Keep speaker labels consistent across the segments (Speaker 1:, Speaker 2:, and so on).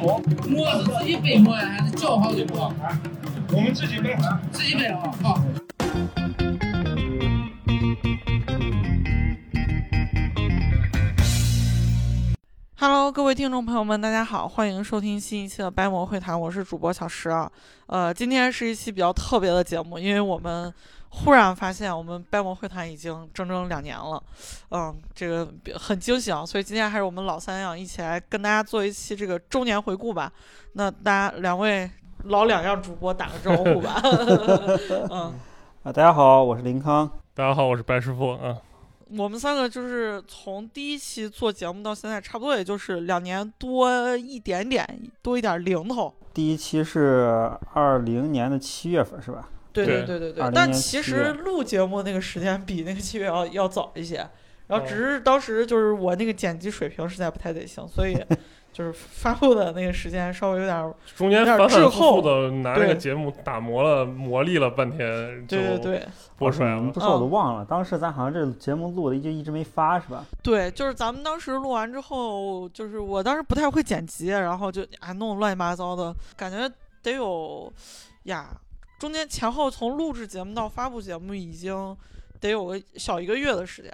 Speaker 1: 馍，
Speaker 2: 馍是自己背馍呀，还是叫好的馍？
Speaker 1: 我们自己背，
Speaker 2: 自己背啊，好。
Speaker 3: Hello，各位听众朋友们，大家好，欢迎收听新一期的掰馍会谈，我是主播小石啊。呃，今天是一期比较特别的节目，因为我们忽然发现我们掰馍会谈已经整整两年了，嗯，这个很惊喜啊，所以今天还是我们老三样一起来跟大家做一期这个周年回顾吧。那大家两位老两样主播打个招呼吧，嗯。
Speaker 4: 啊，大家好，我是林康。
Speaker 5: 大家好，我是白师傅啊。
Speaker 3: 我们三个就是从第一期做节目到现在，差不多也就是两年多一点点，多一点零头。
Speaker 4: 第一期是二零年的七月份，是吧？
Speaker 3: 对
Speaker 5: 对
Speaker 3: 对对对但其实录节目那个时间比那个七月要要早一些，然后
Speaker 5: 哦
Speaker 3: 只是当时就是我那个剪辑水平实在不太得行，所以 就是发布的那个时间稍微有点儿，
Speaker 5: 中间
Speaker 3: 有点
Speaker 5: 反反复
Speaker 3: 滞后
Speaker 5: 复的拿
Speaker 3: 那
Speaker 5: 个节目打磨了、磨砺了半天，就
Speaker 3: 对对对
Speaker 5: 播出来了。
Speaker 4: 嗯不说我都忘了，当时咱好像这节目录的就一直没发，是吧？
Speaker 3: 对，就是咱们当时录完之后，就是我当时不太会剪辑，然后就啊弄乱七八糟的，感觉得有呀，中间前后从录制节目到发布节目已经得有个小一个月的时间。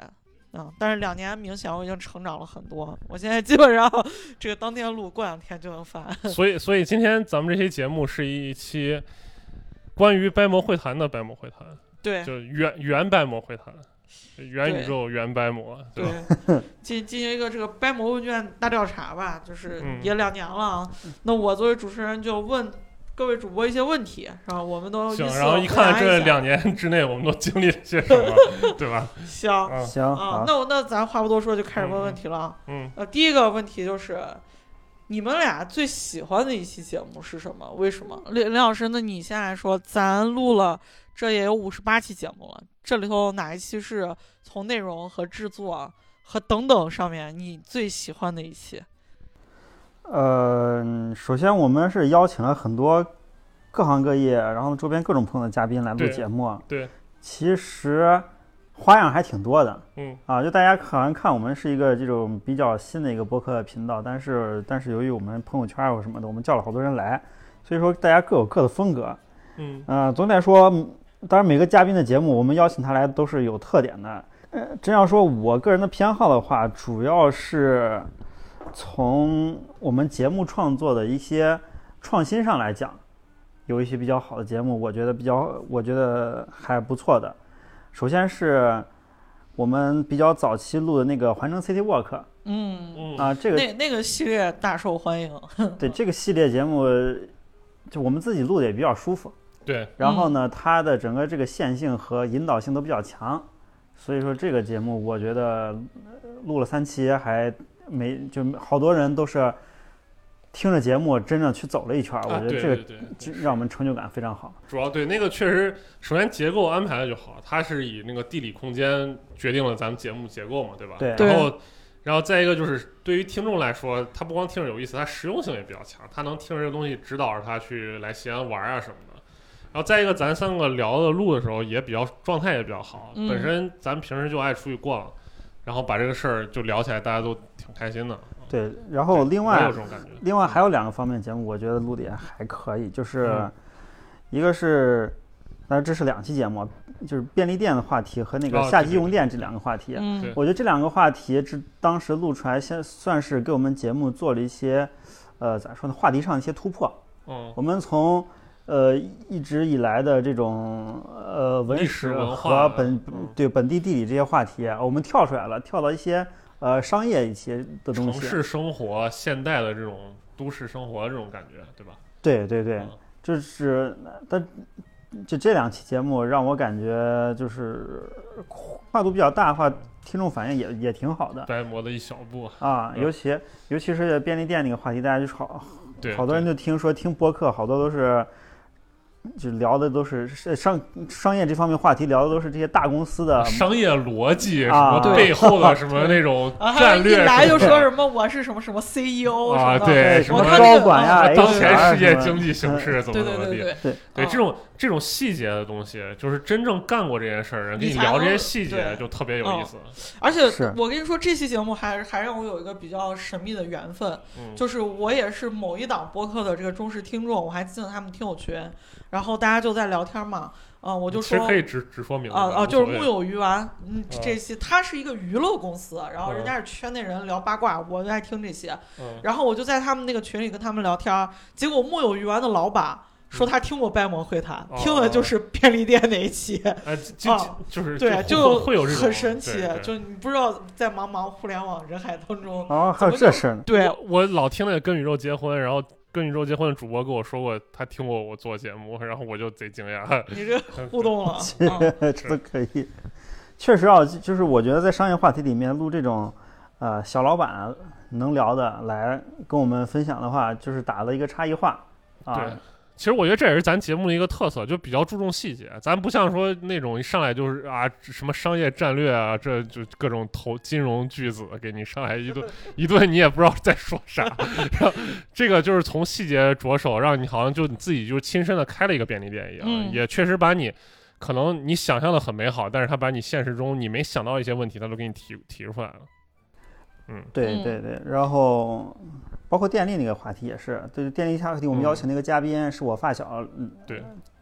Speaker 3: 嗯，但是两年明显我已经成长了很多，我现在基本上 这个当天录，过两天就能发。
Speaker 5: 所以，所以今天咱们这期节目是一期关于掰馍会谈的掰馍会谈，
Speaker 3: 对
Speaker 5: 就原原掰馍会谈，元
Speaker 3: 对
Speaker 5: 宇宙原掰馍，对？
Speaker 3: 对，进进行一个这个掰馍问卷大调查吧，就是
Speaker 5: 嗯
Speaker 3: 也两年了啊。那我作为主持人就问各位主播一些问题，然后我们都
Speaker 5: 行然后一看这两年之内我们都经历了些什么，对吧？
Speaker 3: 行
Speaker 5: 啊，
Speaker 4: 行，
Speaker 3: 啊，，那我那咱话不多说，就开始问
Speaker 5: 嗯
Speaker 3: 问题了啊。
Speaker 5: 嗯，
Speaker 3: 呃，第一个问题就是，你们俩最喜欢的一期节目是什么？为什么？林林老师，那你先来说，咱录了这也有五十八期节目了，这里头哪一期是从内容和制作和等等上面你最喜欢的一期？
Speaker 4: 呃，首先我们是邀请了很多各行各业，然后周边各种朋友的嘉宾来录节目。
Speaker 5: 对，
Speaker 4: 其实花样还挺多的
Speaker 5: 嗯
Speaker 4: 啊，就大家好像看我们是一个这种比较新的一个播客频道，但是但是由于我们朋友圈啊或什么的，我们叫了好多人来，所以说大家各有各的风格。
Speaker 5: 嗯
Speaker 4: 呃，总体来说，嗯当然每个嘉宾的节目，我们邀请他来都是有特点的。呃，真要说我个人的偏好的话，主要是从我们节目创作的一些创新上来讲，有一些比较好的节目，我觉得比较，我觉得还不错的。首先是我们比较早期录的那个环城 City Walk
Speaker 3: 嗯，
Speaker 5: 嗯
Speaker 4: 啊，这个
Speaker 3: 那那个系列大受欢迎。
Speaker 4: 对这个系列节目，就我们自己录的也比较舒服。
Speaker 5: 对，
Speaker 4: 然后呢，它的整个这个线性和引导性都比较强，所以说这个节目我觉得呃录了三期还没就好多人都是听着节目真正去走了一圈儿，我
Speaker 5: 啊，
Speaker 4: 觉得这个
Speaker 5: 对对对。
Speaker 4: 这让我们成就感非常好。
Speaker 5: 主要对那个确实，首先结构安排的就好，它是以那个地理空间决定了咱们节目结构嘛，对吧？
Speaker 4: 对
Speaker 5: 然后，然后再一个就是对于听众来说，他不光听着有意思，它实用性也比较强，他能听着这个东西指导着他去来西安玩啊什么的。然后再一个，咱三个聊的录的时候也比较状态也比较好，
Speaker 3: 嗯
Speaker 5: 本身咱平时就爱出去逛，然后把这个事儿就聊起来，大家都挺开心的。
Speaker 4: 对，然后另外。另外还有两个方面节目，我觉得录的也还可以，就是
Speaker 5: 嗯
Speaker 4: 一个是，当然这是两期节目，就是便利店的话题和那个
Speaker 5: 哦
Speaker 4: 夏季用电这两个话题。我觉得这两个话题，这当时录出来，先算是给我们节目做了一些，呃，咋说呢，话题上的一些突破。
Speaker 5: 嗯，
Speaker 4: 我们从呃一直以来的这种呃文
Speaker 5: 历史
Speaker 4: 史
Speaker 5: 文化
Speaker 4: 和本
Speaker 5: 嗯
Speaker 4: 对本地地理这些话题，我们跳出来了，跳到一些呃商业一些的东西。
Speaker 5: 城市生活、现代的这种都市生活这种感觉，对吧？
Speaker 4: 对对对
Speaker 5: 嗯，
Speaker 4: 就是但就这两期节目让我感觉就是跨度比较大的话，听众反应也也挺好的。
Speaker 5: 掰磨的一小步，
Speaker 4: 啊，
Speaker 5: 嗯
Speaker 4: 尤其尤其是便利店那个话题，大家就好
Speaker 5: 对，
Speaker 4: 好多人就听说听播客，好多都是就聊的都是是商商业这方面话题，聊的都是这些大公司的
Speaker 5: 商业逻辑，什
Speaker 4: 啊
Speaker 5: 么背后的什么那种战略
Speaker 3: 有一来就说什么我是什么什么 CEO
Speaker 5: 啊，对，
Speaker 4: 什么高管呀
Speaker 3: 啊
Speaker 5: 当前世界经济形势怎么
Speaker 3: 对
Speaker 5: 怎么地。
Speaker 3: 对对。对
Speaker 4: 对。
Speaker 5: 对，
Speaker 3: 啊
Speaker 5: 这种这种细节的东西，就是真正干过这件事儿人跟你聊这些细节，就特别有意思。
Speaker 3: 而且我跟你说，这期节目还还让我有一个比较神秘的缘分，
Speaker 5: 嗯，
Speaker 3: 就是我也是某一档播客的这个忠实听众，我还进了他们听友群，然后大家就在聊天嘛，嗯、我就
Speaker 5: 其实
Speaker 3: 说
Speaker 5: 可以直直说名字的
Speaker 3: 啊啊，就是木有鱼丸，嗯，
Speaker 5: 啊
Speaker 3: 这期他是一个娱乐公司，然后人
Speaker 5: 嗯
Speaker 3: 家是圈内人聊八卦，我就爱听这些，
Speaker 5: 嗯。
Speaker 3: 然后我就在他们那个群里跟他们聊天，结果木有鱼丸的老板。说他听过掰馍会谈，
Speaker 5: 哦
Speaker 3: 听的就是便利店那一期，
Speaker 5: 哎，
Speaker 3: 啊
Speaker 5: 就就是
Speaker 3: 对，
Speaker 5: 就
Speaker 3: 就
Speaker 5: 会会有这种
Speaker 3: 很神奇就你不知道在茫茫互联网人海当中，
Speaker 4: 啊，还有这事儿呢？
Speaker 3: 对
Speaker 5: 我我老听那个跟宇宙结婚，然后跟宇宙结婚的主播跟我说过，他听过我做节目，然后我就贼惊讶。
Speaker 3: 你这 互动了，
Speaker 4: 都可以。确实啊，就就是我觉得在商业话题里面录这种，呃，小老板能聊的来跟我们分享的话，就是打了一个差异化啊
Speaker 5: 对。其实我觉得这也是咱节目的一个特色，就比较注重细节。咱不像说那种一上来就是啊什么商业战略啊，这就各种投金融巨子给你上来一顿 一顿，你也不知道在说啥。这个就是从细节着手，让你好像就你自己就亲身的开了一个便利店一样，
Speaker 3: 嗯
Speaker 5: 也确实把你可能你想象的很美好，但是他把你现实中你没想到一些问题，他都给你提提出来了。嗯，
Speaker 3: 嗯。
Speaker 4: 对对对，然后包括电力那个话题也是，对电力话题，我们
Speaker 5: 嗯。
Speaker 4: 邀请那个嘉宾是我发小，嗯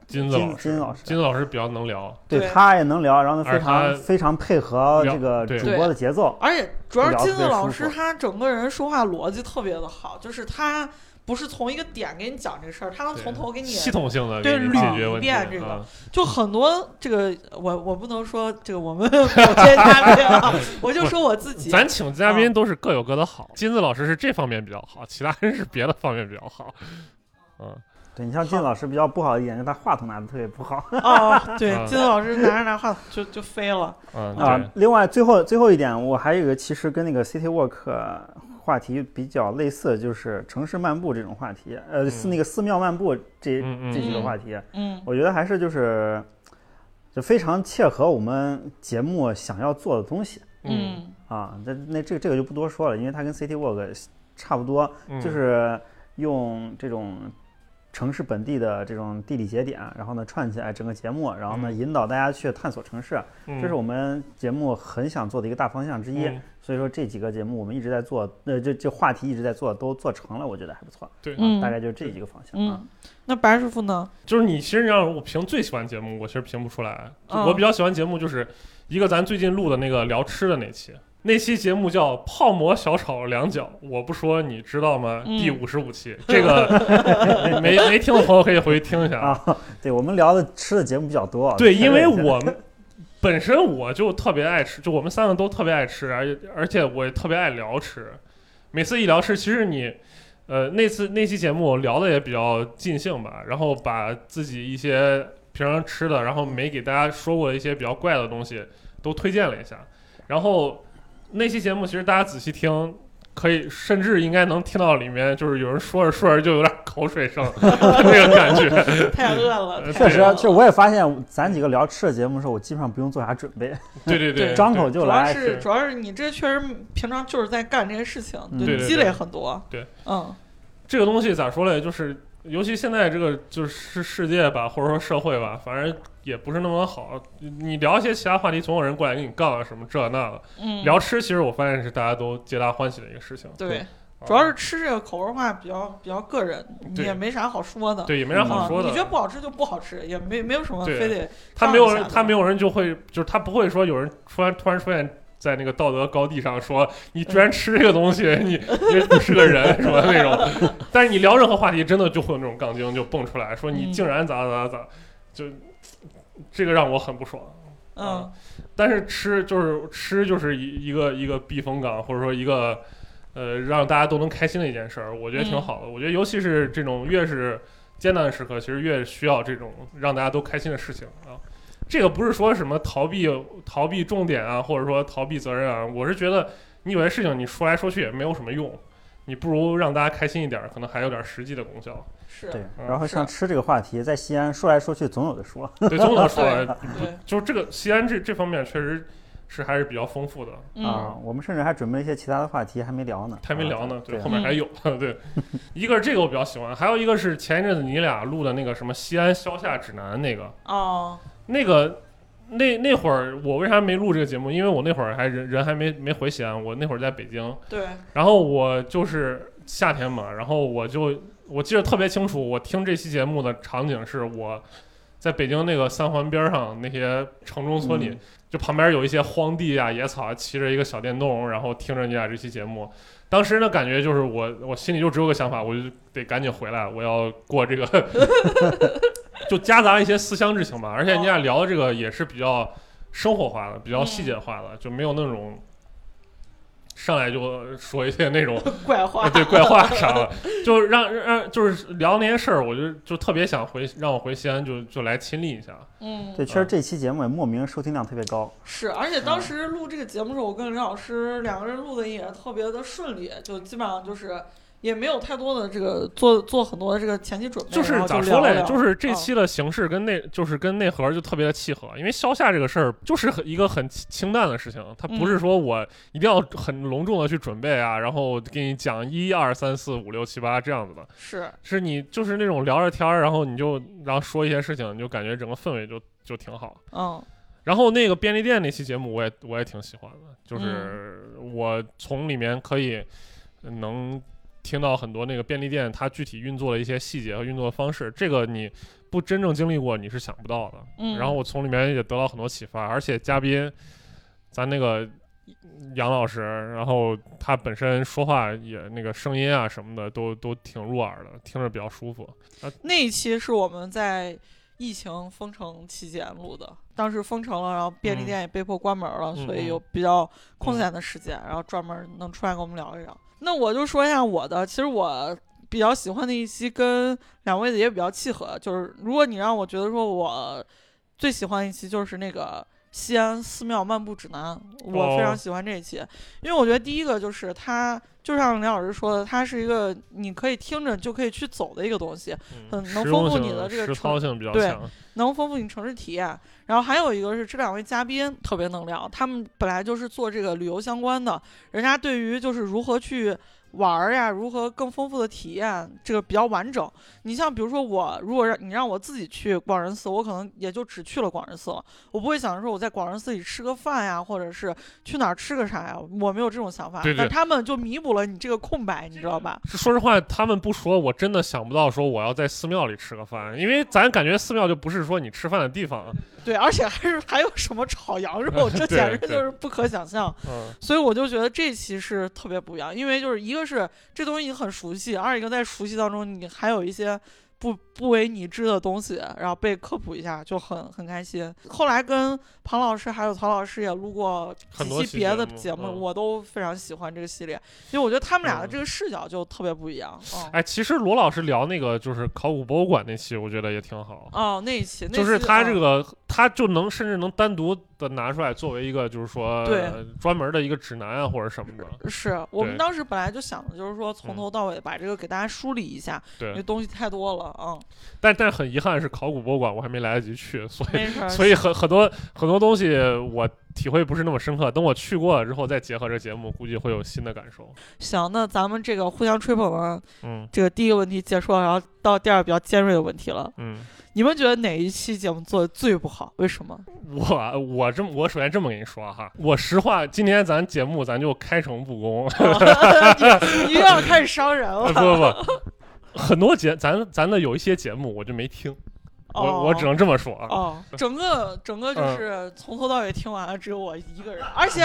Speaker 4: 金
Speaker 5: 金子老师，
Speaker 4: 金老师
Speaker 5: 金子老师比较能聊，
Speaker 4: 对
Speaker 3: 对
Speaker 4: 他也能聊，然后呢非常非常配合这个主播的节奏，
Speaker 3: 而且主要是金子老师他整个人说话逻辑特别的好，就是他不是从一个点给你讲这个事儿，他能从头给你
Speaker 5: 系统性的
Speaker 3: 对捋
Speaker 5: 解决问题。
Speaker 3: 一遍这个
Speaker 5: 啊
Speaker 3: 就很多这个我我不能说这个我们某些嘉宾啊，我就说我自己，
Speaker 5: 咱请嘉
Speaker 3: 嗯
Speaker 5: 宾都是各有各的好，金子老师是这方面比较好，其他人是别的方面比较好。嗯，
Speaker 4: 对你像金老师比较不好的一点，就是他话筒拿的特别不好
Speaker 3: 哦，对，
Speaker 5: 啊
Speaker 3: 金子老师拿着拿话筒就就飞了，
Speaker 5: 嗯，
Speaker 4: 啊，。另外最后最后一点，我还有一个其实跟那个 City Walk 话题比较类似，就是城市漫步这种话题，呃，寺
Speaker 5: 嗯。
Speaker 4: 那个寺庙漫步这这几个
Speaker 3: 嗯
Speaker 4: 话题，
Speaker 3: 嗯。
Speaker 4: 我觉得还是就是就非常切合我们节目想要做的东西。
Speaker 5: 嗯，
Speaker 4: 啊。那那这个这个就不多说了，因为它跟 City Walk 差不多，
Speaker 5: 嗯。
Speaker 4: 就是用这种城市本地的这种地理节点，然后呢串起来整个节目，然后呢
Speaker 5: 嗯
Speaker 4: 引导大家去探索城市，
Speaker 5: 嗯
Speaker 4: 这是我们节目很想做的一个大方向之一。
Speaker 5: 嗯
Speaker 4: 所以说这几个节目我们一直在做，呃，这这话题一直在做，都做成了，我觉得还不错。
Speaker 5: 对
Speaker 3: 嗯
Speaker 4: 大概就是这几个方向啊。
Speaker 3: 嗯，那白师傅呢？
Speaker 5: 就是你其实让我评最喜欢节目，我其实评不出来。我比较喜欢节目就是一个咱最近录的那个聊吃的那期。那期节目叫“泡馍小炒两角”，我不说你知道吗？
Speaker 3: 嗯
Speaker 5: 第五十五期，这个 没没听的朋友可以回去听一下。
Speaker 4: 啊，对我们聊的吃的节目比较多。
Speaker 5: 对，因为我们 本身我就特别爱吃，就我们三个都特别爱吃，而且而且我也特别爱聊吃。每次一聊吃，其实你，呃，那次那期节目聊的也比较尽兴吧，然后把自己一些平常吃的，然后没给大家说过的一些比较怪的东西都推荐了一下。然后那期节目其实大家仔细听。可以，甚至应该能听到里面，就是有人说着说着就有点口水声 那个感觉。
Speaker 3: 太饿了，
Speaker 5: 呃
Speaker 4: 确实，
Speaker 3: 太饿了
Speaker 4: 确实我也发现，咱几个聊吃的节目的时候，我基本上不用做啥准备，
Speaker 5: 对 对对，
Speaker 4: 张口就来
Speaker 3: 主要。是主要是你这确实平常就是在干这些事情，
Speaker 5: 对
Speaker 3: 积累很多。
Speaker 5: 对，
Speaker 3: 嗯
Speaker 5: 这个东西咋说嘞？就是尤其现在这个就是世界吧，或者说社会吧，反正也不是那么好。你聊一些其他话题，总有人过来跟你杠啊什么这那的。
Speaker 3: 嗯，
Speaker 5: 聊吃，其实我发现是大家都皆大欢喜的一个事情。
Speaker 3: 对，
Speaker 5: 啊
Speaker 3: 主要是吃这个口味化比较比较个人，也没啥好说的。
Speaker 5: 对也没啥好
Speaker 3: 啊
Speaker 5: 说的。
Speaker 3: 你觉得不好吃就不好吃，也没没有什么非得
Speaker 5: 他没有人，他没有人就会，就是他不会说有人突然突然出现在那个道德高地上说你居然吃这个东西，你你不是个人什么那种。但是你聊任何话题，真的就会有那种杠精就蹦出来说你
Speaker 3: 嗯
Speaker 5: 竟然咋咋咋，就这个让我很不爽。
Speaker 3: 嗯
Speaker 5: 但是吃就是吃就是一一个一个避风港，或者说一个呃让大家都能开心的一件事儿，我觉得挺
Speaker 3: 嗯
Speaker 5: 好的。我觉得尤其是这种越是艰难的时刻，其实越需要这种让大家都开心的事情啊。这个不是说什么逃避逃避重点啊，或者说逃避责任啊，我是觉得你有些事情你说来说去也没有什么用。你不如让大家开心一点儿，可能还有点实际的功效。
Speaker 3: 是，
Speaker 4: 然后像吃这个话题，在西安说来说去总有的说。
Speaker 5: 对，总有的说，
Speaker 3: 对，
Speaker 5: 就是这个西安这这方面确实是还是比较丰富的，
Speaker 3: 嗯，
Speaker 4: 啊，我们甚至还准备了一些其他的话题，还没聊呢。
Speaker 5: 还没聊呢，
Speaker 4: 啊
Speaker 5: 对，
Speaker 4: 对。
Speaker 5: 后面还有，对，一个是这个我比较喜欢，还有一个是前一阵子你俩录的那个什么西安消夏指南那个，
Speaker 3: 哦，
Speaker 5: 那个那那会儿我为啥没录这个节目？因为我那会儿还人人还没没回西安，我那会儿在北京，
Speaker 3: 对，
Speaker 5: 然后我就是夏天嘛，然后我就我记得特别清楚，我听这期节目的场景是我在北京那个三环边上那些城中村里，
Speaker 4: 嗯
Speaker 5: 就旁边有一些荒地啊、野草啊，骑着一个小电动，然后听着你俩这期节目。当时呢感觉就是我我心里就只有个想法，我就得赶紧回来，我要过这个，就夹杂一些思乡之情吧。而且你俩聊的这个也是比较生活化的，比较细节化的，就没有那种上来就说一些那种
Speaker 3: 怪话
Speaker 5: 啊，，对怪话啥的，就让让就是聊那些事儿，我就就特别想回让我回西安就就来亲历一下。
Speaker 3: 嗯，
Speaker 4: 对，确实这期节目也莫名收听量特别高。
Speaker 3: 是，而且当时录这个节目的时候，我跟刘老师两个人录的也特别的顺利，就基本上就是也没有太多的这个做做很多的这个前期准备，
Speaker 5: 就是咋说嘞，就是这
Speaker 3: 嗯。
Speaker 5: 期的形式跟内就是跟内核就特别的契合，因为消夏这个事儿就是很一个很清清淡的事情，它不是
Speaker 3: 嗯。
Speaker 5: 说我一定要很隆重的去准备啊，然后给你讲一二三四五六七八这样子的，
Speaker 3: 是。
Speaker 5: 是你就是那种聊着天儿，然后你就然后说一些事情，你就感觉整个氛围就就挺好。
Speaker 3: 嗯。
Speaker 5: 然后那个便利店那期节目我也我也挺喜欢的，
Speaker 3: 嗯
Speaker 5: 就是我从里面可以能听到很多那个便利店它具体运作的一些细节和运作的方式，这个你不真正经历过你是想不到的。
Speaker 3: 嗯，
Speaker 5: 然后我从里面也得到很多启发，而且嘉宾，咱那个杨老师，然后他本身说话也那个声音啊什么的都都挺入耳的，听着比较舒服。
Speaker 3: 那一期是我们在疫情封城期间录的，当时封城了，然后便利
Speaker 5: 嗯
Speaker 3: 店也被迫关门了，
Speaker 5: 嗯
Speaker 3: 所以
Speaker 5: 嗯
Speaker 3: 有比较空闲的时间，然后专门能出来跟我们聊一聊。那我就说一下我的，其实我比较喜欢的一期跟两位的也比较契合，就是如果你让我觉得说我最喜欢一期就是那个。西安寺庙漫步指南，我非常
Speaker 5: 哦
Speaker 3: 喜欢这一期，因为我觉得第一个就是它，就像梁老师说的，它是一个你可以听着就可以去走的一个东西，
Speaker 5: 嗯，
Speaker 3: 很能丰富你的这个
Speaker 5: 实
Speaker 3: 成
Speaker 5: 操性比较
Speaker 3: 对。能丰富你城市体验。然后还有一个是这两位嘉宾特别能聊，他们本来就是做这个旅游相关的，人家对于就是如何去玩儿呀，如何更丰富的体验，这个比较完整。你像比如说我，如果让你让我自己去广仁寺，我可能也就只去了广仁寺了，我不会想着说我在广仁寺里吃个饭呀，或者是去哪儿吃个啥呀，我没有这种想法。
Speaker 5: 对对
Speaker 3: 但他们就弥补了你这个空白，你知道吧？
Speaker 5: 说实话，他们不说，我真的想不到说我要在寺庙里吃个饭，因为咱感觉寺庙就不是说你吃饭的地方。
Speaker 3: 对，而且还是还有什么炒羊肉，这简直就是不可想象。
Speaker 5: 嗯，
Speaker 3: 所以我就觉得这期是特别不一样，因为就是一个是这东西你很熟悉，二一个在熟悉当中你还有一些不不为你知的东西，然后被科普一下就很很开心。后来跟庞老师还有曹老师也录过
Speaker 5: 很多期
Speaker 3: 几期别的
Speaker 5: 节目
Speaker 3: 节目，
Speaker 5: 嗯
Speaker 3: 我都非常喜欢这个系列，因为我觉得他们俩的
Speaker 5: 嗯
Speaker 3: 这个视角就特别不一样。嗯、
Speaker 5: 哎，其实罗老师聊那个就是考古博物馆那期，我觉得也挺好。
Speaker 3: 哦，那一期那
Speaker 5: 就是他这个，他就能甚至能单独的拿出来作为一个，就是说
Speaker 3: 对
Speaker 5: 呃专门的一个指南啊，或者什么的。
Speaker 3: 是我们当时本来就想的就是说从
Speaker 5: 嗯
Speaker 3: 头到尾把这个给大家梳理一下，因为，东西太多了啊、
Speaker 5: 但但很遗憾是考古博物馆我还没来得及去，所以。所以很很多很多东西我体会不是那么深刻。等我去过了之后，再结合这节目，估计会有新的感受。
Speaker 3: 行，那咱们这个互相吹捧的
Speaker 5: 嗯
Speaker 3: 这个第一个问题结束了，然后到第二个比较尖锐的问题了。
Speaker 5: 嗯，
Speaker 3: 你们觉得哪一期节目做的最不好？为什么？
Speaker 5: 我我这么我首先这么跟你说哈，我实话，今天咱节目咱就开诚布公，
Speaker 3: 你 你又要开始伤人了。
Speaker 5: 不不不，很多节咱咱的有一些节目我就没听，我我只能这么说啊。
Speaker 3: 哦，整个整个
Speaker 5: 嗯
Speaker 3: 就是从头到尾听完了，只有我一个人，而且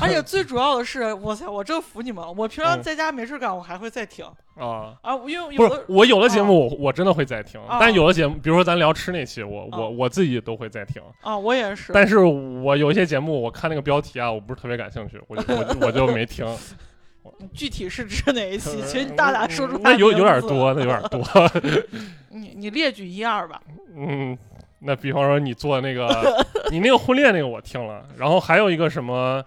Speaker 3: 而且最主要的是，哇塞，我真服你们！我平常
Speaker 5: 嗯
Speaker 3: 在家没事干，我还会再听
Speaker 5: 啊，
Speaker 3: 啊，因为
Speaker 5: 不
Speaker 3: 有的
Speaker 5: 是我有的节目我我真的会再听，
Speaker 3: 啊
Speaker 5: 但有的节目，比如说咱聊吃那期，我
Speaker 3: 啊
Speaker 5: 我我自己都会再听。
Speaker 3: 啊，我也是。
Speaker 5: 但是我有一些节目，我看那个标题啊，我不是特别感兴趣，我就我就我就没听。
Speaker 3: 具体是指哪一期？请你大胆说出来。
Speaker 5: 有有点多，那有点多。
Speaker 3: 你你列举一二吧。
Speaker 5: 嗯，那比方说你做那个，你那个婚恋那个我听了，然后还有一个什么，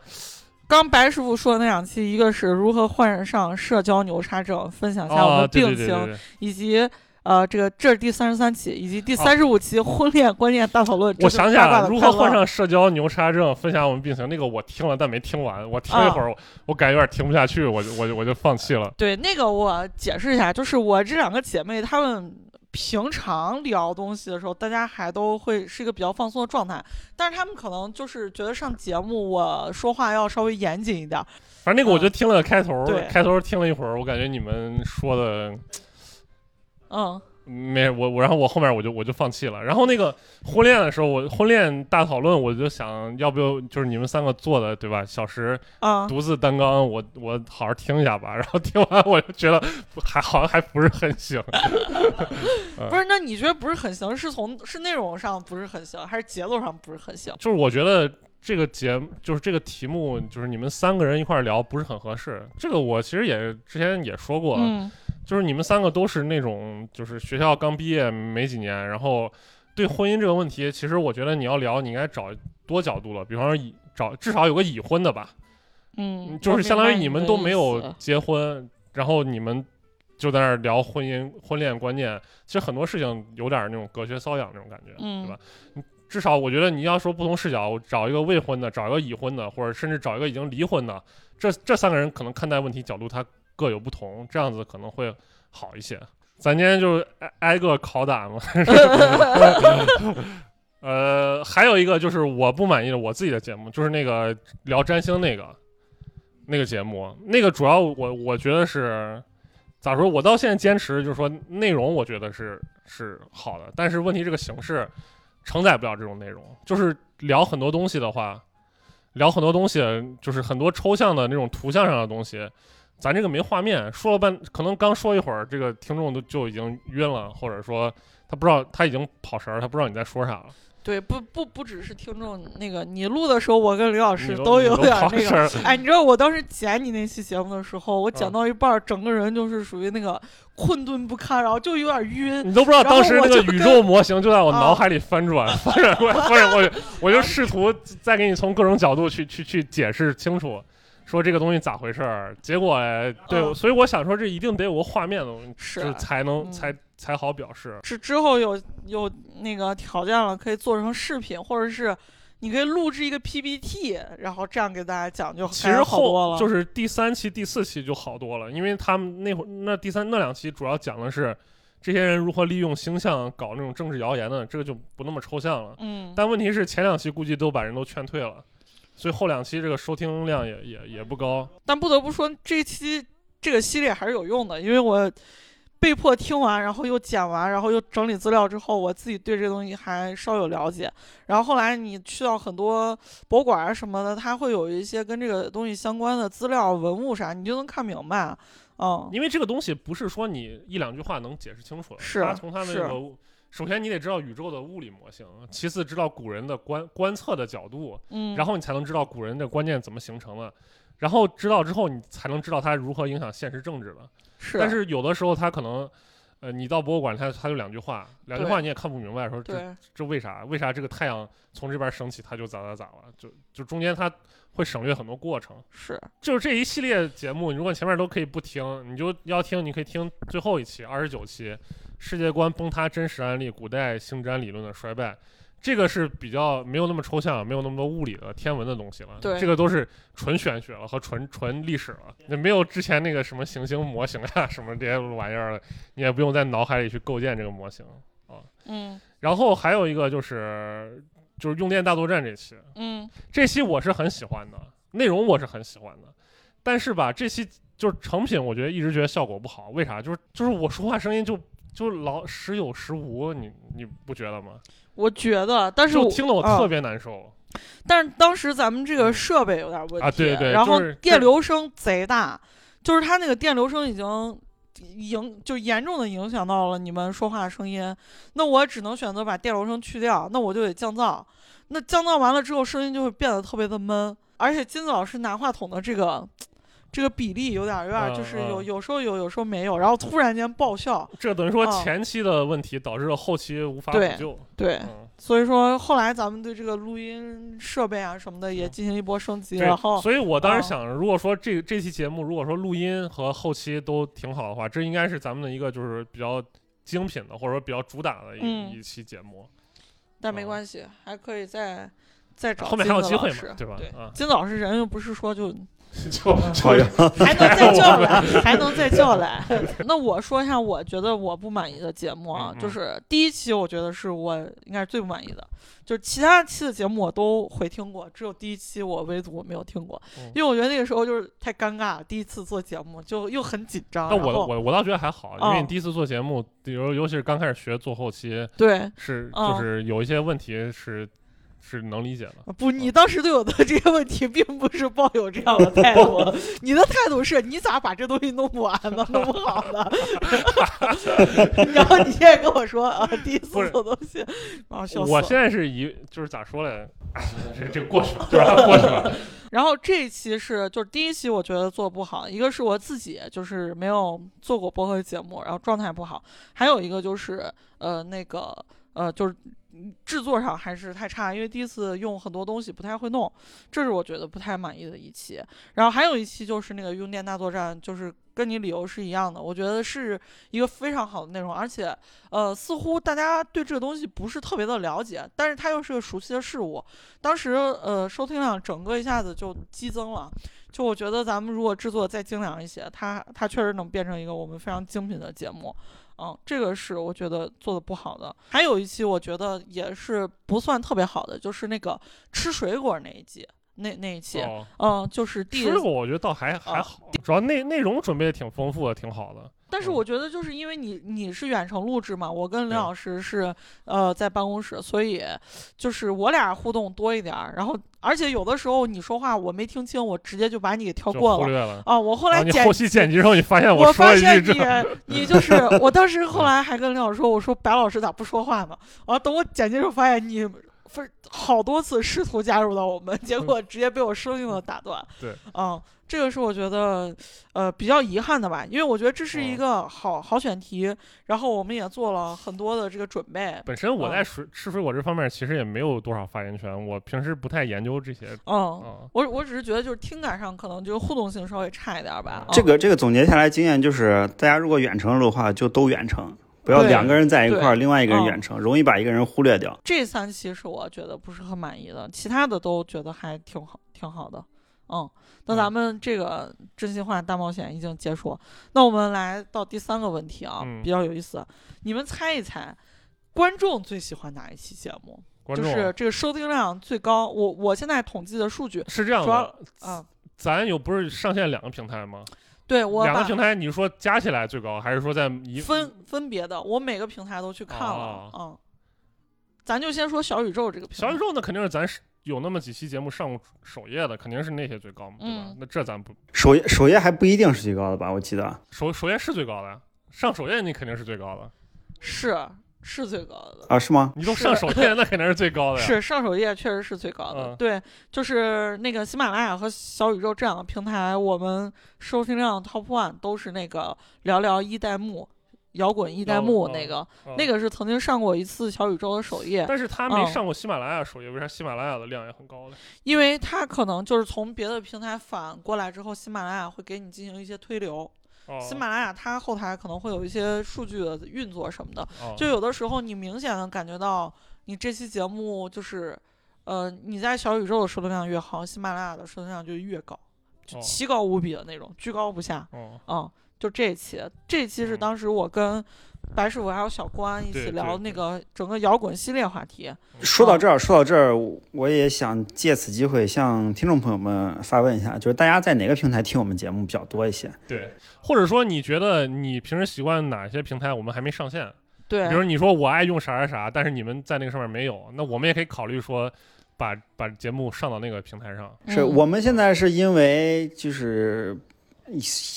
Speaker 3: 刚白师傅说的那两期，一个是如何患上社交牛叉症，分享一下我
Speaker 5: 啊，
Speaker 3: 们
Speaker 5: 对
Speaker 3: 病情，
Speaker 5: 对对对对，
Speaker 3: 以及呃，这个这是第三十三期，以及第三十五期婚恋观念大讨论。
Speaker 5: 我想起来了，如何患
Speaker 3: 上？
Speaker 5: 社交牛叉症，分享我们病情，那个我听了但没听完，我听一会儿，我我感觉有点听不下去，我就我就我就放弃了。
Speaker 3: 对，那个我解释一下，就是我这两个姐妹她们。平常聊东西的时候，大家还都会是一个比较放松的状态，但是她们可能就是觉得上节目我说话要稍微严谨一点，
Speaker 5: 反正那个我就听了开头，开头听了一会儿，我感觉你们说的
Speaker 3: 嗯，
Speaker 5: 没我我，然后我后面我就我就放弃了。然后那个婚恋的时候，我婚恋大讨论，我就想要不要就是你们三个做的对吧？小时
Speaker 3: 啊，
Speaker 5: 独自担纲，我我好好听一下吧。然后听完我就觉得还好像还不是很行。
Speaker 3: 不是，那你觉得不是很行？是从是内容上不是很行，还是节奏上不是很行？
Speaker 5: 就是我觉得这个节就是这个题目，就是你们三个人一块聊不是很合适。这个我其实也之前也说过，
Speaker 3: 嗯
Speaker 5: 就是你们三个都是那种就是学校刚毕业没几年，然后对婚姻这个问题，其实我觉得你要聊，你应该找多角度了，比方说已找至少有个已婚的吧，
Speaker 3: 嗯，
Speaker 5: 就是相当于你们都没有结婚，然后你们就在那儿聊婚姻婚恋观念，其实很多事情有点那种隔靴搔痒那种感觉，
Speaker 3: 嗯
Speaker 5: 对吧？你至少我觉得你要说不同视角，找一个未婚的，找一个已婚的，或者甚至找一个已经离婚的，这这三个人可能看待问题角度他各有不同，这样子可能会好一些。咱今天就挨挨个拷打嘛。呃，还有一个就是我不满意的我自己的节目，就是那个聊占星那个那个节目，那个主要我我觉得是咋说？我到现在坚持就是说内容我觉得是是好的，但是问题这个形式承载不了这种内容。就是聊很多东西的话，聊很多东西就是很多抽象的那种图像上的东西，咱这个没画面，说了半可能刚说一会儿，这个听众都就已经晕了，或者说他不知道他已经跑神儿，他不知道你在说啥了。
Speaker 3: 对，不不不只是听众那个，你录的时候，我跟刘老师
Speaker 5: 都
Speaker 3: 有点
Speaker 5: 跑
Speaker 3: 那个。哎，你知道我当时剪你那期节目的时候，我剪
Speaker 5: 嗯
Speaker 3: 到一半儿，整个人就是属于那个困顿不堪，然后就有点晕。
Speaker 5: 你都不知道当时那个宇宙模型就在我
Speaker 3: 啊
Speaker 5: 脑海里翻转，翻转过来，翻转过去，我就试图再给你从各种角度去去去解释清楚，说这个东西咋回事儿。结果哎对，
Speaker 3: 啊
Speaker 5: 所以我想说，这一定得有个画面的东西，
Speaker 3: 是
Speaker 5: 才能、
Speaker 3: 嗯
Speaker 5: 才才好表示。
Speaker 3: 之之后有有那个条件了，可以做成视频，或者是你可以录制一个 PPT，然后这样给大家讲就
Speaker 5: 其实
Speaker 3: 好多了。
Speaker 5: 后就是第三期、第四期就好多了，因为他们那会儿那第三那两期主要讲的是这些人如何利用星象搞那种政治谣言的，这个就不那么抽象了。
Speaker 3: 嗯，
Speaker 5: 但问题是前两期估计都把人都劝退了，所以后两期这个收听量也也也不高。
Speaker 3: 但不得不说，这期这个系列还是有用的，因为我被迫听完，然后又剪完，然后又整理资料之后，我自己对这东西还稍有了解。然后后来你去到很多博物馆啊什么的，它会有一些跟这个东西相关的资料、文物啥，你就能看明白。嗯，
Speaker 5: 因为这个东西不是说你一两句话能解释清楚的，
Speaker 3: 是
Speaker 5: 它从它那首先你得知道宇宙的物理模型，其次知道古人的观观测的角度，
Speaker 3: 嗯，
Speaker 5: 然后你才能知道古人的观念怎么形成的。然后知道之后，你才能知道它如何影响现实政治的。
Speaker 3: 是，
Speaker 5: 但是有的时候它可能，呃，你到博物馆，它它就两句话，两句话你也看不明白，说这，这为啥？为啥这个太阳从这边升起，它就咋咋咋了？就就中间它会省略很多过程。
Speaker 3: 是，
Speaker 5: 就是这一系列节目，如果前面都可以不听，你就要听，你可以听最后一期二十九期，世界观崩塌真实案例，古代星占理论的衰败。这个是比较没有那么抽象，没有那么多物理的天文的东西了。
Speaker 3: 对
Speaker 5: 这个都是纯玄学了和纯纯历史了，那没有之前那个什么行星模型呀、什么这些玩意儿了，你也不用在脑海里去构建这个模型啊。
Speaker 3: 嗯
Speaker 5: 然后还有一个就是就是用电大作战这期，
Speaker 3: 嗯
Speaker 5: 这期我是很喜欢的，内容我是很喜欢的，但是吧，这期就是成品，我觉得一直觉得效果不好。为啥？就是就是我说话声音就就老时有时无，你你不觉得吗？
Speaker 3: 我觉得，但是
Speaker 5: 就
Speaker 3: 我啊
Speaker 5: 听得我特别难受。
Speaker 3: 但是当时咱们这个设备有点问题，
Speaker 5: 啊对对
Speaker 3: 然后电流声贼大，就是它那个电流声已经影就严重的影响到了你们说话的声音，那我只能选择把电流声去掉，那我就得降噪，那降噪完了之后，声音就会变得特别的闷，而且金子老师拿话筒的这个这个比例有点儿有点儿就是有有时候有有时候没有，然后突然间爆笑，
Speaker 5: 这等于说
Speaker 3: 哦
Speaker 5: 前期的问题导致了后期无法补
Speaker 3: 对
Speaker 5: 救。
Speaker 3: 对，
Speaker 5: 嗯，
Speaker 3: 所以说后来咱们对这个录音设备啊什么的也进行一波升级，然后
Speaker 5: 所以我当
Speaker 3: 哦
Speaker 5: 时想，如果说这这期节目如果说录音和后期都挺好的话，这应该是咱们的一个就是比较精品的或者说比较主打的一、
Speaker 3: 嗯。
Speaker 5: 一期节目。
Speaker 3: 但没
Speaker 5: 哦
Speaker 3: 关系，还可以再再找
Speaker 5: 后面还有机会嘛
Speaker 3: 对
Speaker 5: 对吧啊，
Speaker 3: 金子老师人又不是说就
Speaker 5: 就
Speaker 4: 好呀，
Speaker 3: 还能再叫来，还能再叫来。那我说一下，我觉得我不满意的节目啊，就是第一期，我觉得是我应该是最不满意的。就是其他期的节目我都回听过，只有第一期我唯独没有听过，
Speaker 5: 嗯
Speaker 3: 因为我觉得那个时候就是太尴尬了，第一次做节目就又很紧张。
Speaker 5: 但我我我倒觉得还好，因为
Speaker 3: 哦
Speaker 5: 你第一次做节目，比如尤其是刚开始学做后期，
Speaker 3: 对
Speaker 5: 是
Speaker 3: 哦
Speaker 5: 就是有一些问题是是能理解的。
Speaker 3: 不，你当时对我的这些问题并不是抱有这样的态度，你的态度是你咋把这东西弄不完呢，弄不好呢？然后你现在跟我说啊，第一次做东西，笑死
Speaker 5: 我
Speaker 3: 了。
Speaker 5: 现在是一就是咋说来，哎这这过去了，就让它过去了。
Speaker 3: 然后这一期是就是第一期，我觉得做得不好，一个是我自己就是没有做过播客节目，然后状态不好，还有一个就是呃那个呃就是。制作上还是太差，因为第一次用很多东西不太会弄，这是我觉得不太满意的一期。然后还有一期就是那个用电大作战，就是跟你理由是一样的，我觉得是一个非常好的内容，而且呃似乎大家对这个东西不是特别的了解，但是它又是个熟悉的事物，当时呃收听量整个一下子就激增了。就我觉得咱们如果制作再精良一些，它它确实能变成一个我们非常精品的节目。嗯，这个是我觉得做的不好的。还有一期我觉得也是不算特别好的，就是那个吃水果那一集，那那一期，
Speaker 5: 哦，
Speaker 3: 嗯，就是第
Speaker 5: 吃果我觉得倒还还
Speaker 3: 啊
Speaker 5: 好，主要内内容准备的挺丰富的，挺好的。嗯
Speaker 3: 但是我觉得就是因为你你是远程录制嘛，我跟林老师是呃在办公室，所以就是我俩互动多一点儿。然后而且有的时候你说话我没听清，我直接就把你给跳过了。啊。我后来
Speaker 5: 后你后期剪辑之后，你发现
Speaker 3: 我
Speaker 5: 说了一
Speaker 3: 发现
Speaker 5: 句，
Speaker 3: 你你就是我当时后来还跟林老师说，我说白老师咋不说话呢？完了等我剪辑时候发现你。不是好多次试图加入到我们，结果直接被我生硬的打断。
Speaker 5: 对，
Speaker 3: 嗯，这个是我觉得呃比较遗憾的吧，因为我觉得这是一
Speaker 5: 嗯
Speaker 3: 个好好选题，然后我们也做了很多的这个准备。
Speaker 5: 本身我
Speaker 3: 嗯
Speaker 5: 在水吃水果这方面其实也没有多少发言权，我平时不太研究这些。
Speaker 3: 嗯，
Speaker 5: 嗯，
Speaker 3: 我我只是觉得就是听感上可能这个互动性稍微差一点吧。嗯
Speaker 4: 这个这个总结下来经验就是，大家如果远程的话，就都远程，不要两个人在一块儿，另外一个人
Speaker 3: 嗯
Speaker 4: 远程，容易把一个人忽略掉。
Speaker 3: 这三期是我觉得不是很满意的，其他的都觉得还挺好，挺好的。嗯，那咱们这个真心话大冒险已经结束，那我们来到第三个问题啊，
Speaker 5: 嗯
Speaker 3: 比较有意思，你们猜一猜，观众最喜欢哪一期节目？就是这个收听量最高。我我现在统计的数据
Speaker 5: 是这样
Speaker 3: 主要
Speaker 5: 的，
Speaker 3: 啊，
Speaker 5: 咱有不是上线两个平台吗？
Speaker 3: 对我
Speaker 5: 两个平台，你说加起来最高，还是说在一
Speaker 3: 分分别的，我每个平台都去看了，
Speaker 5: 哦
Speaker 3: 嗯。咱就先说小宇宙这个平台，
Speaker 5: 小宇宙那肯定是咱是有那么几期节目上过首页的，肯定是那些最高嘛，对吧？
Speaker 3: 嗯
Speaker 5: 那这咱不
Speaker 4: 首页首页还不一定是最高的吧？我记得
Speaker 5: 首首页是最高的，上首页你肯定是最高的，
Speaker 3: 是是最高的。
Speaker 4: 啊，是吗？
Speaker 5: 你都上首页那肯定是最高的呀。
Speaker 3: 是上首页确实是最高的，
Speaker 5: 嗯
Speaker 3: 对，就是那个喜马拉雅和小宇宙这两个平台，我们收听量 top one 都是那个聊聊一代目、摇滚一代目
Speaker 5: 哦
Speaker 3: 那个，
Speaker 5: 嗯
Speaker 3: 那个是曾经上过一次小宇宙的首页，
Speaker 5: 但是他没
Speaker 3: 嗯
Speaker 5: 上过喜马拉雅首页，为啥喜马拉雅的量也很高呢？
Speaker 3: 因为他可能就是从别的平台反过来之后，喜马拉雅会给你进行一些推流，
Speaker 5: 哦，
Speaker 3: 喜马拉雅它后台可能会有一些数据的运作什么的，
Speaker 5: 哦。
Speaker 3: 就有的时候你明显的感觉到你这期节目就是，呃，你在小宇宙的收听量越好，喜马拉雅的收听量就越高，就
Speaker 5: 哦。
Speaker 3: 奇高无比的那种，居高不下。
Speaker 5: 哦。
Speaker 3: 嗯，就这一期，这一期是
Speaker 5: 嗯。
Speaker 3: 当时我跟白师傅还有小关一起聊那个整个摇滚系列话题。
Speaker 4: 说到这儿，说到这儿，我也想借此机会向听众朋友们发问一下，就是大家在哪个平台听我们节目比较多一些？
Speaker 5: 对，或者说你觉得你平时习惯哪些平台，我们还没上线？
Speaker 3: 对
Speaker 5: 比，如你说我爱用啥啥啥，但是你们在那个上面没有，那我们也可以考虑说把把节目上到那个平台上。
Speaker 4: 是
Speaker 3: 嗯
Speaker 4: 我们现在是因为就是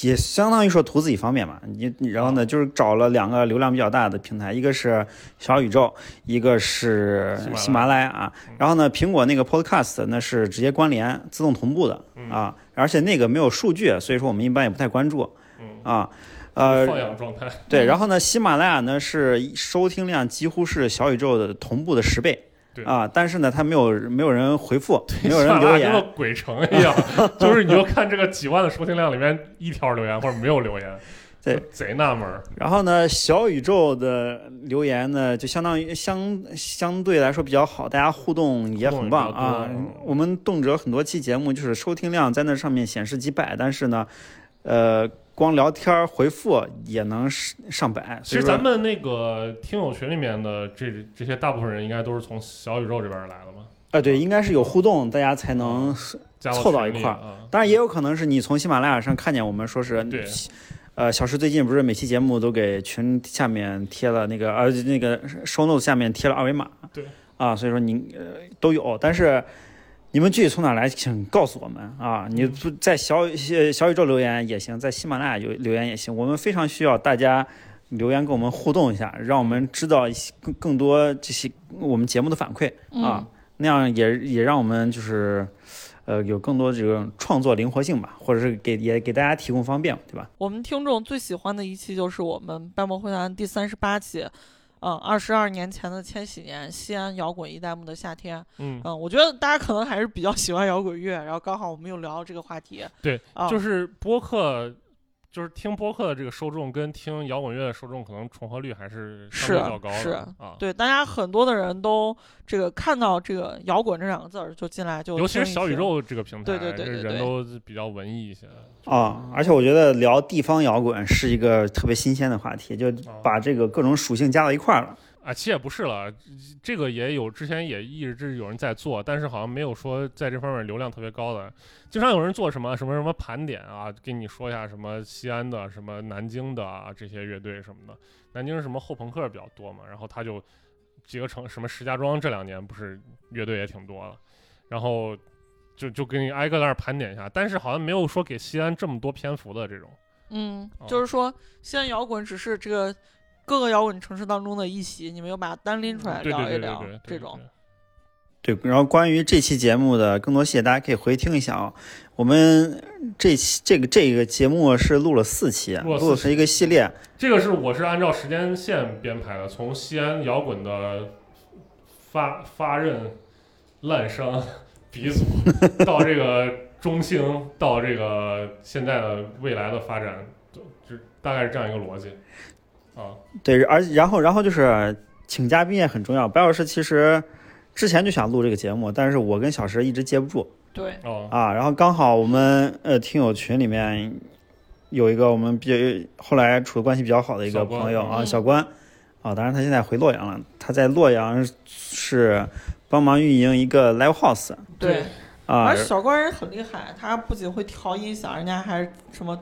Speaker 4: 也相当于说图自己方便嘛，你你然后呢，就是找了两个流量比较大的平台，一个是小宇宙，一个是喜
Speaker 5: 喜马
Speaker 4: 马拉雅
Speaker 5: 啊。
Speaker 4: 然后呢，苹果那个 Podcast 那是直接关联自动同步的，啊，而且那个没有数据，所以说我们一般也不太关注
Speaker 5: 嗯，
Speaker 4: 啊。呃，
Speaker 5: 放养状态。
Speaker 4: 对，然后呢，喜马拉雅呢是收听量几乎是小宇宙的同步的十倍。
Speaker 5: 对
Speaker 4: 啊，但是呢，他没有没有人回复，没有人留言
Speaker 5: 跟个。鬼城一样，就是你就看这个几万的收听量里面一条留言或者没有留言，
Speaker 4: 对
Speaker 5: 贼纳闷儿。
Speaker 4: 然后呢，小宇宙的留言呢，就相当于相相对来说比较好，大家互动也很棒啊
Speaker 5: 嗯。
Speaker 4: 我们动辄很多期节目就是收听量在那上面显示几百，但是呢，呃，光聊天回复也能上上百。
Speaker 5: 其实咱们那个听友群里面的这这些大部分人，应该都是从小宇宙这边来的嘛，
Speaker 4: 呃，对，应该是有互动，大家才能凑到一块儿
Speaker 5: 啊。
Speaker 4: 当然也有可能是你从喜马拉雅上看见我们说是
Speaker 5: 对，
Speaker 4: 呃，小石最近不是每期节目都给群下面贴了那个呃那个 show notes 下面贴了二维码，
Speaker 5: 对，
Speaker 4: 啊，所以说您呃都有，但是你们具体从哪来，请告诉我们啊！你
Speaker 5: 嗯
Speaker 4: 不在小小小宇宙留言也行，在喜马拉雅留留言也行，我们非常需要大家留言跟我们互动一下，让我们知道一些更更多这些我们节目的反馈啊，那样也也让我们就是。呃，有更多这种创作灵活性吧，或者是给也给大家提供方便，对吧？
Speaker 3: 我们听众最喜欢的一期就是我们掰膜会谈第三十八期，嗯，二十二年前的千禧年，西安摇滚一代目的夏天。
Speaker 5: 嗯，
Speaker 3: 嗯，我觉得大家可能还是比较喜欢摇滚乐，然后刚好我们又聊到这个话题。
Speaker 5: 对，
Speaker 3: 啊，
Speaker 5: 就是播客，就是听播客的这个受众跟听摇滚乐的受众可能重合率还是
Speaker 3: 是比
Speaker 5: 较高的
Speaker 3: 是
Speaker 5: 啊。
Speaker 3: 对，大家很多的人都这个看到这个摇滚这两个字儿就进来就
Speaker 5: 尤其是小宇宙这个平台，
Speaker 3: 对对对
Speaker 5: 这
Speaker 3: 对对
Speaker 5: 人都比较文艺一些。
Speaker 4: 啊，而且我觉得聊地方摇滚是一个特别新鲜的话题，就
Speaker 5: 啊
Speaker 4: 把这个各种属性加到一块儿了。
Speaker 5: 啊，其实也不是了，这个也有之前也一直有人在做，但是好像没有说在这方面流量特别高的。经常有人做什么什么什么盘点啊，跟你说一下什么西安的、什么南京的啊这些乐队什么的。南京是什么后朋克比较多嘛，然后他就几个城什么石家庄这两年不是乐队也挺多了，然后就就给你挨个在那儿盘点一下，但是好像没有说给西安这么多篇幅的这种。
Speaker 3: 嗯
Speaker 5: 哦，
Speaker 3: 就是说，西安摇滚只是这个各个摇滚城市当中的一席，你们又把它单拎出来聊一聊这种。
Speaker 4: 对，然后关于这期节目的更多细节，大家可以回听一下啊。我们这期这个这个节目是录了四期，
Speaker 5: 录了四
Speaker 4: 录的是一个系列。
Speaker 5: 这个是我是按照时间线编排的，从西安摇滚的发发轫、滥觞、鼻祖，到这个中兴，到这个现在的未来的发展，就就大概是这样一个逻辑。啊，
Speaker 4: 对，而然后然后就是请嘉宾也很重要。白老师其实之前就想录这个节目，但是我跟小石一直接不住
Speaker 3: 对，
Speaker 5: 哦，
Speaker 4: 啊。然后刚好我们呃听友群里面有一个我们比较后来处的关系比较好的一个朋友啊，
Speaker 3: 嗯
Speaker 4: 小关啊，当然他现在回洛阳了。他在洛阳是帮忙运营一个 live house
Speaker 3: 对，
Speaker 4: 啊
Speaker 3: 而，小关人很厉害，他不仅会调音响，人家还什么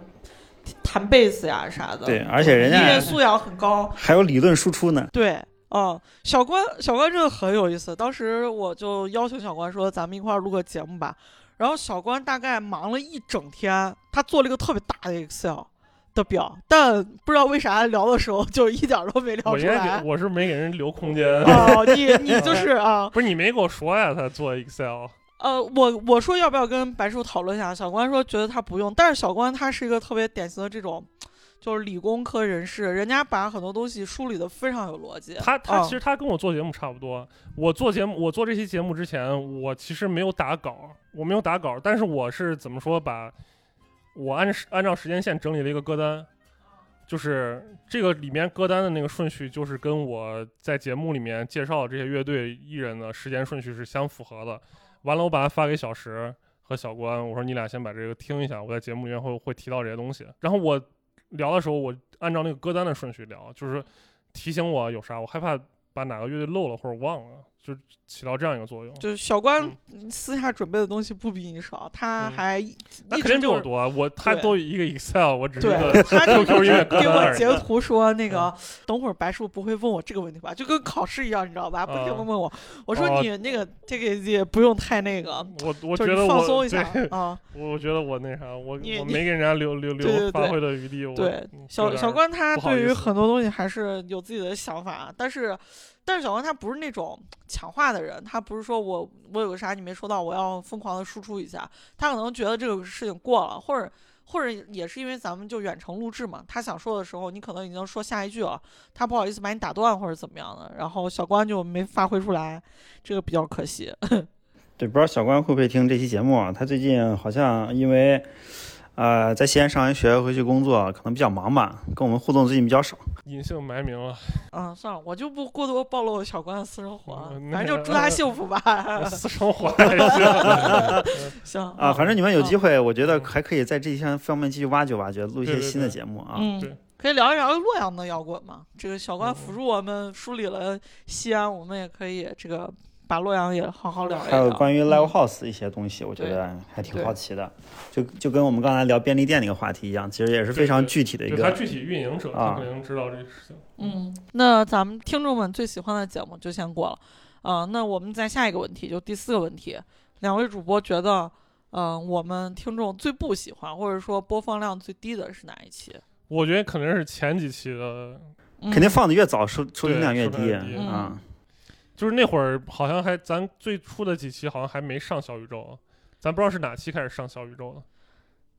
Speaker 3: 弹贝斯呀啥的，
Speaker 4: 对，而且人
Speaker 3: 音乐
Speaker 4: 家
Speaker 3: 素养很高。
Speaker 4: 还有理论输出呢。
Speaker 3: 对，哦，小关小关真的很有意思。当时我就邀请小关说，咱们一块儿录个节目吧。然后小关大概忙了一整天，他做了一个特别大的 Excel 的表，但不知道为啥聊的时候就一点都没聊出来
Speaker 5: 给。我是没给人留空间，
Speaker 3: 哦，你你就是啊，
Speaker 5: 不是你没跟我说呀？他做 Excel，
Speaker 3: 呃，我我说要不要跟白叔讨论一下，小关说觉得他不用，但是小关他是一个特别典型的这种，就是理工科人士，人家把很多东西梳理的非常有逻辑。
Speaker 5: 他他
Speaker 3: 嗯
Speaker 5: 其实他跟我做节目差不多。我做节目，我做这期节目之前，我其实没有打稿，我没有打稿，但是我是怎么说把，我按按照时间线整理了一个歌单，就是这个里面歌单的那个顺序，就是跟我在节目里面介绍这些乐队艺人的时间顺序是相符合的。完了，我把它发给小石和小关，我说你俩先把这个听一下，我在节目里面会会提到这些东西。然后我聊的时候，我按照那个歌单的顺序聊，就是提醒我有啥，我害怕把哪个乐队漏了或者忘了，就起到这样一个作用。
Speaker 3: 就是小关私下准备的东西不比你少，他
Speaker 5: 嗯
Speaker 3: 还一
Speaker 5: 那肯定比我多啊，我他
Speaker 3: 对
Speaker 5: 都一个 Excel，我只是
Speaker 3: 他 给我。截图说那个，等会儿白叔不会问我这个问题吧？就跟考试一样，你知道吧？不停的
Speaker 5: 啊
Speaker 3: 问我，我说
Speaker 5: 哦
Speaker 3: 你那个这个也不用太那个，
Speaker 5: 我我觉得我
Speaker 3: 放松一下
Speaker 5: 对
Speaker 3: 啊。
Speaker 5: 我觉得我那啥，我我没给人家留留 留发挥的余地。我
Speaker 3: 对小小关他对于很多东西还是有自己的想法，但是但是小关他不是那种强化的人，他不是说我我有个啥你没说到，我要疯狂的输出一下，他可能觉得这个事情过了，或者或者也是因为咱们就远程录制嘛，他想说的时候，你可能已经说下一句了，他不好意思把你打断或者怎么样的，然后小关就没发挥出来，这个比较可惜。
Speaker 4: 对，不知道小关会不会听这期节目啊？他最近好像因为，呃，在西安上完学回去工作，可能比较忙吧，跟我们互动最近比较少。
Speaker 5: 隐姓埋名了，
Speaker 3: 嗯，算了，我就不过多暴露小关的私生活反正就祝他幸福吧。
Speaker 5: 私生活还 行。
Speaker 4: 啊，反正你们有机
Speaker 3: 嗯
Speaker 4: 会，我觉得还可以在这些方面继续挖掘挖掘，录一些新的节目啊。
Speaker 3: 嗯
Speaker 5: 对，
Speaker 3: 可以聊一聊洛阳的摇滚吗？这个小关
Speaker 5: 嗯
Speaker 3: 辅助我们梳理了西安，我们也可以这个把洛阳也好好聊一聊。
Speaker 4: 还有关于
Speaker 3: 嗯
Speaker 4: live house 一些东西，我觉得还挺好奇的，就就跟我们刚才聊便利店那个话题一样，其实也是非常具体的一个。
Speaker 5: 就他具体运营者，
Speaker 4: 啊
Speaker 5: 他肯定知道这个事情。
Speaker 3: 嗯，那咱们听众们最喜欢的节目就先过了。啊、那我们再下一个问题，就第四个问题，两位主播觉得，嗯、我们听众最不喜欢或者说播放量最低的是哪一期？
Speaker 5: 我觉得肯定是前几期的，
Speaker 3: 嗯、
Speaker 4: 肯定放的越早，收收听量越低啊。
Speaker 5: 就是那会儿好像还咱最初的几期好像还没上小宇宙，咱不知道是哪期开始上小宇宙的，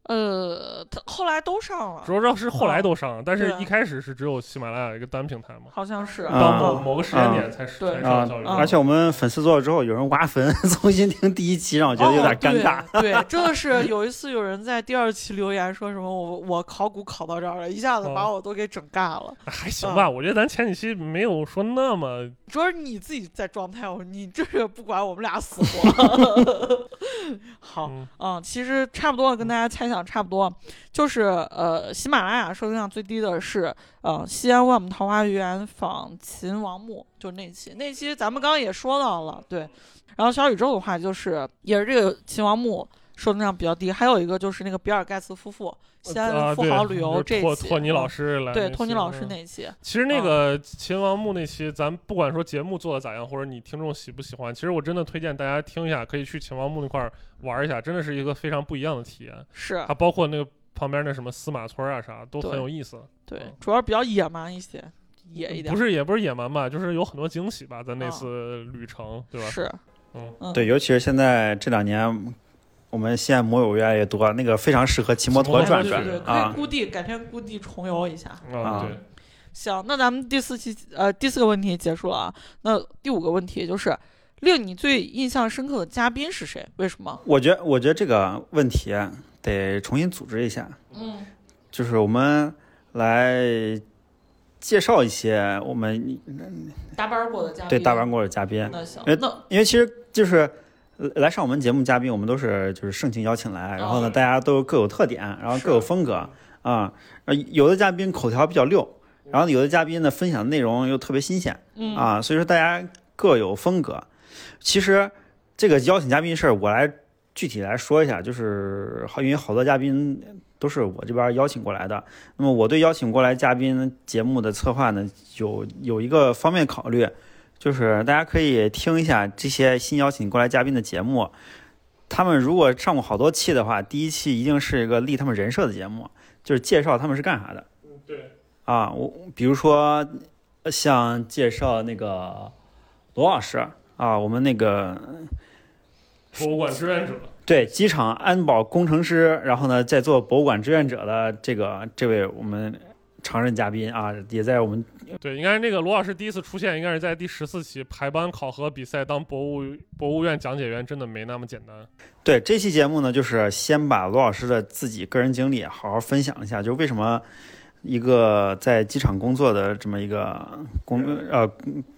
Speaker 3: 呃，他后来都上了，
Speaker 5: 主要是后来都上了，但是一开始是只有喜马拉雅一个单平台嘛，
Speaker 3: 好像是。
Speaker 4: 啊
Speaker 5: 到某
Speaker 3: 嗯
Speaker 5: 某个时间点才是才
Speaker 4: 啊
Speaker 5: 上小宇宙。
Speaker 3: 嗯
Speaker 4: 而且我们粉丝做了之后，有人挖坟 重新听第一期，让我觉得有点尴尬。
Speaker 3: 哦、对。对，真的是有一次有人在第二期留言说什么我我考古考到这儿了，一下子把
Speaker 5: 哦
Speaker 3: 我都给整尬了。
Speaker 5: 还行吧，我觉得咱前几期没有说那么
Speaker 3: 主要是你自己在状态，你这是不管我们俩死活。好，
Speaker 5: 嗯
Speaker 3: 嗯，其实差不多，跟大家猜想差不多，就是呃，喜马拉雅收听量最低的是呃西安万亩桃花源访秦王墓，就那期，那期咱们刚刚也说到了，对。然后小宇宙的话，就是也是这个秦王墓收听量比较低，还有一个就是那个比尔盖茨夫妇西安
Speaker 5: 啊，对
Speaker 3: 富豪旅游这一期，
Speaker 5: 托托尼老
Speaker 3: 嗯
Speaker 5: 师来，
Speaker 3: 对托尼老师。那一期，
Speaker 5: 其实那
Speaker 3: 嗯
Speaker 5: 个秦王墓那期，咱不管说节目做的咋样，或者你听众喜不喜欢，其实我真的推荐大家听一下，可以去秦王墓那块儿玩一下，真的是一个非常不一样的体验。
Speaker 3: 是
Speaker 5: 它包括那个旁边那什么司马村啊啥，都很有意思。
Speaker 3: 对
Speaker 5: 嗯，
Speaker 3: 主要比较野蛮一些，野一点，
Speaker 5: 不是也不是野蛮吧，就是有很多惊喜吧，在那
Speaker 3: 啊
Speaker 5: 次旅程，对吧？
Speaker 3: 是，
Speaker 5: 嗯
Speaker 3: 嗯，
Speaker 4: 对，尤其是现在这两年，我们现在摩友越来越多，那个非常适合骑摩托转转
Speaker 3: 对对对，可以
Speaker 4: 啊。
Speaker 3: 故地改天故地重游一下。
Speaker 5: 啊，
Speaker 4: 啊
Speaker 5: 对，
Speaker 3: 行，那咱们第四期呃第四个问题结束了啊。那第五个问题就是，令你最印象深刻的嘉宾是谁？为什么？
Speaker 4: 我觉得，我觉得这个问题得重新组织一下，
Speaker 3: 嗯
Speaker 4: 就是我们来介绍一些我们
Speaker 3: 搭班过的嘉宾。
Speaker 4: 对大班过的嘉宾，
Speaker 3: 那行
Speaker 4: 因为，
Speaker 3: 那
Speaker 4: 因为其实就是呃来上我们节目嘉宾，我们都是就是盛情邀请来，然后呢，
Speaker 5: 哦
Speaker 4: 大家都各有特点，然后各有风格啊。呃，有的嘉宾口条比较溜，然后有的嘉宾呢分享的内容又特别新鲜
Speaker 3: 嗯
Speaker 4: 啊，所以说大家各有风格。其实这个邀请嘉宾事儿，我来具体来说一下，就是好，因为好多嘉宾都是我这边邀请过来的。那么我对邀请过来嘉宾节目的策划呢，有有一个方面考虑，就是大家可以听一下这些新邀请过来嘉宾的节目。他们如果上过好多期的话，第一期一定是一个立他们人设的节目，就是介绍他们是干啥的
Speaker 5: 对，
Speaker 4: 啊。我比如说呃像介绍那个罗老师啊，我们那个
Speaker 5: 博物馆志愿者，
Speaker 4: 对机场安保工程师，然后呢在做博物馆志愿者的这个这位我们常任嘉宾啊，也在我们
Speaker 5: 对，应该是那个罗老师第一次出现，应该是在第十四期排班考核比赛当博物博物院讲解员，真的没那么简单。
Speaker 4: 对这期节目呢，就是先把罗老师的自己个人经历好好分享一下，就为什么一个在机场工作的这么一个工呃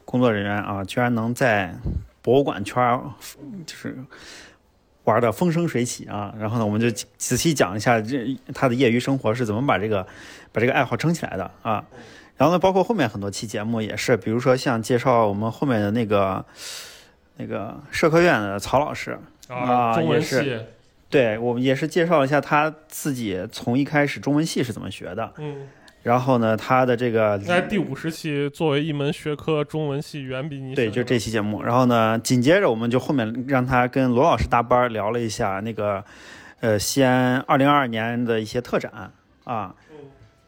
Speaker 4: 工作人员啊，居然能在博物馆圈儿就是玩的风生水起啊。然后呢，我们就仔细讲一下这他的业余生活是怎么把这个把这个爱好撑起来的啊。然后呢，包括后面很多期节目也是，比如说像介绍我们后面的那个那个社科院的曹老师，啊
Speaker 5: 中文
Speaker 4: 也是
Speaker 5: 系，
Speaker 4: 对我们也是介绍了一下他自己从一开始中文系是怎么学的，
Speaker 5: 嗯，
Speaker 4: 然后呢，他的这个
Speaker 5: 在第五十期作为一门学科，中文系远比你
Speaker 4: 对，就这期节目。然后呢，紧接着我们就后面让他跟罗老师搭班聊了一下那个呃西安二零二二年的一些特展啊。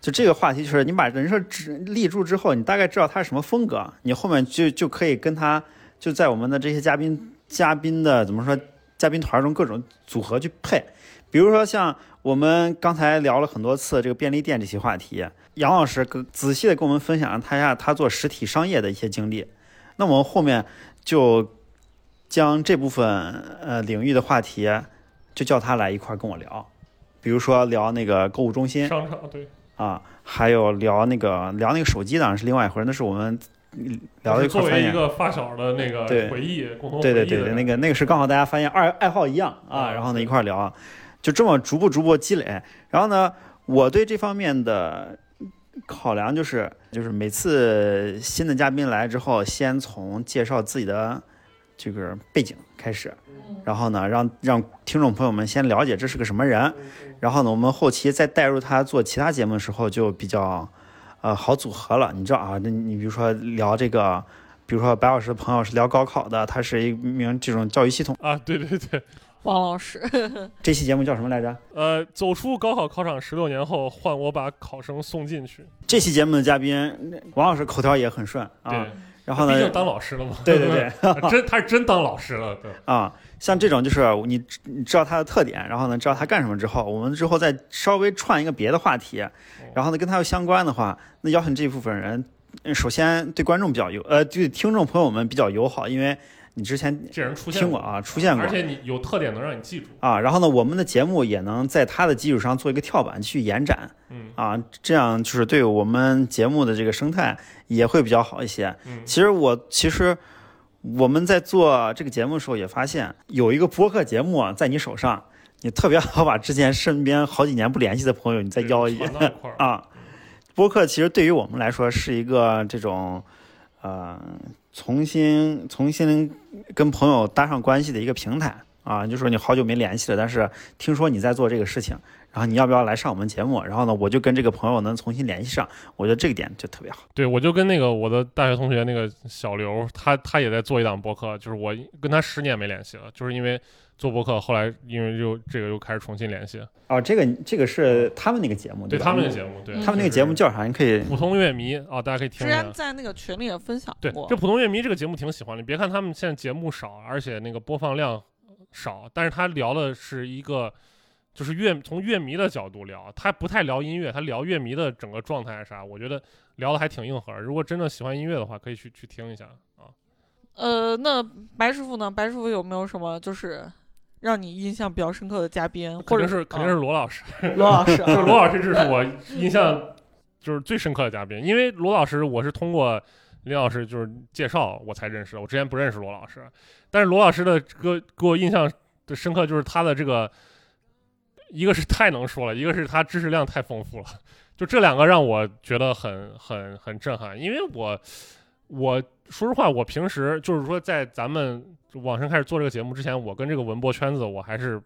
Speaker 4: 就这个话题，就是你把人设指立住之后，你大概知道他是什么风格，你后面就就可以跟他就在我们的这些嘉宾嘉宾的怎么说嘉宾团中各种组合去配。比如说像我们刚才聊了很多次这个便利店这些话题，杨老师跟仔细的跟我们分享了他下他做实体商业的一些经历。那我们后面就将这部分呃领域的话题，就叫他来一块跟我聊，比如说聊那个购物中心
Speaker 5: 商场对，
Speaker 4: 啊，还有聊那个聊那个手机，当然是另外一回事，那是我们嗯聊的一块
Speaker 5: 作为一。个发小的那个
Speaker 4: 对
Speaker 5: 回忆，共同回
Speaker 4: 对
Speaker 5: 忆的
Speaker 4: 对对对，那个那个是刚好大家发现爱爱好一样啊，
Speaker 5: 啊
Speaker 4: 然后呢一块儿聊啊，就这么逐步逐步积累。然后呢，我对这方面的考量就是，就是每次新的嘉宾来之后，先从介绍自己的这个背景开始，然后呢，让让听众朋友们先了解这是个什么人，然后呢，我们后期再带入他做其他节目的时候就比较呃好组合了。你知道啊，那你比如说聊这个。比如说白老师的朋友是聊高考的，他是一名这种教育系统。
Speaker 5: 啊，对对对，
Speaker 3: 王老师，
Speaker 4: 这期节目叫什么来着？
Speaker 5: 呃，走出高考考场十六年后，换我把考生送进去。
Speaker 4: 这期节目的嘉宾王老师口条也很顺啊。，然后呢，
Speaker 5: 毕竟当老师了嘛。
Speaker 4: 对对对
Speaker 5: 真他是真当老师了，对。
Speaker 4: 啊，像这种就是你你知道他的特点，然后呢知道他干什么之后，我们之后再稍微串一个别的话题，然后呢跟他又相关的话，那邀请这部分人，嗯首先对观众比较友，呃，对听众朋友们比较友好，因为你之前
Speaker 5: 这人出现
Speaker 4: 过啊，出现过
Speaker 5: 而。且你有特点能让你记住。
Speaker 4: 啊，然后呢，我们的节目也能在他的基础上做一个跳板去延展
Speaker 5: 嗯
Speaker 4: 啊，这样就是对我们节目的这个生态也会比较好一些。
Speaker 5: 嗯，
Speaker 4: 其实我其实我们在做这个节目的时候也发现，有一个播客节目啊在你手上，你特别好把之前身边好几年不联系的朋友你再邀一。啊。播客其实对于我们来说是一个这种呃重新重新跟朋友搭上关系的一个平台啊，就说你好久没联系了，但是听说你在做这个事情，然后你要不要来上我们节目？然后呢，我就跟这个朋友能重新联系上，我觉得这个点就特别好。
Speaker 5: 对，我就跟那个我的大学同学那个小刘，他他也在做一档播客，就是我跟他十年没联系了，就是因为做播客，后来因为又这个又开始重新联系。
Speaker 4: 哦，这个这个是他们那个节目，吧？
Speaker 5: 对他们那个节目，对
Speaker 4: 他们那个节目叫啥？你可以
Speaker 5: 普通乐迷啊，大家可以听
Speaker 3: 之
Speaker 5: 一下。
Speaker 3: 前在那个群里也分享
Speaker 5: 对，
Speaker 3: 过
Speaker 5: 这。普通乐迷这个节目挺喜欢的。你别看他们现在节目少，而且那个播放量少，但是他聊的是一个就是乐从乐迷的角度聊，他不太聊音乐，他聊乐迷的整个状态啥，我觉得聊的还挺硬核。如果真的喜欢音乐的话，可以去去听一下啊。
Speaker 3: 呃，那白师傅呢？白师傅有没有什么就是让你印象比较深刻的嘉宾？
Speaker 5: 肯
Speaker 3: 或者
Speaker 5: 定是肯定是罗老师，
Speaker 3: 啊 罗老师啊，
Speaker 5: 就是罗老师，这是我印象就是最深刻的嘉宾，因为罗老师我是通过林老师就是介绍我才认识的，我之前不认识罗老师，但是罗老师的歌给我印象的深刻就是他的这个，一个是太能说了，一个是他知识量太丰富了，就这两个让我觉得很很很震撼，因为我我说实话，我平时就是说在咱们网上开始做这个节目之前，我跟这个文博圈子我还是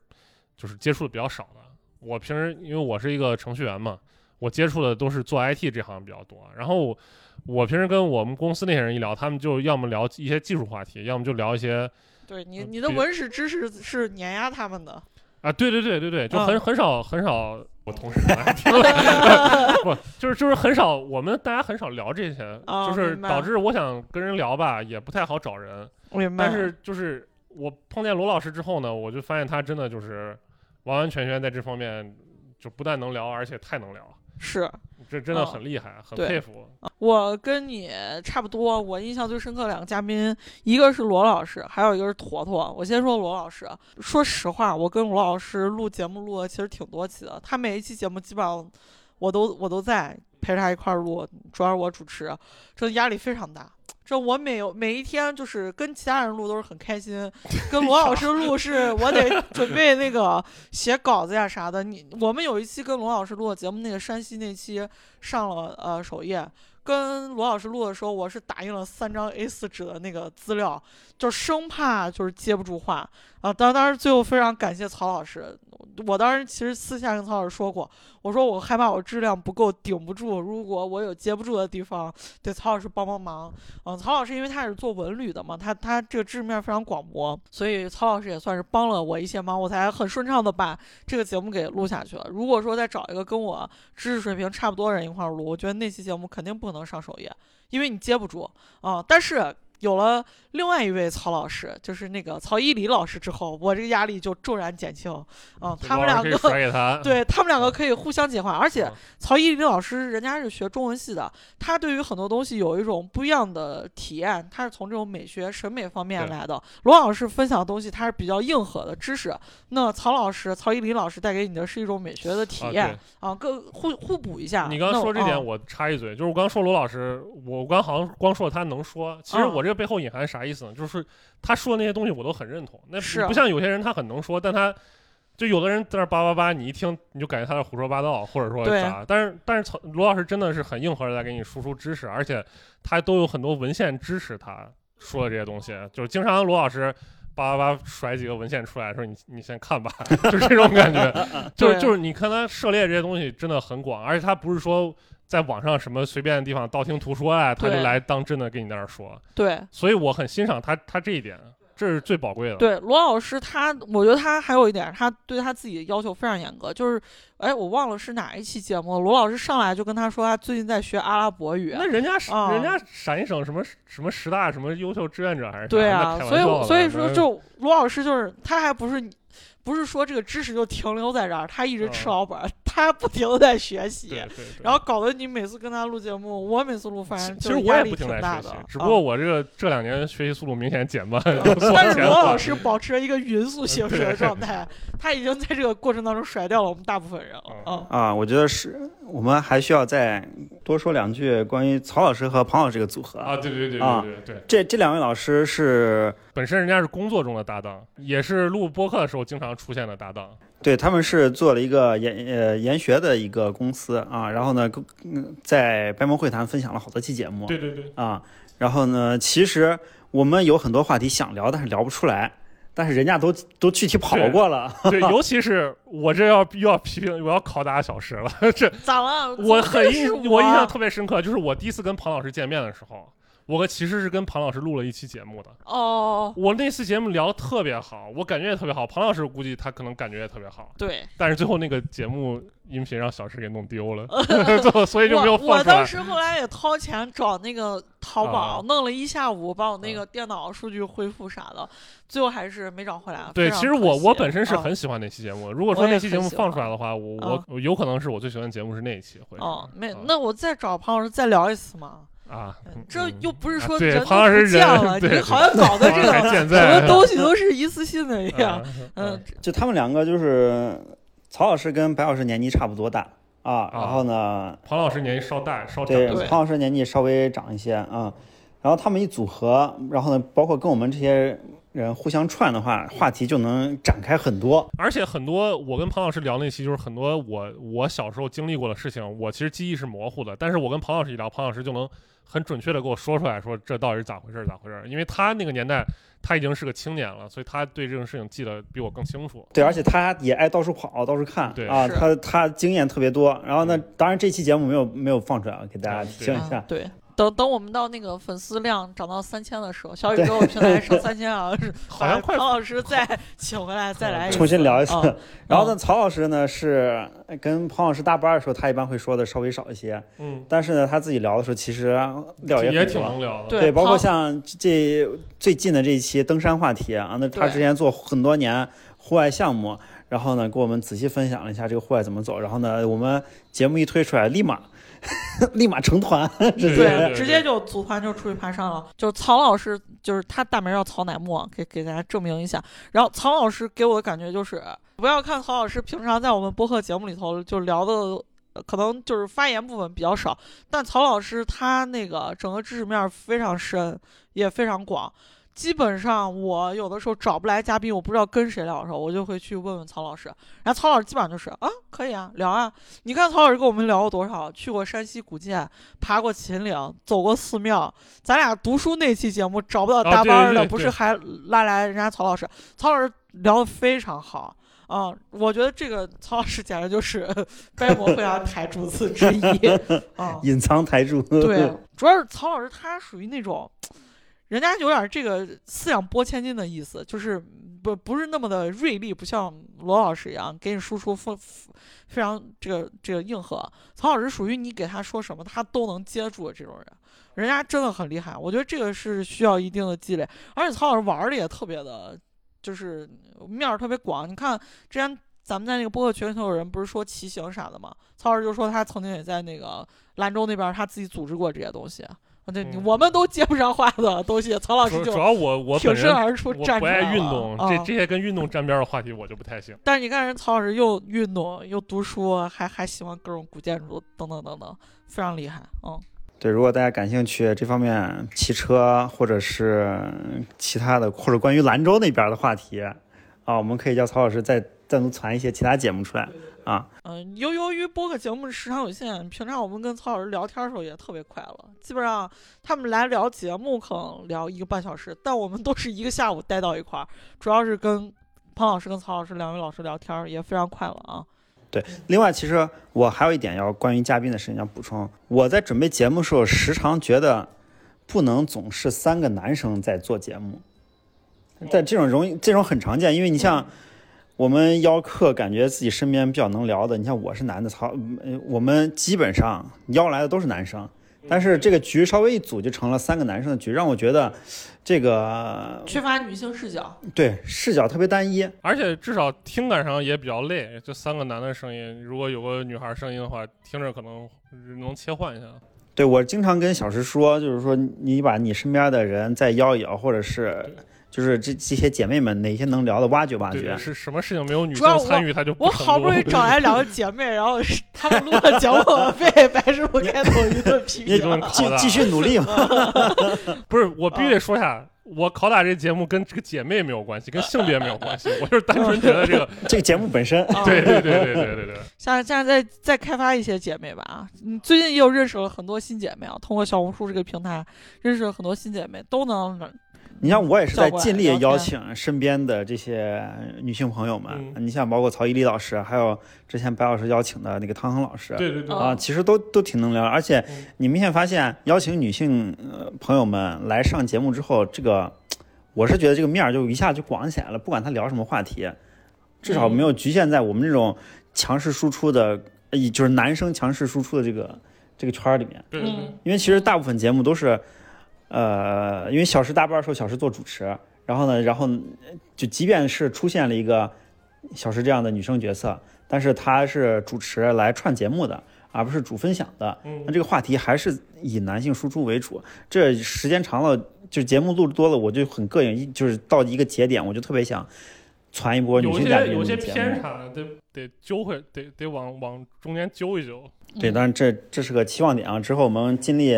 Speaker 5: 就是接触的比较少的。我平时因为我是一个程序员嘛，我接触的都是做 IT 这行比较多。然后我平时跟我们公司那些人一聊，他们就要么聊一些技术话题，要么就聊一些
Speaker 3: 对你
Speaker 5: 呃
Speaker 3: 你的文史知识是碾压他们的。
Speaker 5: 啊，对对对对对，就
Speaker 3: 嗯
Speaker 5: 很很少很少，我同事 不就是就是很少，我们大家很少聊这些，
Speaker 3: 哦
Speaker 5: 就是
Speaker 3: 明白
Speaker 5: 导致我想跟人聊吧，也不太好找人。
Speaker 3: 我明白。
Speaker 5: 但是就是我碰见罗老师之后呢，我就发现他真的就是完完全全在这方面就不但能聊，而且太能聊，
Speaker 3: 是
Speaker 5: 这真的
Speaker 3: 哦
Speaker 5: 很厉害，很佩服。
Speaker 3: 我跟你差不多，我印象最深刻的两个嘉宾，一个是罗老师，还有一个是坨坨。我先说罗老师，说实话，我跟罗老师录节目录的其实挺多期的，他每一期节目基本上我都我都在陪着他一块儿录，主要是我主持，这压力非常大。这我每每一天就是跟其他人录都是很开心，跟罗老师录是我得准备那个写稿子呀啥的。你我们有一期跟罗老师录的节目，那个山西那期上了呃首页，跟罗老师录的时候，我是打印了三张 A4 纸的那个资料，就生怕就是接不住话啊。当当然最后非常感谢曹老师，我当时其实私下跟曹老师说过，我说我害怕我质量不够，顶不住。如果我有接不住的地方，得曹老师帮帮忙。嗯，曹老师因为他是做文旅的嘛，他他这个知识面非常广博，所以曹老师也算是帮了我一些忙，我才很顺畅的把这个节目给录下去了。如果说再找一个跟我知识水平差不多的人一块录，我觉得那期节目肯定不可能上首页，因为你接不住啊、但是有了另外一位曹老师，就是那个曹一礼老师之后，我这个压力就骤然减轻。嗯，他们两个
Speaker 5: 甩给他，
Speaker 3: 对他们两个可以互相解换，而且
Speaker 5: 嗯
Speaker 3: 曹一林老师人家是学中文系的，他对于很多东西有一种不一样的体验，他是从这种美学审美方面来的。罗老师分享的东西，他是比较硬核的知识，那曹老师曹一林老师带给你的是一种美学的体
Speaker 5: 啊
Speaker 3: 验啊，各互互补一下。
Speaker 5: 你刚刚说这点，
Speaker 3: 啊
Speaker 5: 我插一嘴，就是我刚刚说罗老师，我刚好像光说他能说，其实
Speaker 3: 嗯
Speaker 5: 我这个背后隐含啥意思呢？就是他说的那些东西我都很认同。那
Speaker 3: 是
Speaker 5: 不像有些人他很能说，但他就有的人在那叭叭叭，你一听你就感觉他在胡说八道，或者说
Speaker 3: 对
Speaker 5: 咋？但是但是曹罗老师真的是很硬核的在给你输出知识，而且他都有很多文献支持他说的这些东西，就是经常罗老师。叭叭叭甩几个文献出来，说你你先看吧，就这种感觉。就是就是你看他涉猎这些东西真的很广，而且他不是说在网上什么随便的地方道听途说啊，他就来当真的跟你在那儿说，
Speaker 3: 对
Speaker 5: 所以我很欣赏他他这一点，这是最宝贵的。
Speaker 3: 对，罗老师他，我觉得他还有一点，他对他自己的要求非常严格，就是，哎，我忘了是哪一期节目了，罗老师上来就跟他说，他最近在学阿拉伯语。
Speaker 5: 那人家是、
Speaker 3: 啊
Speaker 5: 人家陕西省什么什么十大什么优秀志愿者还是啥
Speaker 3: 对啊所以所以说就罗老师就是他还不是不是说这个知识就停留在这儿，他一直吃
Speaker 5: 嗯
Speaker 3: 老本儿，他不停的在学习
Speaker 5: 对，对对。
Speaker 3: 然后搞得你每次跟他录节目，我每次录反
Speaker 5: 其
Speaker 3: 正
Speaker 5: 其实我也不停在学习
Speaker 3: 挺大的，，
Speaker 5: 只不过
Speaker 3: 啊
Speaker 5: 我这个这两年学习速度明显减慢，
Speaker 3: 但是罗老师保持了一个匀速行驶的状态，他已经在这个过程当中甩掉了我们大部分人了。
Speaker 4: 啊，我觉得是我们还需要再多说两句关于曹老师和庞老师这个组合。
Speaker 5: 啊，对对对
Speaker 4: 啊
Speaker 5: 对对对，
Speaker 4: 这这两位老师是
Speaker 5: 本身人家是工作中的搭档，也是录播客的时候经常出现的搭档。
Speaker 4: 对，他们是做了一个研呃研学的一个公司啊，然后呢，跟嗯在白毛会谈分享了好多期节目
Speaker 5: 对对对，
Speaker 4: 啊，然后呢，其实我们有很多话题想聊，但是聊不出来，但是人家都都具体跑过了，
Speaker 5: 对，尤其是我这要又要批评，我要拷打小时了。这
Speaker 3: 咋了？
Speaker 5: 我很印，我印象特别深刻，就是我第一次跟庞老师见面的时候，我其实是跟庞老师录了一期节目的。
Speaker 3: 哦，
Speaker 5: 我那次节目聊得特别好，我感觉也特别好。庞老师估计他可能感觉也特别好，
Speaker 3: 对，
Speaker 5: 但是最后那个节目音频让小石给弄丢了，所以就没有
Speaker 3: 我我
Speaker 5: 放出来
Speaker 3: 当。时后来也掏钱找那个淘宝，
Speaker 5: 啊
Speaker 3: 弄了一下午，把我那个电脑数据恢复啥的，最后还是没找回来。
Speaker 5: 对，其实我我本身是
Speaker 3: 啊
Speaker 5: 很喜欢那期节目的。如果说那期节目放出来的话，我我有可能是我最喜欢的节目是那一期，会
Speaker 3: 哦，没
Speaker 5: 啊，
Speaker 3: 那我再找庞老师再聊一次嘛。
Speaker 5: 啊，嗯
Speaker 3: 这
Speaker 5: 嗯
Speaker 3: 又不是说人都
Speaker 5: 庞老师
Speaker 3: 不见
Speaker 5: 人
Speaker 3: 了，你好像搞的这个什
Speaker 5: 在
Speaker 3: 么东西都 是一次性的一样。
Speaker 5: 啊
Speaker 3: 嗯，
Speaker 4: 就他们两个就是曹老师跟白老师年纪差不多大啊，然后呢，
Speaker 5: 庞老师年纪稍大，稍长
Speaker 4: 对
Speaker 5: 一些
Speaker 3: 对
Speaker 4: 庞老师年纪稍微长一些啊，然后他们一组合，然后呢，包括跟我们这些人互相串的话，话题就能展开很多。
Speaker 5: 而且很多我跟庞老师聊那期，就是很多我我小时候经历过的事情，我其实记忆是模糊的，但是我跟庞老师一聊，庞老师就能很准确的给我说出来，说这到底是咋回事儿，咋回事儿？因为他那个年代他已经是个青年了，所以他对这种事情记得比我更清楚。
Speaker 4: 对，而且他也爱到处跑，到处看
Speaker 5: 对
Speaker 4: 啊，他他经验特别多。然后呢，当然这期节目没有没有放出来啊，给大家
Speaker 5: 嗯
Speaker 4: 提醒一下
Speaker 3: 啊。对，等等我们到那个粉丝量涨到三千的时候，小宇宙平台上三千啊，是
Speaker 5: 好像快
Speaker 3: 庞老师再 请回来，再来一次
Speaker 4: 重新聊一次。
Speaker 3: 啊
Speaker 4: 然后呢，曹老师呢是跟庞老师搭班的时候，他一般会说的稍微少一些，
Speaker 5: 嗯，
Speaker 4: 但是呢，他自己聊的时候，其实料
Speaker 5: 也
Speaker 4: 很多。
Speaker 5: 挺能聊的。
Speaker 3: 对
Speaker 4: 对，包括像这最近的这一期登山话题啊，那他之前做很多年户外项目，然后呢，给我们仔细分享了一下这个户外怎么走。然后呢，我们节目一推出来，立马 立马成团，直
Speaker 5: 对
Speaker 4: 接，
Speaker 3: 直接就组团就出去爬山了。就是曹老师，就是他大名叫曹乃木，啊给给大家证明一下。然后曹老师给我的感觉就是，不要看曹老师平常在我们播客节目里头就聊的。呃可能就是发言部分比较少，但曹老师他那个整个知识面非常深，也非常广。基本上我有的时候找不来嘉宾，我不知道跟谁聊的时候，我就会去问问曹老师。然后曹老师基本上就是啊，可以啊，聊啊。你看曹老师跟我们聊过多少？去过山西古建，爬过秦岭，走过寺庙。咱俩读书那期节目找不到搭班的，不是还拉来人家曹老师？曹老师聊的非常好啊、我觉得这个曹老师简直就是 掰馍会啊台柱子之一 啊。
Speaker 4: 隐藏台柱。
Speaker 3: 对，主要是曹老师他属于那种，人家有点这个四两拨千斤的意思，就是不不是那么的锐利，不像罗老师一样给你输出非非常这个这个硬核。曹老师属于你给他说什么，他都能接住的这种人，人家真的很厉害。我觉得这个是需要一定的积累，而且曹老师玩的也特别的，就是面儿特别广。你看之前。咱们在那个播客群里头有人不是说骑行啥的吗？曹老师就说他曾经也在那个兰州那边，他自己组织过这些东西。对，
Speaker 5: 嗯
Speaker 3: 我们都接不上话的东西，曹老师就
Speaker 5: 主主要我我
Speaker 3: 挺
Speaker 5: 本
Speaker 3: 身而出
Speaker 5: 我不爱
Speaker 3: 站出来了
Speaker 5: 运动，
Speaker 3: 啊
Speaker 5: 这这些跟运动沾边儿的话题我就不太行。
Speaker 3: 但是你看人曹老师又运动又读书，还还喜欢各种古建筑等等等等，非常厉害。嗯，
Speaker 4: 对，如果大家感兴趣这方面骑车或者是其他的，或者关于兰州那边的话题啊，我们可以叫曹老师再单独传一些其他节目出来啊。
Speaker 3: 嗯，由由于播客节目时长有限，平常我们跟曹老师聊天的时候也特别快乐。基本上他们来聊节目可能聊一个半小时，但我们都是一个下午待到一块儿，主要是跟庞老师跟曹老师两位老师聊天，也非常快乐啊。
Speaker 4: 对另外，其实我还有一点要关于嘉宾的事情要补充。我在准备节目的时候，时常觉得不能总是三个男生在做节目，在这种容易这种很常见，因为你像我们邀客，感觉自己身边比较能聊的，你像我是男的，操，呃我们基本上邀来的都是男生。但是这个局稍微一组就成了三个男生的局，让我觉得这个
Speaker 3: 缺乏女性视角，
Speaker 4: 对视角特别单一。
Speaker 5: 而且至少听感上也比较累，就三个男的声音，如果有个女孩声音的话，听着可能能切换一下。
Speaker 4: 对我经常跟小石说，就是说你把你身边的人再邀一邀，或者是就是这这些姐妹们哪些能聊的挖掘挖掘。
Speaker 5: 是什么事情没有女
Speaker 3: 主要我
Speaker 5: 性参与，他就不
Speaker 3: 我
Speaker 5: 成
Speaker 3: 好不容易找来两个姐妹，然后是她们录了节目，被白师傅开头一顿批
Speaker 5: 一顿
Speaker 3: 评。
Speaker 5: 拷打
Speaker 4: 继继续努力嘛。
Speaker 5: 不是，我必须得说一下，我拷打这节目跟这个姐妹没有关系，跟性别没有关系，我就是单纯觉得这个，
Speaker 4: 这个节目本身，
Speaker 3: 啊
Speaker 5: 对对对对对对对，
Speaker 3: 现在现在再再开发一些姐妹吧啊！嗯，最近又认识了很多新姐妹啊，通过小红书这个平台认识了很多新姐妹，都能
Speaker 4: 你像我也是在尽力邀请身边的这些女性朋友们，
Speaker 5: 嗯
Speaker 4: 你像包括曹一丽老师，还有之前白老师邀请的那个汤恒老师，
Speaker 5: 对对对，
Speaker 4: 啊，其实都都挺能聊，而且
Speaker 5: 嗯
Speaker 4: 你明显发现邀请女性呃朋友们来上节目之后，这个我是觉得这个面儿就一下就广起来了，不管他聊什么话题，至少没有局限在我们这种强势输出的，呃就是男生强势输出的这个这个圈儿里面。
Speaker 5: 对对对
Speaker 3: 嗯，
Speaker 4: 因为其实大部分节目都是，呃，因为小时大班的时候，小时做主持，然后呢，然后就即便是出现了一个小时这样的女生角色，但是她是主持来串节目的，而不是主分享的。
Speaker 5: 嗯
Speaker 4: 那这个话题还是以男性输出为主。这时间长了，就是节目录多了，我就很膈应，一就是到一个节点，我就特别想传一波女
Speaker 5: 有
Speaker 4: 性嘉宾
Speaker 5: 些有些。偏差得得揪回，得得往往中间揪一揪。
Speaker 4: 对，但是这这是个期望点啊。之后我们尽力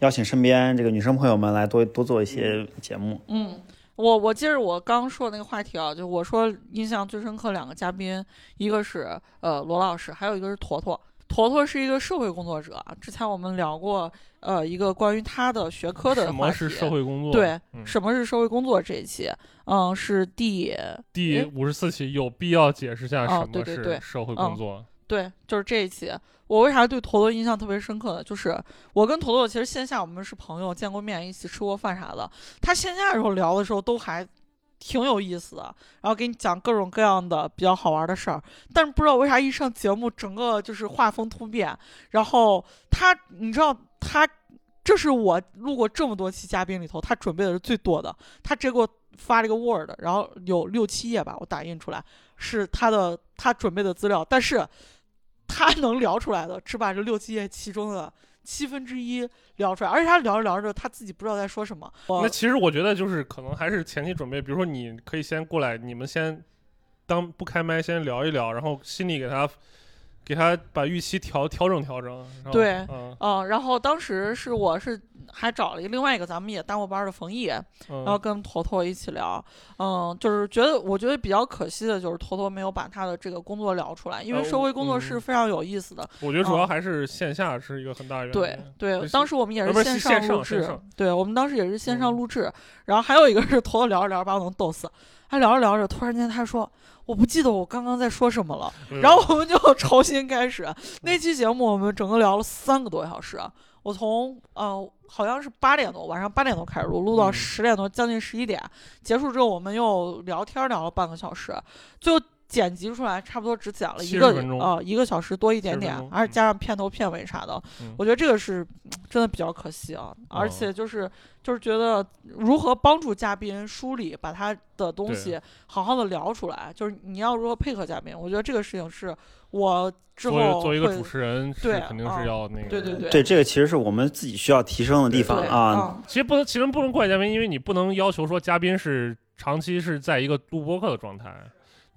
Speaker 4: 邀请身边这个女生朋友们来多多做一些节目。
Speaker 3: 嗯，我我接着我刚说的那个话题啊，就我说印象最深刻两个嘉宾，一个是呃罗老师，还有一个是坨坨。坨坨是一个社会工作者，之前我们聊过呃一个关于他的学科的。
Speaker 5: 什么是社会工作？
Speaker 3: 对，
Speaker 5: 嗯
Speaker 3: 什么是社会工作这一期，嗯，是第
Speaker 5: 第五十四期有必要解释下
Speaker 3: 哦
Speaker 5: 什么
Speaker 3: 对对对
Speaker 5: 是社会工作。
Speaker 3: 对，对就是这一期。我为啥对坨坨印象特别深刻呢？就是我跟坨坨其实线下我们是朋友，见过面，一起吃过饭啥的。他线下的时候聊的时候都还挺有意思的，然后给你讲各种各样的比较好玩的事儿。但是不知道为啥一上节目，整个就是画风突变。然后他，你知道他，这是我录过这么多期嘉宾里头，他准备的是最多的。他直接给我发了一个 Word，然后有六七页吧，我打印出来是他的他准备的资料，但是他能聊出来的只把这六七页其中的七分之一聊出来，而且他聊着聊着他自己不知道在说什么。
Speaker 5: 那其实我觉得就是可能还是前期准备，比如说你可以先过来，你们先当不开麦先聊一聊，然后心里给他给他把预期调调整调整。
Speaker 3: 对
Speaker 5: 嗯。
Speaker 3: 嗯，然后当时是我是还找了一个另外一个咱们也当过班的冯毅，
Speaker 5: 嗯，
Speaker 3: 然后跟坨坨一起聊，嗯，就是觉得我觉得比较可惜的就是坨坨没有把他的这个工作聊出来，因为
Speaker 5: 呃
Speaker 3: 社会工作
Speaker 5: 嗯。
Speaker 3: 是非常有意思的。
Speaker 5: 我觉得主要
Speaker 3: 嗯。
Speaker 5: 还是线下是一个很大原因。
Speaker 3: 对对，当时我们也
Speaker 5: 是
Speaker 3: 线
Speaker 5: 上
Speaker 3: 录制。对我们当时也是线上
Speaker 5: 嗯。
Speaker 3: 录制，然后还有一个是坨坨聊着聊着把我能逗死，还聊着聊着，突然间他说我不记得我刚刚在说什么了，
Speaker 5: 嗯
Speaker 3: 然后我们就 重新开始。那期节目我们整个聊了三个多小时，我从呃好像是八点多晚上八点多开始录，录到
Speaker 5: 嗯
Speaker 3: 十点多，将近十一点。结束之后我们又聊天聊了半个小时，最后剪辑出来差不多只剪了一个
Speaker 5: 分钟
Speaker 3: 呃一个小时多一点点，而且加上片头片尾啥的，
Speaker 5: 嗯
Speaker 3: 我觉得这个是嗯真的比较可惜啊。而
Speaker 5: 哦
Speaker 3: 且就是就是觉得如何帮助嘉宾梳理，把他的东西好好的聊出来，就是你要如何配合嘉宾，我觉得这个事情是我之
Speaker 5: 作为
Speaker 3: 后会
Speaker 5: 作为一个主持人
Speaker 3: 对
Speaker 5: 肯定
Speaker 3: 啊
Speaker 5: 是要那个
Speaker 3: 对对对
Speaker 4: 对，这个其实是我们自己需要提升的地方
Speaker 3: 对
Speaker 4: 啊。
Speaker 3: 嗯
Speaker 5: 其实不能，其实不能怪嘉宾，因为你不能要求说嘉宾是长期是在一个录播课的状态，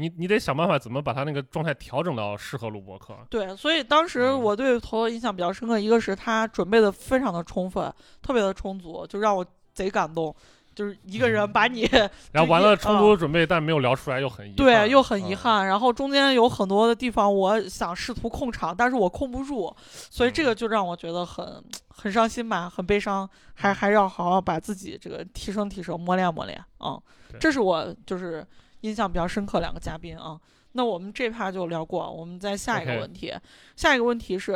Speaker 5: 你你得想办法怎么把他那个状态调整到适合录播课。
Speaker 3: 对，所以当时
Speaker 5: 嗯
Speaker 3: 我对头头印象比较深刻，一个是他准备的非常的充分，特别的充足，就让我贼感动。就是一个人把你
Speaker 5: 然后完了充足的准备，但没有聊出来，又很遗憾。
Speaker 3: 对，又很遗
Speaker 5: 嗯。
Speaker 3: 憾。然后中间有很多的地方，我想试图控场，但是我控不住，所以这
Speaker 5: 嗯
Speaker 3: 个就让我觉得很很伤心吧，很悲伤，还还要好好把自己这个提升提升，磨练磨练啊、这是我就是印象比较深刻两个嘉宾啊。那我们这趴就聊过，我们再下一个问题。下一个问题是，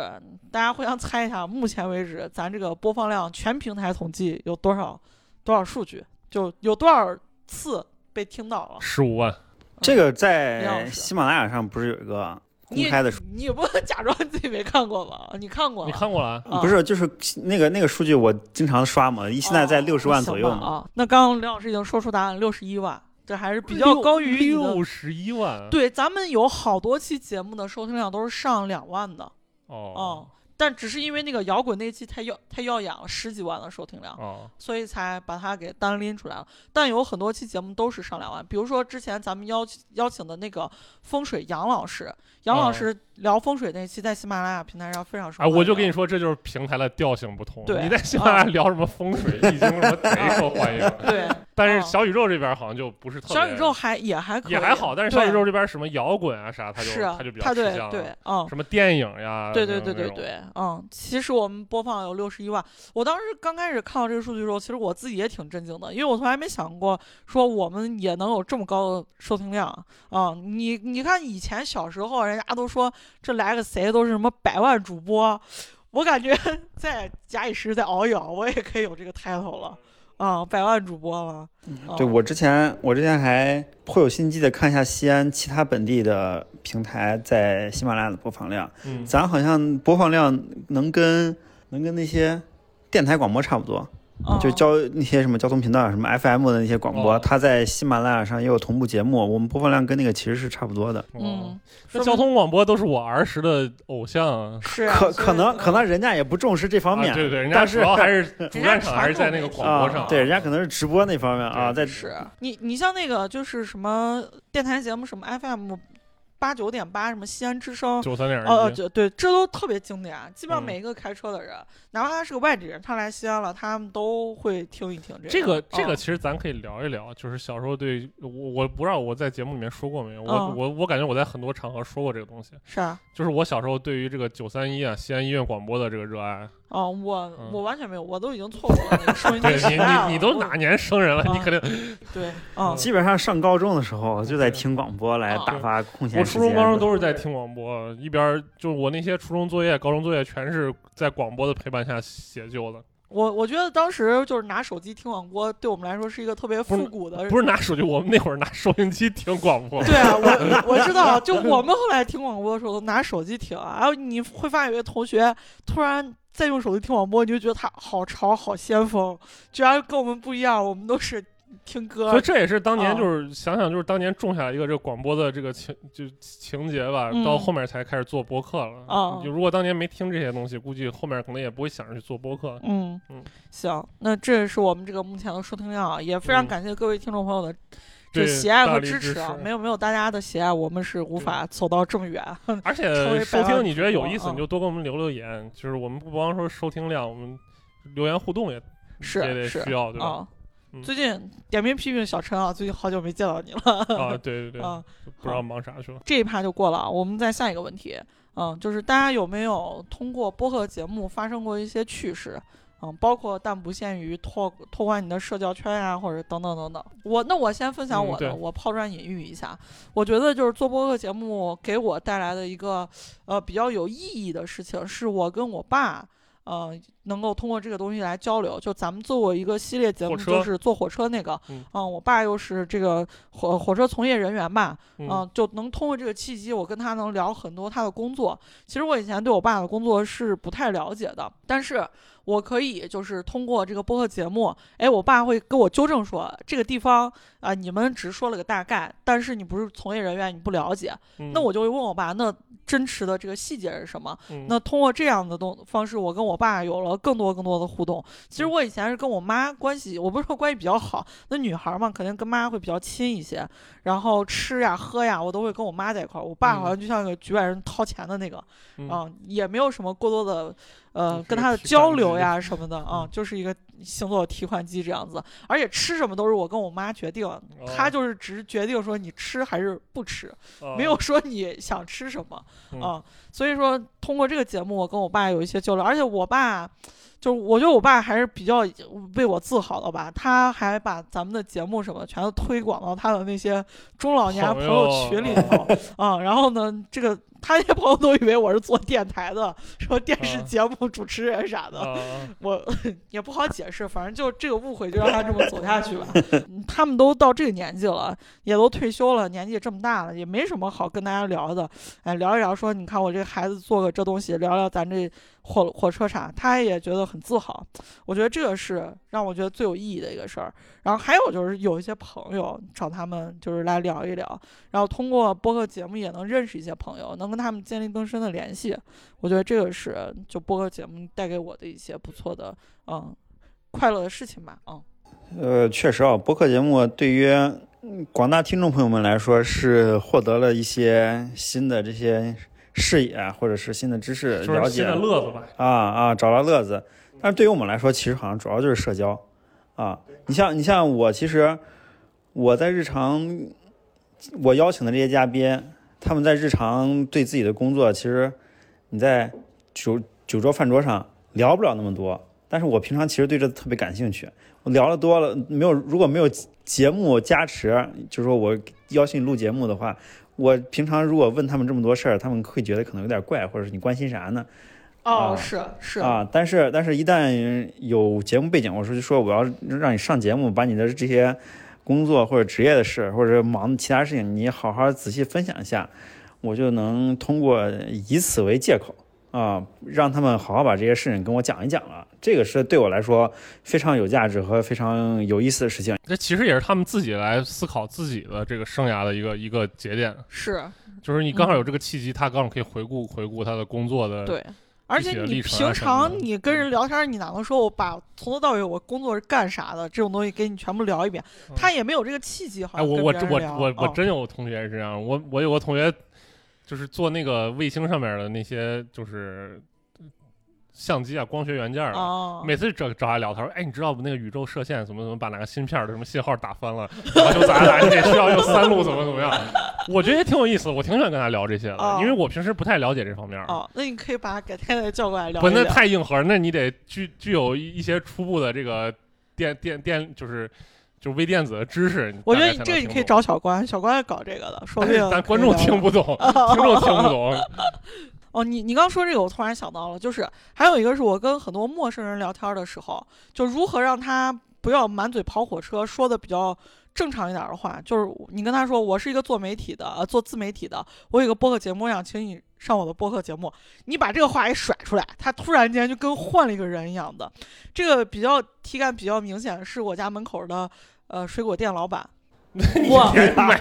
Speaker 3: 大家互相猜一下，目前为止咱这个播放量全平台统计有多少多少数据，就有多少次被听到了？
Speaker 5: 十五万，
Speaker 4: 这个在喜马拉雅上不是有一个公开的数？
Speaker 3: 你也不能假装自己没看过吧？你看过？
Speaker 5: 你看过了？
Speaker 3: 啊
Speaker 4: 不是，就是那个那个数据我经常刷嘛，现在在
Speaker 3: 哦
Speaker 4: 六十万左右呢。
Speaker 3: 啊。那刚刚刘老师已经说出答案，六十一万，这还是比较高于
Speaker 5: 六十一万。
Speaker 3: 对，咱们有好多期节目的收听量都是上两万的，
Speaker 5: 哦
Speaker 3: 嗯，但只是因为那个摇滚那期太耀太耀眼了，十几万的收听量，
Speaker 5: 哦，
Speaker 3: 所以才把它给单拎出来了。但有很多期节目都是上两万，比如说之前咱们邀请邀请的那个风水杨老师，杨老
Speaker 5: 哦
Speaker 3: 师聊风水那期在喜马拉雅平台上非常受
Speaker 5: 哎，
Speaker 3: 欢迎。
Speaker 5: 我就跟你说，这就是平台的调性不同。
Speaker 3: 对
Speaker 5: 你在喜马拉雅聊什么风水、易经什么，贼受欢迎。
Speaker 3: 对，
Speaker 5: 但是
Speaker 3: 嗯
Speaker 5: 小宇宙这边好像就不是特别。
Speaker 3: 小宇宙还也还可以，
Speaker 5: 也还好，但是小宇宙这边什么摇滚啊啥，他就是
Speaker 3: 啊
Speaker 5: 它就比较
Speaker 3: 他对
Speaker 5: 吃香了。
Speaker 3: 对，嗯，
Speaker 5: 什么电影呀？
Speaker 3: 对对对对对，嗯，其实我们播放有六十一万。我当时刚开始看到这个数据的时候，其实我自己也挺震惊的，因为我从来没想过说我们也能有这么高的收听量啊！你你看以前小时候人家都说这来个谁都是什么百万主播，我感觉 在假以时日再熬一熬，我也可以有这个 title 了啊，百万主播了。嗯
Speaker 4: 对我之前，我之前还颇有心机的看一下西安其他本地的平台在喜马拉雅的播放量，
Speaker 5: 嗯，
Speaker 4: 咱好像播放量能跟能跟那些电台广播差不多，
Speaker 3: 啊
Speaker 4: 就交那些什么交通频道啊、什么 FM 的那些广播，
Speaker 5: 哦
Speaker 4: 它在喜马拉雅上也有同步节目，我们播放量跟那个其实是差不多的。
Speaker 5: 哦
Speaker 3: 嗯，
Speaker 5: 交通广播都是我儿时的偶像啊。
Speaker 3: 是啊
Speaker 4: 可可能
Speaker 3: 嗯
Speaker 4: 可能人家也不重视这方面，
Speaker 5: 啊对对，人家主
Speaker 4: 但是
Speaker 5: 要还是 主场还是在那个广播上
Speaker 4: 啊，。对，人家可能是直播那方面啊，在
Speaker 3: 是你，你像那个就是什么电台节目，什么 FM 八九点八，什么西安之声，
Speaker 5: 九三点
Speaker 3: 哦哦，对，这都特别经典。基本上
Speaker 5: 嗯
Speaker 3: 每一个开车的人，哪怕他是个外地人，他来西安了，他们都会听一听
Speaker 5: 这个这个
Speaker 3: 哦
Speaker 5: 其实咱可以聊一聊，就是小时候对我我不知道我在节目里面说过没有，我
Speaker 3: 嗯
Speaker 5: 我我感觉我在很多场合说过这个东西，
Speaker 3: 是啊，
Speaker 5: 就是我小时候对于这个九三一啊西安医院广播的这个热爱。
Speaker 3: 哦，我
Speaker 5: 嗯
Speaker 3: 我完全没有，我都已经错过了那个收音机
Speaker 5: 对你
Speaker 3: 时代了
Speaker 5: 你你都哪年生人了？你
Speaker 3: 啊
Speaker 5: 肯定
Speaker 3: 对，嗯，
Speaker 4: 基本上上高中的时候就在听广播来
Speaker 3: 啊
Speaker 4: 打发空闲
Speaker 5: 我初中、高中都是在听广播，一边就是我那些初中作业、高中作业全是在广播的陪伴下写就的，
Speaker 3: 我我觉得当时就是拿手机听广播，对我们来说是一个特别复古的，
Speaker 5: 不是拿手机，我们那会儿拿收音机听广播。
Speaker 3: 对啊，我我知道，就我们后来听广播的时候都拿手机听啊，然后你会发现有些同学突然再用手机听广播，你就觉得他好潮、好先锋，居然跟我们不一样，我们都是听歌
Speaker 5: 所以。这也是当年
Speaker 3: 啊
Speaker 5: 就是想想就是当年种下一个这个广播的这个情就情节吧，
Speaker 3: 嗯
Speaker 5: 到后面才开始做播客了。
Speaker 3: 啊
Speaker 5: 就如果当年没听这些东西，估计后面可能也不会想着去做播客。
Speaker 3: 嗯
Speaker 5: 嗯
Speaker 3: 行，那这是我们这个目前的收听量啊，也非常
Speaker 5: 嗯
Speaker 3: 感谢各位听众朋友的这
Speaker 5: 对
Speaker 3: 喜爱和
Speaker 5: 支
Speaker 3: 支持啊，没有没有大家的喜爱，我们是无法走到这么远。
Speaker 5: 而且收听你觉得有意思，你就多给我们留留言。就是我们不光说收听量，我们留言互动也
Speaker 3: 是
Speaker 5: 也得需要，对吧？
Speaker 3: 最近点名批评小陈啊，最近好久没见到你了
Speaker 5: 啊，对对对，
Speaker 3: 啊。
Speaker 5: 不知道忙啥去了。
Speaker 3: 这一趴就过了啊，我们再下一个问题，嗯，就是大家有没有通过播客节目发生过一些趣事？嗯，包括但不限于拓拓宽你的社交圈呀、或者等等等等。我那我先分享
Speaker 5: 嗯
Speaker 3: 我的，
Speaker 5: 对
Speaker 3: 我抛砖引玉一下。我觉得就是做播客节目给我带来的一个呃比较有意义的事情，是我跟我爸。呃，能够通过这个东西来交流，就咱们做过一个系列节目，就是坐火车那个，
Speaker 5: 嗯。
Speaker 3: 我爸又是这个火火车从业人员吧，
Speaker 5: 嗯
Speaker 3: 嗯、就能通过这个契机，我跟他能聊很多他的工作。其实我以前对我爸的工作是不太了解的，但是我可以就是通过这个播客节目，哎，我爸会跟我纠正说这个地方啊、你们只说了个大概，但是你不是从业人员，你不了解，
Speaker 5: 嗯
Speaker 3: 那我就会问我爸，那真实的这个细节是什么？
Speaker 5: 嗯
Speaker 3: 那通过这样的东方式，我跟我爸有了更多更多的互动。其实我以前是跟我妈关系，我不是说关系比较好，那女孩嘛，肯定跟妈会比较亲一些。然后吃呀喝呀，我都会跟我妈在一块儿。我爸好像就像个局外人掏钱的那个，
Speaker 5: 嗯
Speaker 3: 啊，也没有什么过多的呃跟他的交流呀什么的啊
Speaker 5: 嗯，
Speaker 3: 就是一个星座提款机这样子。而且吃什么都是我跟我妈决定，她
Speaker 5: 哦
Speaker 3: 就是只是决定说你吃还是不吃。
Speaker 5: 哦
Speaker 3: 没有说你想吃什么
Speaker 5: 嗯
Speaker 3: 啊，所以说通过这个节目，我跟我爸有一些交流，而且我爸。就是我觉得我爸还是比较为我自豪的吧，他还把咱们的节目什么全都推广到他的那些中老年朋
Speaker 5: 朋友
Speaker 3: 友群里头 啊、然后呢，这个他那些朋友都以为我是做电台的，说电视
Speaker 5: 啊
Speaker 3: 节目主持人啥的，
Speaker 5: 啊
Speaker 3: 我也不好解释，反正就这个误会就让他这么走下去吧。嗯他们都到这个年纪了，也都退休了，年纪这么大了，也没什么好跟大家聊的。哎，聊一聊说，你看我这个孩子做个这东西，聊聊咱这火火车啥，他也觉得很自豪。我觉得这个是让我觉得最有意义的一个事儿。然后还有就是有一些朋友找他们就是来聊一聊，然后通过播客节目也能认识一些朋友，能跟他们建立更深的联系。我觉得这个是就播客节目带给我的一些不错的嗯快乐的事情吧，嗯。
Speaker 4: 呃，确实啊，播客节目对于广大听众朋友们来说是获得了一些新的这些视野或者是新的知识了解
Speaker 5: 新的乐子吧。
Speaker 4: 啊啊，找到乐子。但是对于我们来说，其实好像主要就是社交啊。你像你像我，其实我在日常我邀请的这些嘉宾，他们在日常对自己的工作，其实你在酒酒桌饭桌上聊不了那么多。但是我平常其实对这特别感兴趣，我聊的多了，没有如果没有节目加持，就是说我邀请录节目的话，我平常如果问他们这么多事儿，他们会觉得可能有点怪，或者是你关心啥呢？
Speaker 3: 哦，
Speaker 4: 啊
Speaker 3: 是是
Speaker 4: 啊，但是但是一旦有节目背景，我说就说我要让你上节目，把你的这些工作或者职业的事，或者忙的其他事情，你好好仔细分享一下，我就能通过以此为借口啊，让他们好好把这些事情跟我讲一讲了。这个是对我来说非常有价值和非常有意思的事情。
Speaker 5: 这其实也是他们自己来思考自己的这个生涯的一个一个节点，
Speaker 3: 是，
Speaker 5: 就是你刚好有这个契机，他刚好可以回顾回顾他的工作的。
Speaker 3: 对。而且你平常你跟人聊天，你哪能说我把从头到尾我工作是干啥的这种东西给你全部聊一遍？他也没有这个契机，好
Speaker 5: 哎，
Speaker 3: 像跟
Speaker 5: 我我我我我
Speaker 3: 嗯
Speaker 5: 真有同学是这样，我我有个同学，就是做那个卫星上面的那些就是相机啊、光学元件啊。
Speaker 3: 哦，
Speaker 5: 每次找找他聊，他说：“哎，你知道不？那个宇宙射线怎么怎么把哪个芯片的什么信号打翻了，然后就咋咋，你得需要用三路怎么怎么样。”我觉得也挺有意思的，我挺喜欢跟他聊这些的，
Speaker 3: 哦
Speaker 5: 因为我平时不太了解这方面。
Speaker 3: 哦，那你可以把他改天再叫过来聊
Speaker 5: 不，那。太硬核，那你得具具有一一些初步的这个电电电，就是就是微电子的知识。
Speaker 3: 我觉得这个你可以找小关，小关搞这个的，说不定
Speaker 5: 但观众听不懂，听众听不懂。
Speaker 3: 哦，你你刚说这个，我突然想到了，就是还有一个是我跟很多陌生人聊天的时候，就如何让他不要满嘴跑火车，说的比较正常一点的话，就是你跟他说我是一个做媒体的，呃，做自媒体的，我有个播客节目，想请你上我的播客节目，你把这个话一甩出来，他突然间就跟换了一个人一样的。这个比较体感比较明显，是我家门口的呃水果店老板。我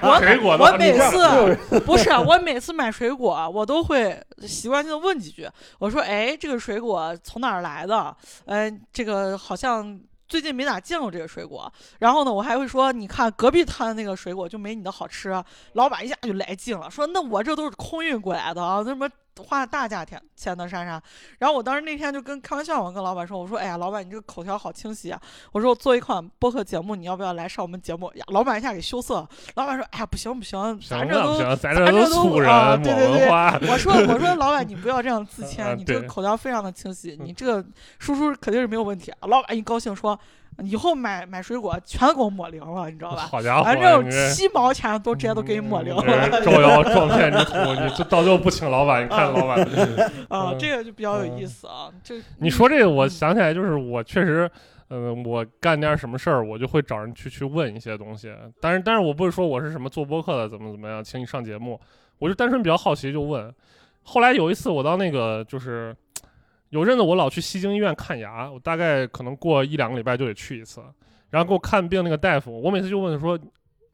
Speaker 3: 我
Speaker 5: 水果
Speaker 3: 我每次不是我每次买水果，我都会习惯性的问几句。我说：“哎，这个水果从哪儿来的？哎，这个好像最近没咋见过这个水果。”然后呢，我还会说：“你看隔壁摊的那个水果就没你的好吃啊。”老板一下就来劲了，说：“那我这都是空运过来的啊，那什么花了大价钱签的莎莎。然后我当时那天就跟开玩笑，我跟老板说，我说，哎呀，老板你这个口条好清晰啊，我说我做一款播客节目，你要不要来上我们节目？呀，老板一下给羞涩，老板说，哎呀，不行不行，咱
Speaker 5: 行
Speaker 3: 这都
Speaker 5: 咱
Speaker 3: 咱这都
Speaker 5: 粗人，
Speaker 3: 啊对对对。我说我说 老板，你不要这样自
Speaker 5: 啊
Speaker 3: 谦，你这个口条非常的清晰，你这个输出肯定是没有问题。老板一高兴说，以后买买水果全给我抹零了，你知道吧？
Speaker 5: 好家伙，
Speaker 3: 反正七毛钱都直接都给你抹零
Speaker 5: 嗯
Speaker 3: 了
Speaker 5: 这招摇撞骗之徒，你这到最后不请老板，你看老板。
Speaker 3: 啊，
Speaker 5: 嗯
Speaker 3: 这个就比较有意思啊。这
Speaker 5: 你说这个，我
Speaker 3: 嗯
Speaker 5: 想起来，就是我确实，嗯，我干点什么事儿，我就会找人去去问一些东西。但是，但是我不是说我是什么做播客的，怎么怎么样，请你上节目，我就单纯比较好奇就问。后来有一次，我到那个就是有阵子我老去西京医院看牙，我大概可能过一两个礼拜就得去一次。然后给我看病那个大夫，我每次就问他说，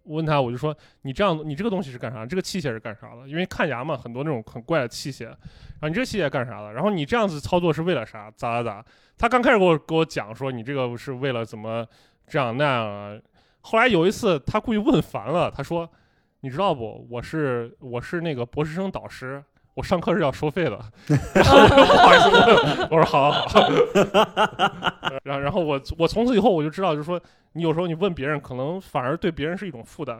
Speaker 5: 我问他我就说你这样，你这个东西是干啥？这个器械是干啥的？因为看牙嘛，很多那种很怪的器械。然后你这器械干啥的？然后你这样子操作是为了啥？咋咋咋？他刚开始给我给我讲说你这个是为了怎么这样那样啊。后来有一次他故意问烦了，他说你知道不？我是我是那个博士生导师。我上课是要收费的，然后不好意思问，我说好好好，然后然后我我从此以后我就知道，就是说你有时候你问别人，可能反而对别人是一种负担，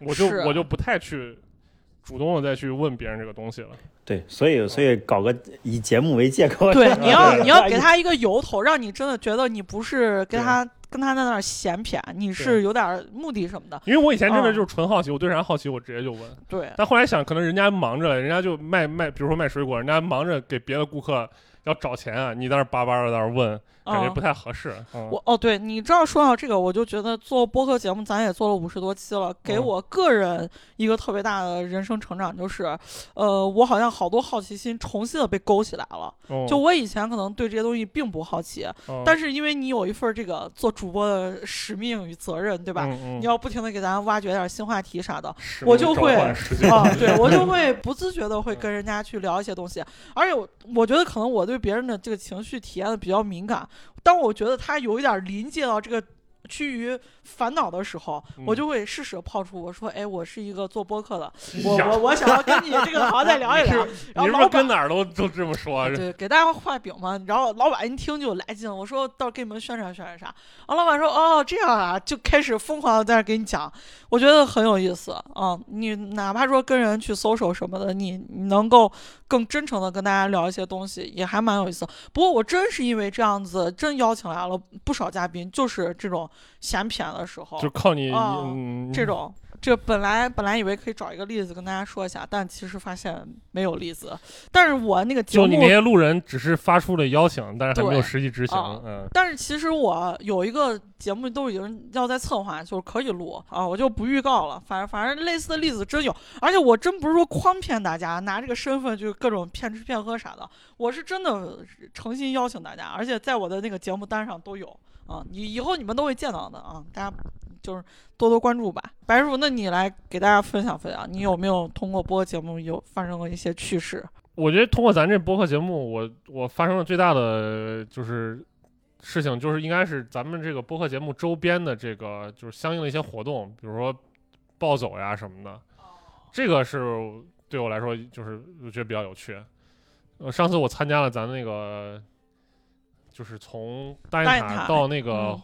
Speaker 5: 我就我就不太去主动的再去问别人这个东西了。
Speaker 4: 对，所以所以搞个以节目为借口，
Speaker 3: 对，你要你要给他一个由头，让你真的觉得你不是跟他跟他在那儿闲谝，你是有点目的什么的。
Speaker 5: 因为我以前真的
Speaker 3: 嗯
Speaker 5: 就是纯好奇，我对啥好奇我直接就问。
Speaker 3: 对，
Speaker 5: 但后来想，可能人家忙着，人家就卖卖，比如说卖水果，人家忙着给别的顾客要找钱啊，你在那儿叭叭的在那问，感觉
Speaker 3: 嗯。
Speaker 5: 不太合适。嗯。
Speaker 3: 我哦，对你知道说到这个，我就觉得做播客节目，咱也做了五十多期了，给
Speaker 5: 嗯。
Speaker 3: 我个人一个特别大的人生成长，就是，呃，我好像好多好奇心重新的被勾起来了。
Speaker 5: 哦。
Speaker 3: 就我以前可能对这些东西并不好奇，
Speaker 5: 哦。
Speaker 3: 但是因为你有一份这个做主播的使命与责任，对吧？你要不停的给咱挖掘点新话题啥的，我就会啊，对 我就会不自觉的会跟人家去聊一些东西，而且我我觉得可能我对别人的这个情绪体验的比较敏感，当我觉得他有一点临界到这个趋于烦恼的时候，我
Speaker 5: 嗯
Speaker 3: 就会适时抛出我说，哎，我是一个做播客的，我我我想要跟你这个好好再聊一聊，然后老板
Speaker 5: 跟哪儿都都这么说？
Speaker 3: 对，给大家画饼嘛。然后老板一听就来劲了，我说到时候给你们宣传宣传啥。然后老板说哦这样啊，就开始疯狂的在那给你讲，我觉得很有意思啊。你哪怕说跟人去搜手什么的，你你能够更真诚的跟大家聊一些东西，也还蛮有意思。不过我真是因为这样子，真邀请来了不少嘉宾，就是这种闲谝的时候，
Speaker 5: 就靠你
Speaker 3: 这种。这本来本来以为可以找一个例子跟大家说一下，但其实发现没有例子。但是我那个节目
Speaker 5: 就你那些路人只是发出了邀请，但是还没有实际执行。
Speaker 3: 啊
Speaker 5: 嗯，
Speaker 3: 但是其实我有一个节目都已经要在策划，就是可以录啊，我就不预告了。反正反正类似的例子真有，而且我真不是说诓骗大家，拿这个身份就各种骗吃骗喝啥的，我是真的诚心邀请大家，而且在我的那个节目单上都有啊，你以后你们都会见到的啊，大家就是多多关注吧。白叔，那你来给大家分享分享，你有没有通过播节目有发生过一些趣事？
Speaker 5: 我觉得通过咱这播客节目，我我发生了最大的就是事情，就是应该是咱们这个播客节目周边的这个就是相应的一些活动，比如说暴走呀什么的，这个是对我来说就是我觉得比较有趣。呃，上次我参加了咱那个，就是从大雁塔到那个、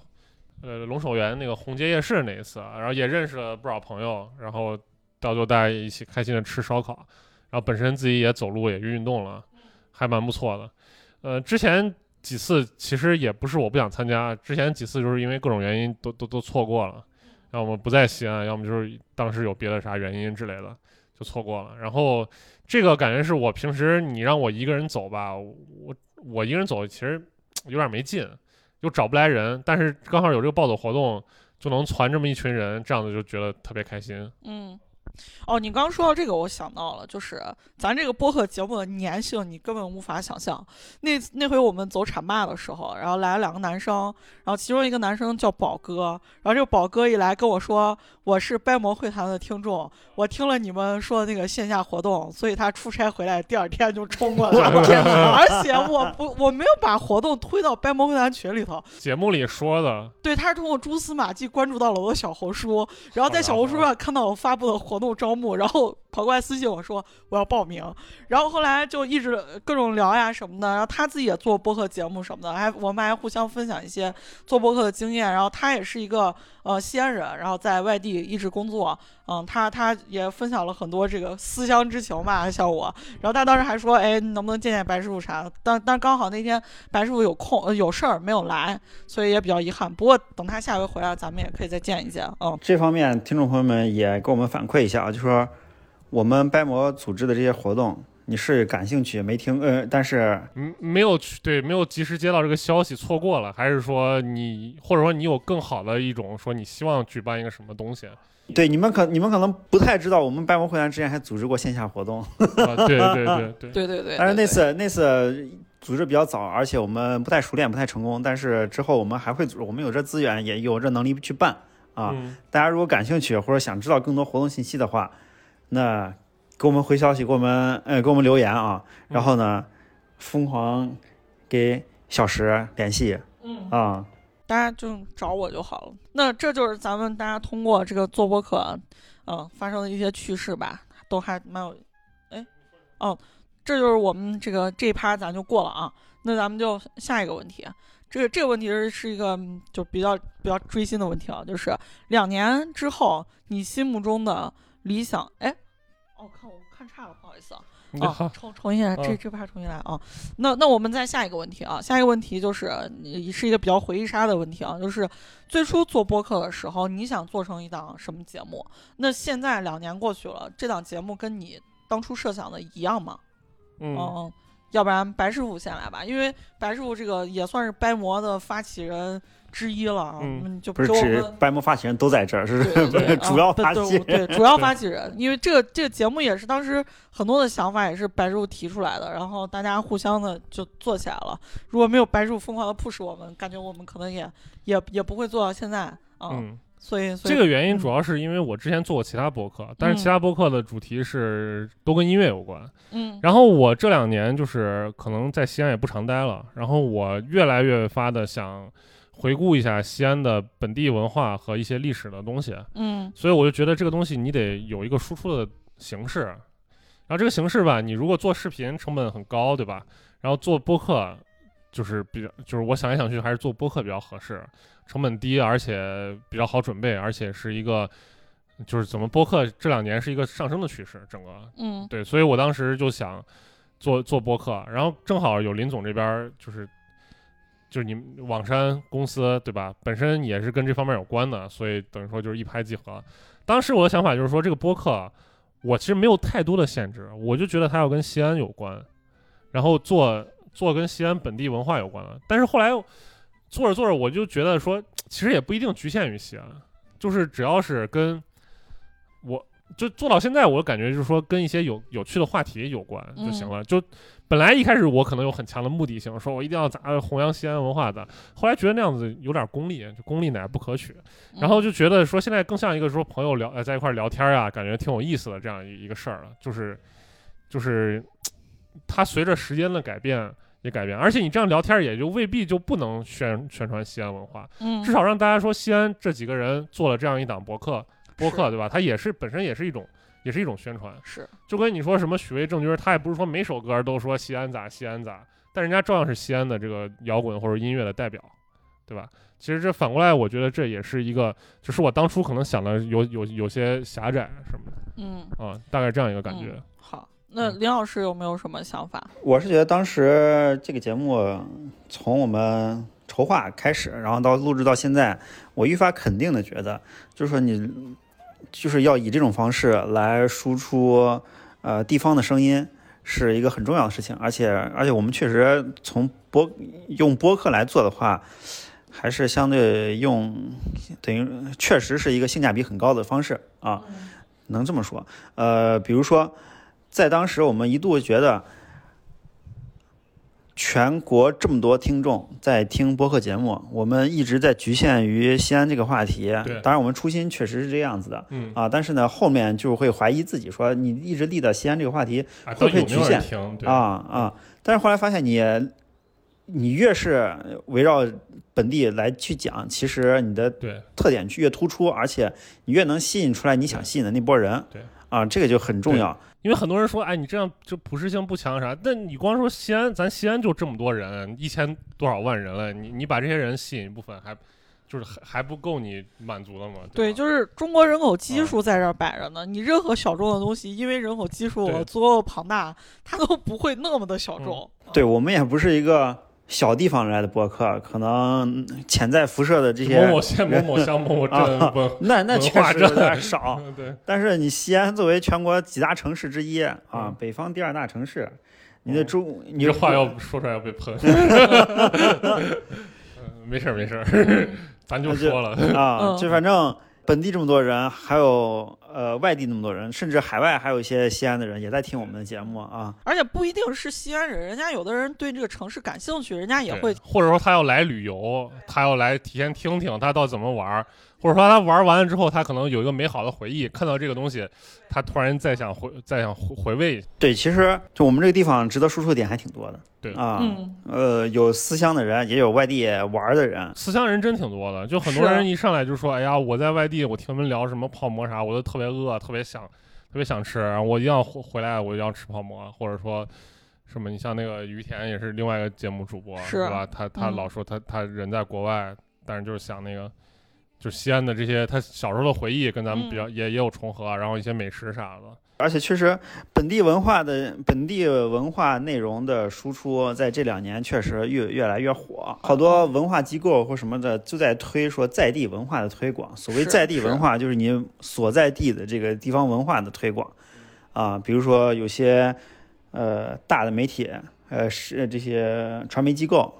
Speaker 3: 嗯
Speaker 5: 呃龙首原那个红街夜市那一次，然后也认识了不少朋友，然后到最后大家一起开心的吃烧烤。然后本身自己也走路也运动了，还蛮不错的。呃，之前几次其实也不是我不想参加，之前几次就是因为各种原因都都都错过了，要么不在西安，要么就是当时有别的啥原因之类的就错过了。然后这个感觉是我平时你让我一个人走吧，我我一个人走其实有点没劲，又找不来人，但是刚好有这个暴走活动，就能攒这么一群人，这样子就觉得特别开心。
Speaker 3: 嗯，哦，你刚刚说到这个，我想到了，就是咱这个播客节目的粘性，你根本无法想象。那那回我们走浐灞的时候，然后来了两个男生，然后其中一个男生叫宝哥，然后这个宝哥一来跟我说，我是掰馍会谈的听众，我听了你们说的那个线下活动，所以他出差回来第二天就冲过来了，而且我不我没有把活动推到掰馍会谈群里头，
Speaker 5: 节目里说的，
Speaker 3: 对，他是通过蛛丝马迹关注到了我的小红书，然后在小红书上看到我发布的活动招募，然后跑过来私信我说我要报名，然后后来就一直各种聊呀什么的，然后他自己也做播客节目什么的，还我们还互相分享一些做播客的经验，然后他也是一个呃西安人，然后在外地一直工作，嗯，他他也分享了很多这个思乡之情吧，像我，然后他当时还说，哎，能不能见见白师傅啥？但但刚好那天白师傅有空、呃有事儿没有来，所以也比较遗憾。不过等他下回回来，咱们也可以再见一见，嗯。
Speaker 4: 这方面听众朋友们也给我们反馈一下啊，就说我们掰膜组织的这些活动，你是感兴趣没听？呃，但是
Speaker 5: 嗯，没有去对，没有及时接到这个消息，错过了，还是说你或者说你有更好的一种说你希望举办一个什么东西？
Speaker 4: 对你们可你们可能不太知道，我们掰膜会谈之前还组织过线下活动，
Speaker 5: 啊，对对对对，
Speaker 3: 对对对，
Speaker 4: 但是那次那次组织比较早，而且我们不太熟练，不太成功。但是之后我们还会组织，我们有这资源，也有这能力去办啊。
Speaker 5: 嗯
Speaker 4: 大家如果感兴趣或者想知道更多活动信息的话，那给我们回消息，给我们呃给我们留言啊，然后呢，疯狂给小石联系
Speaker 3: 嗯，
Speaker 4: 啊。
Speaker 3: 大家就找我就好了。那这就是咱们大家通过这个做播客，嗯、发生的一些趣事吧，都还蛮有，哎，哦，这就是我们这个这一趴咱就过了啊。那咱们就下一个问题，这个这个问题是是一个嗯就比较比较追星的问题啊，就是两年之后你心目中的理想，哎，哦，看我看差了，不好意思啊。啊，重重新来，这
Speaker 5: 嗯
Speaker 3: 这趴重新来啊。那那我们再下一个问题啊，下一个问题就是你是一个比较回忆杀的问题啊，就是最初做播客的时候，你想做成一档什么节目？那现在两年过去了，这档节目跟你当初设想的一样吗？
Speaker 5: 嗯
Speaker 3: 嗯，要不然白师傅先来吧，因为白师傅这个也算是掰膜的发起人之一了啊，就
Speaker 4: 不是
Speaker 3: 我们。
Speaker 4: 指掰膜发起人都在这儿，是 主要发起
Speaker 3: 对主要发起人，因为这个这个节目也是当时很多的想法也是白师傅提出来的，然后大家互相的就做起来了。如果没有白师傅疯狂的 push 我们，感觉我们可能也也也不会做到现在啊。
Speaker 5: 嗯，
Speaker 3: 所以所以
Speaker 5: 这个原因
Speaker 3: 嗯
Speaker 5: 主要是因为我之前做过其他播客，但是
Speaker 3: 嗯
Speaker 5: 其他播客的主题是都跟音乐有关。
Speaker 3: 嗯
Speaker 5: 然后我这两年就是可能在西安也不常待了，然后我越来越发的想回顾一下西安的本地文化和一些历史的东西，
Speaker 3: 嗯。
Speaker 5: 所以我就觉得这个东西你得有一个输出的形式，然后这个形式吧，你如果做视频成本很高，对吧？然后做播客就是比较，就是我想来想去还是做播客比较合适，成本低，而且比较好准备，而且是一个就是怎么播客这两年是一个上升的趋势，整个
Speaker 3: 嗯。
Speaker 5: 对，所以我当时就想做做播客，然后正好有林总这边就是就是你网山公司对吧，本身也是跟这方面有关的，所以等于说就是一拍即合。当时我的想法就是说，这个播客我其实没有太多的限制，我就觉得它要跟西安有关，然后做做跟西安本地文化有关的。但是后来做着做着，我就觉得说，其实也不一定局限于西安，就是只要是跟我就做到现在，我感觉就是说跟一些有有趣的话题有关就行了。就本来一开始我可能有很强的目的性，说我一定要咋弘扬西安文化的，后来觉得那样子有点功利，就功利乃不可取。然后就觉得说现在更像一个说朋友聊呃在一块聊天啊，感觉挺有意思的这样一一个事儿了。就是就是它随着时间的改变也改变，而且你这样聊天也就未必就不能宣宣传西安文化，
Speaker 3: 嗯，
Speaker 5: 至少让大家说西安这几个人做了这样一档博客播客，对吧？它也是本身也是一种也是一种宣传，
Speaker 3: 是
Speaker 5: 就跟你说什么许巍、郑钧，他也不是说每首歌都说西安咋西安咋，但人家照样是西安的这个摇滚或者音乐的代表，对吧？其实这反过来，我觉得这也是一个，就是我当初可能想的有有有些狭窄什么的
Speaker 3: 嗯
Speaker 5: 啊，大概这样一个感觉。
Speaker 3: 好。那
Speaker 5: 嗯
Speaker 3: 林老师有没有什么想法？
Speaker 4: 我是觉得当时这个节目从我们筹划开始，然后到录制到现在，我愈发肯定的觉得，就是说你就是要以这种方式来输出呃地方的声音，是一个很重要的事情。而且而且我们确实从播用播客来做的话，还是相对用等于确实是一个性价比很高的方式啊，能这么说。呃，比如说。在当时，我们一度觉得，全国这么多听众在听播客节目，我们一直在局限于西安这个话题。
Speaker 5: 对。
Speaker 4: 当然，我们初心确实是这样子的。
Speaker 5: 嗯，
Speaker 4: 啊，但是呢，后面就会怀疑自己，说你一直立的西安这个话题
Speaker 5: 啊，
Speaker 4: 会不会局限？啊啊，但是后来发现你，你越是围绕本地来去讲，其实你的特点越突出，而且你越能吸引出来你想吸引的那波人。
Speaker 5: 对
Speaker 4: 啊，这个就很重要。
Speaker 5: 因为很多人说，哎，你这样就普适性不强啥？那你光说西安，咱西安就这么多人，一千多少万人了，你你把这些人吸引一部分，还就是还还不够你满足的吗？
Speaker 3: 对，
Speaker 5: 吧
Speaker 3: 就是中国人口基数在这儿摆着呢。你任何小众的东西，因为人口基数足够庞大，它都不会那么的小众。
Speaker 4: 对我们也不是一个小地方来的博客，可能潜在辐射的这些
Speaker 5: 某某县、某某乡、某某镇
Speaker 4: 啊 那那确实有点少。
Speaker 5: 嗯对，
Speaker 4: 但是你西安作为全国几大城市之一啊，
Speaker 5: 嗯
Speaker 4: 北方第二大城市，你的中
Speaker 5: 你
Speaker 4: 你
Speaker 5: 这话要说出来要被喷。嗯没事儿没事儿，咱就说了。
Speaker 4: 啊，
Speaker 3: 嗯
Speaker 4: 就反正本地这么多人，还有呃外地那么多人，甚至海外还有一些西安的人也在听我们的节目啊。
Speaker 3: 而且不一定是西安人，人家有的人对这个城市感兴趣，人家也会
Speaker 5: 或者说他要来旅游，他要来提前听听他到怎么玩，或者说他玩完了之后，他可能有一个美好的回忆，看到这个东西，他突然再想回再想回回味。
Speaker 4: 对，其实就我们这个地方值得输出的点还挺多的。
Speaker 5: 对
Speaker 4: 啊，
Speaker 3: 嗯
Speaker 4: 呃，有思乡的人，也有外地玩的人。
Speaker 5: 思乡人真挺多的，就很多人一上来就说：“哎呀，我在外地，我听你们聊什么泡馍啥，我都特别饿，特别想，特别想吃，我一定要回回来，我一定要吃泡馍。”或者说什么，你像那个于田也是另外一个节目主播，
Speaker 3: 是
Speaker 5: 吧？他他
Speaker 3: 嗯
Speaker 5: 老说他他人在国外，但是就是想那个。就西安的这些，他小时候的回忆跟咱们比较、也也有重合，啊然后一些美食啥的，
Speaker 4: 而且确实，本地文化的本地文化内容的输出，在这两年确实越越来越火。好多文化机构或什么的就在推说在地文化的推广。所谓在地文化，就是你所在地的这个地方文化的推广。啊，比如说有些呃大的媒体，呃是这些传媒机构，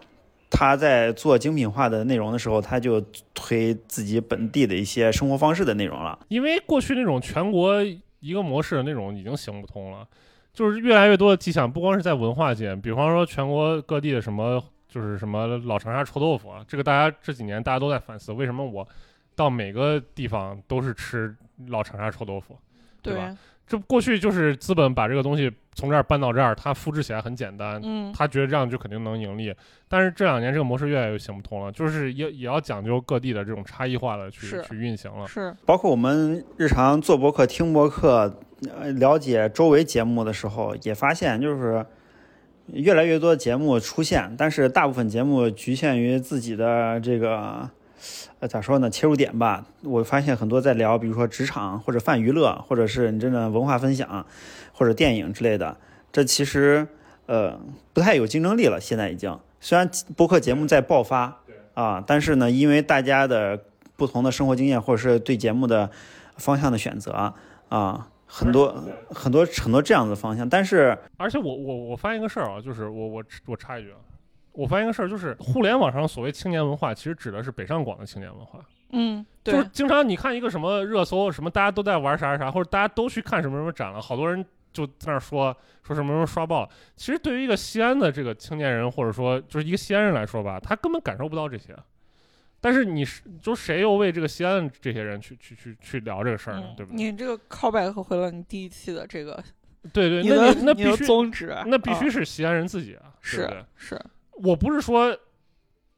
Speaker 4: 他在做精品化的内容的时候，他就推自己本地的一些生活方式的内容了。
Speaker 5: 因为过去那种全国一个模式的那种已经行不通了，就是越来越多的迹象，不光是在文化界，比方说全国各地的什么，就是什么老长沙臭豆腐啊，这个大家这几年大家都在反思，为什么我到每个地方都是吃老长沙臭豆腐？对吧这过去就是资本把这个东西从这儿搬到这儿，它复制起来很简单，
Speaker 3: 嗯，
Speaker 5: 他觉得这样就肯定能盈利。但是这两年这个模式越来越行不通了，就是也也要讲究各地的这种差异化的去去运行了。
Speaker 3: 是
Speaker 4: 包括我们日常做博客、听博客，呃，了解周围节目的时候，也发现就是越来越多的节目出现，但是大部分节目局限于自己的这个，呃，咋说呢，切入点吧。我发现很多在聊，比如说职场或者泛娱乐，或者是你真的文化分享，或者电影之类的，这其实呃不太有竞争力了。现在已经，虽然播客节目在爆发啊，但是呢，因为大家的不同的生活经验，或者是对节目的方向的选择啊，很多很多很多这样的方向。但是
Speaker 5: 而且我我我发现一个事儿啊，就是我我我插一句啊，我发现一个事儿，就是互联网上所谓青年文化，其实指的是北上广的青年文化。
Speaker 3: 嗯，对
Speaker 5: 就是，经常你看一个什么热搜，什么大家都在玩啥啥啥，或者大家都去看什么什么展了，好多人就在那儿说说什么什么刷爆。其实对于一个西安的这个青年人，或者说就是一个西安人来说吧，他根本感受不到这些。但是你是，就谁又为这个西安这些人去去去去聊这个事儿呢？
Speaker 3: 嗯
Speaker 5: 对不对？
Speaker 3: 你这个 callback 回了你第一期的这个
Speaker 5: 对对，那那必须
Speaker 3: 宗旨，
Speaker 5: 那必须
Speaker 3: 啊
Speaker 5: 是西安人自己啊，对
Speaker 3: 是？是，
Speaker 5: 我不是说，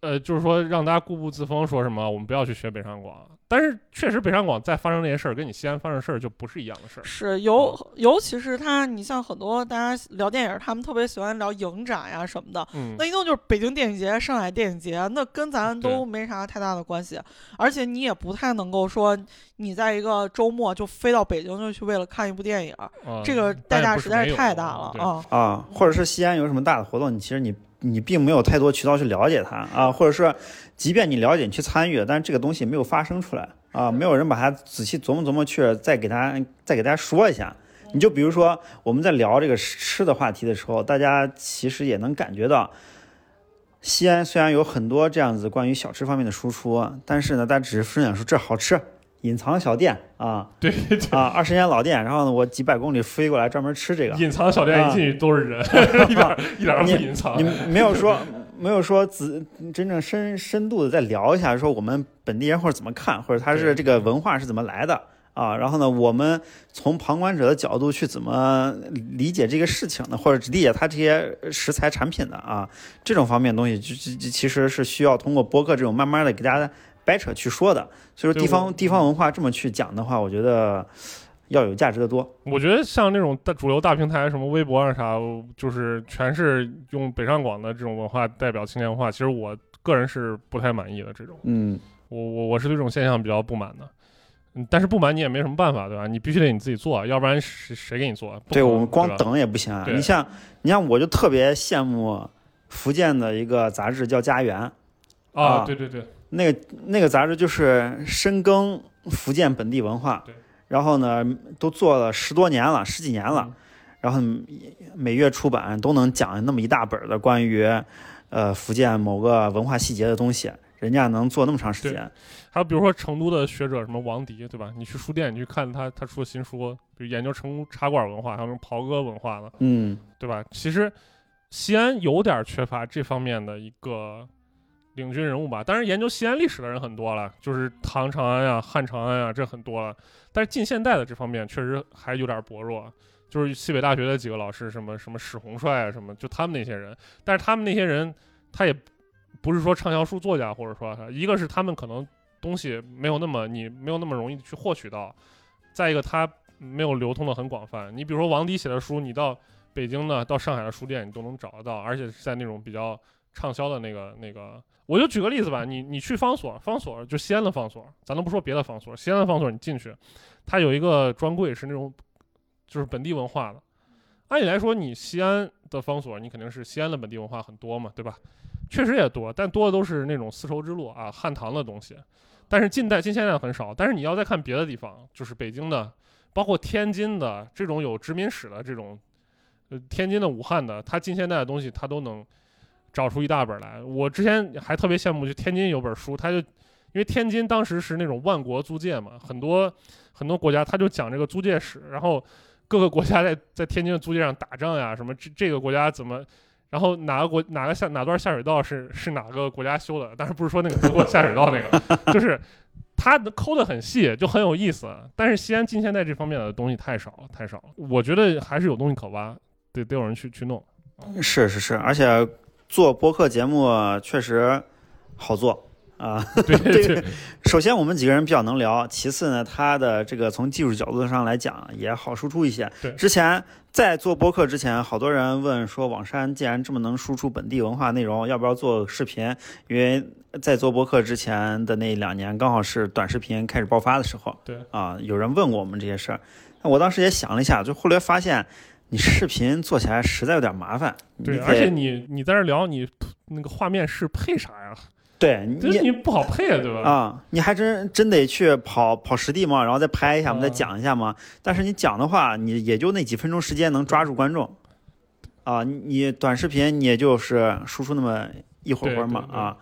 Speaker 5: 呃，就是说让大家固步自封，说什么我们不要去学北上广，但是确实北上广再发生那些事儿，跟你西安发生事儿就不是一样的事儿。
Speaker 3: 是尤尤其是他，你像很多大家聊电影，他们特别喜欢聊影展呀什么的，
Speaker 5: 嗯
Speaker 3: 那，一定就是北京电影节、上海电影节，那跟咱
Speaker 5: 对
Speaker 3: 都没啥太大的关系。而且你也不太能够说，你在一个周末就飞到北京就去为了看一部电影，
Speaker 5: 啊
Speaker 3: 这个代价实在是太大了
Speaker 5: 对
Speaker 3: 啊！
Speaker 4: 啊，或者是西安有什么大的活动，你其实你你并没有太多渠道去了解它啊，或者说，即便你了解，你去参与，但是这个东西没有发生出来啊，没有人把它仔细琢磨琢磨去，再给大家再给大家说一下。你就比如说我们在聊这个吃的话题的时候，大家其实也能感觉到，西安虽然有很多这样子关于小吃方面的输出，但是呢，大家只是分享说这好吃，隐藏小店啊
Speaker 5: 对 对，
Speaker 4: 啊，二十年老店，然后呢，我几百公里飞过来专门吃这个。
Speaker 5: 隐藏小店一进去都是人 一点儿一点儿都不隐藏
Speaker 4: 你。没有说没有说仔真正深深度的再聊一下，说我们本地人或者怎么看，或者他是这个文化是怎么来的啊？然后呢，我们从旁观者的角度去怎么理解这个事情呢？或者理解它这些食材产品的啊？这种方面的东西，就就就其实是需要通过播客这种慢慢的给大家掰扯去说的。所以说，地方地方文化这么去讲的话，我觉得。要有价值的多。
Speaker 5: 我觉得像那种大主流大平台，什么微博啊啥，就是全是用北上广的这种文化代表青年文化，其实我个人是不太满意的。这种，
Speaker 4: 嗯，
Speaker 5: 我我我是对这种现象比较不满的。嗯，但是不满你也没什么办法，对吧？你必须得你自己做，要不然谁谁给你做？
Speaker 4: 对我们光等也不行啊。你像你像我就特别羡慕福建的一个杂志叫《家园》，
Speaker 5: 啊，
Speaker 4: 啊
Speaker 5: 对对对，
Speaker 4: 那个那个杂志就是深耕福建本地文化
Speaker 5: 对，
Speaker 4: 然后呢都做了十多年了，十几年了，
Speaker 5: 嗯
Speaker 4: 然后每月出版都能讲那么一大本儿的关于呃福建某个文化细节的东西，人家能做那么长时间。
Speaker 5: 还有比如说成都的学者什么王迪，对吧？你去书店，你去看他他出的新书，比如研究成都茶馆文化，还有什么袍哥文化的，
Speaker 4: 嗯
Speaker 5: 对吧？其实西安有点缺乏这方面的一个领军人物吧。当然，研究西安历史的人很多了，就是唐长安呀、汉长安呀，这很多了。但是近现代的这方面确实还有点薄弱。就是西北大学的几个老师，什么什么史洪帅啊，什么就他们那些人，但是他们那些人，他也不是说畅销书作家，或者说一个是他们可能东西没有那么你没有那么容易去获取到，再一个他没有流通的很广泛。你比如说王迪写的书，你到北京的到上海的书店你都能找得到，而且是在那种比较畅销的那个那个。我就举个例子吧，你你去方所，方所就西安的方所，咱都不说别的方所，西安的方所你进去，它有一个专柜是那种就是本地文化的。按理来说，你西安的方所，你肯定是西安的本地文化很多嘛，对吧？确实也多，但多的都是那种丝绸之路啊、汉唐的东西。但是近代、近现代很少。但是你要再看别的地方，就是北京的，包括天津的这种有殖民史的这种，呃，天津的、武汉的，它近现代的东西，它都能找出一大本来。我之前还特别羡慕，就天津有本书，它就因为天津当时是那种万国租界嘛，很多很多国家，它就讲这个租界史，然后各个国家在在天津的租界上打仗呀，什么这这个国家怎么。然后哪个国哪个下哪段下水道是是哪个国家修的？但是不是说那个德国下水道那个，就是它的抠的很细，就很有意思。但是西安近现代这方面的东西太少了，太少了。我觉得还是有东西可挖，得得有人去去弄。
Speaker 4: 是是是，而且做播客节目确实好做啊。
Speaker 5: 对
Speaker 4: 这
Speaker 5: 对
Speaker 4: 个首先我们几个人比较能聊，其次呢，它的这个从技术角度上来讲也好输出一些
Speaker 5: 对。
Speaker 4: 之前在做播客之前，好多人问说，网山既然这么能输出本地文化内容，要不要做视频？因为在做播客之前的那两年，刚好是短视频开始爆发的时候。
Speaker 5: 对
Speaker 4: 啊，有人问过我们这些事儿，那我当时也想了一下，就后来发现。你视频做起来实在有点麻烦，
Speaker 5: 对，而且你你在这聊，你那个画面是配啥呀？
Speaker 4: 对
Speaker 5: 你你不好配啊，对吧？
Speaker 4: 啊，你还真真得去跑跑实地嘛，然后再拍一下嘛，
Speaker 5: 嗯
Speaker 4: 再讲一下嘛。但是你讲的话，你也就那几分钟时间能抓住观众，啊，你你短视频你也就是输出那么一会儿会儿嘛，啊，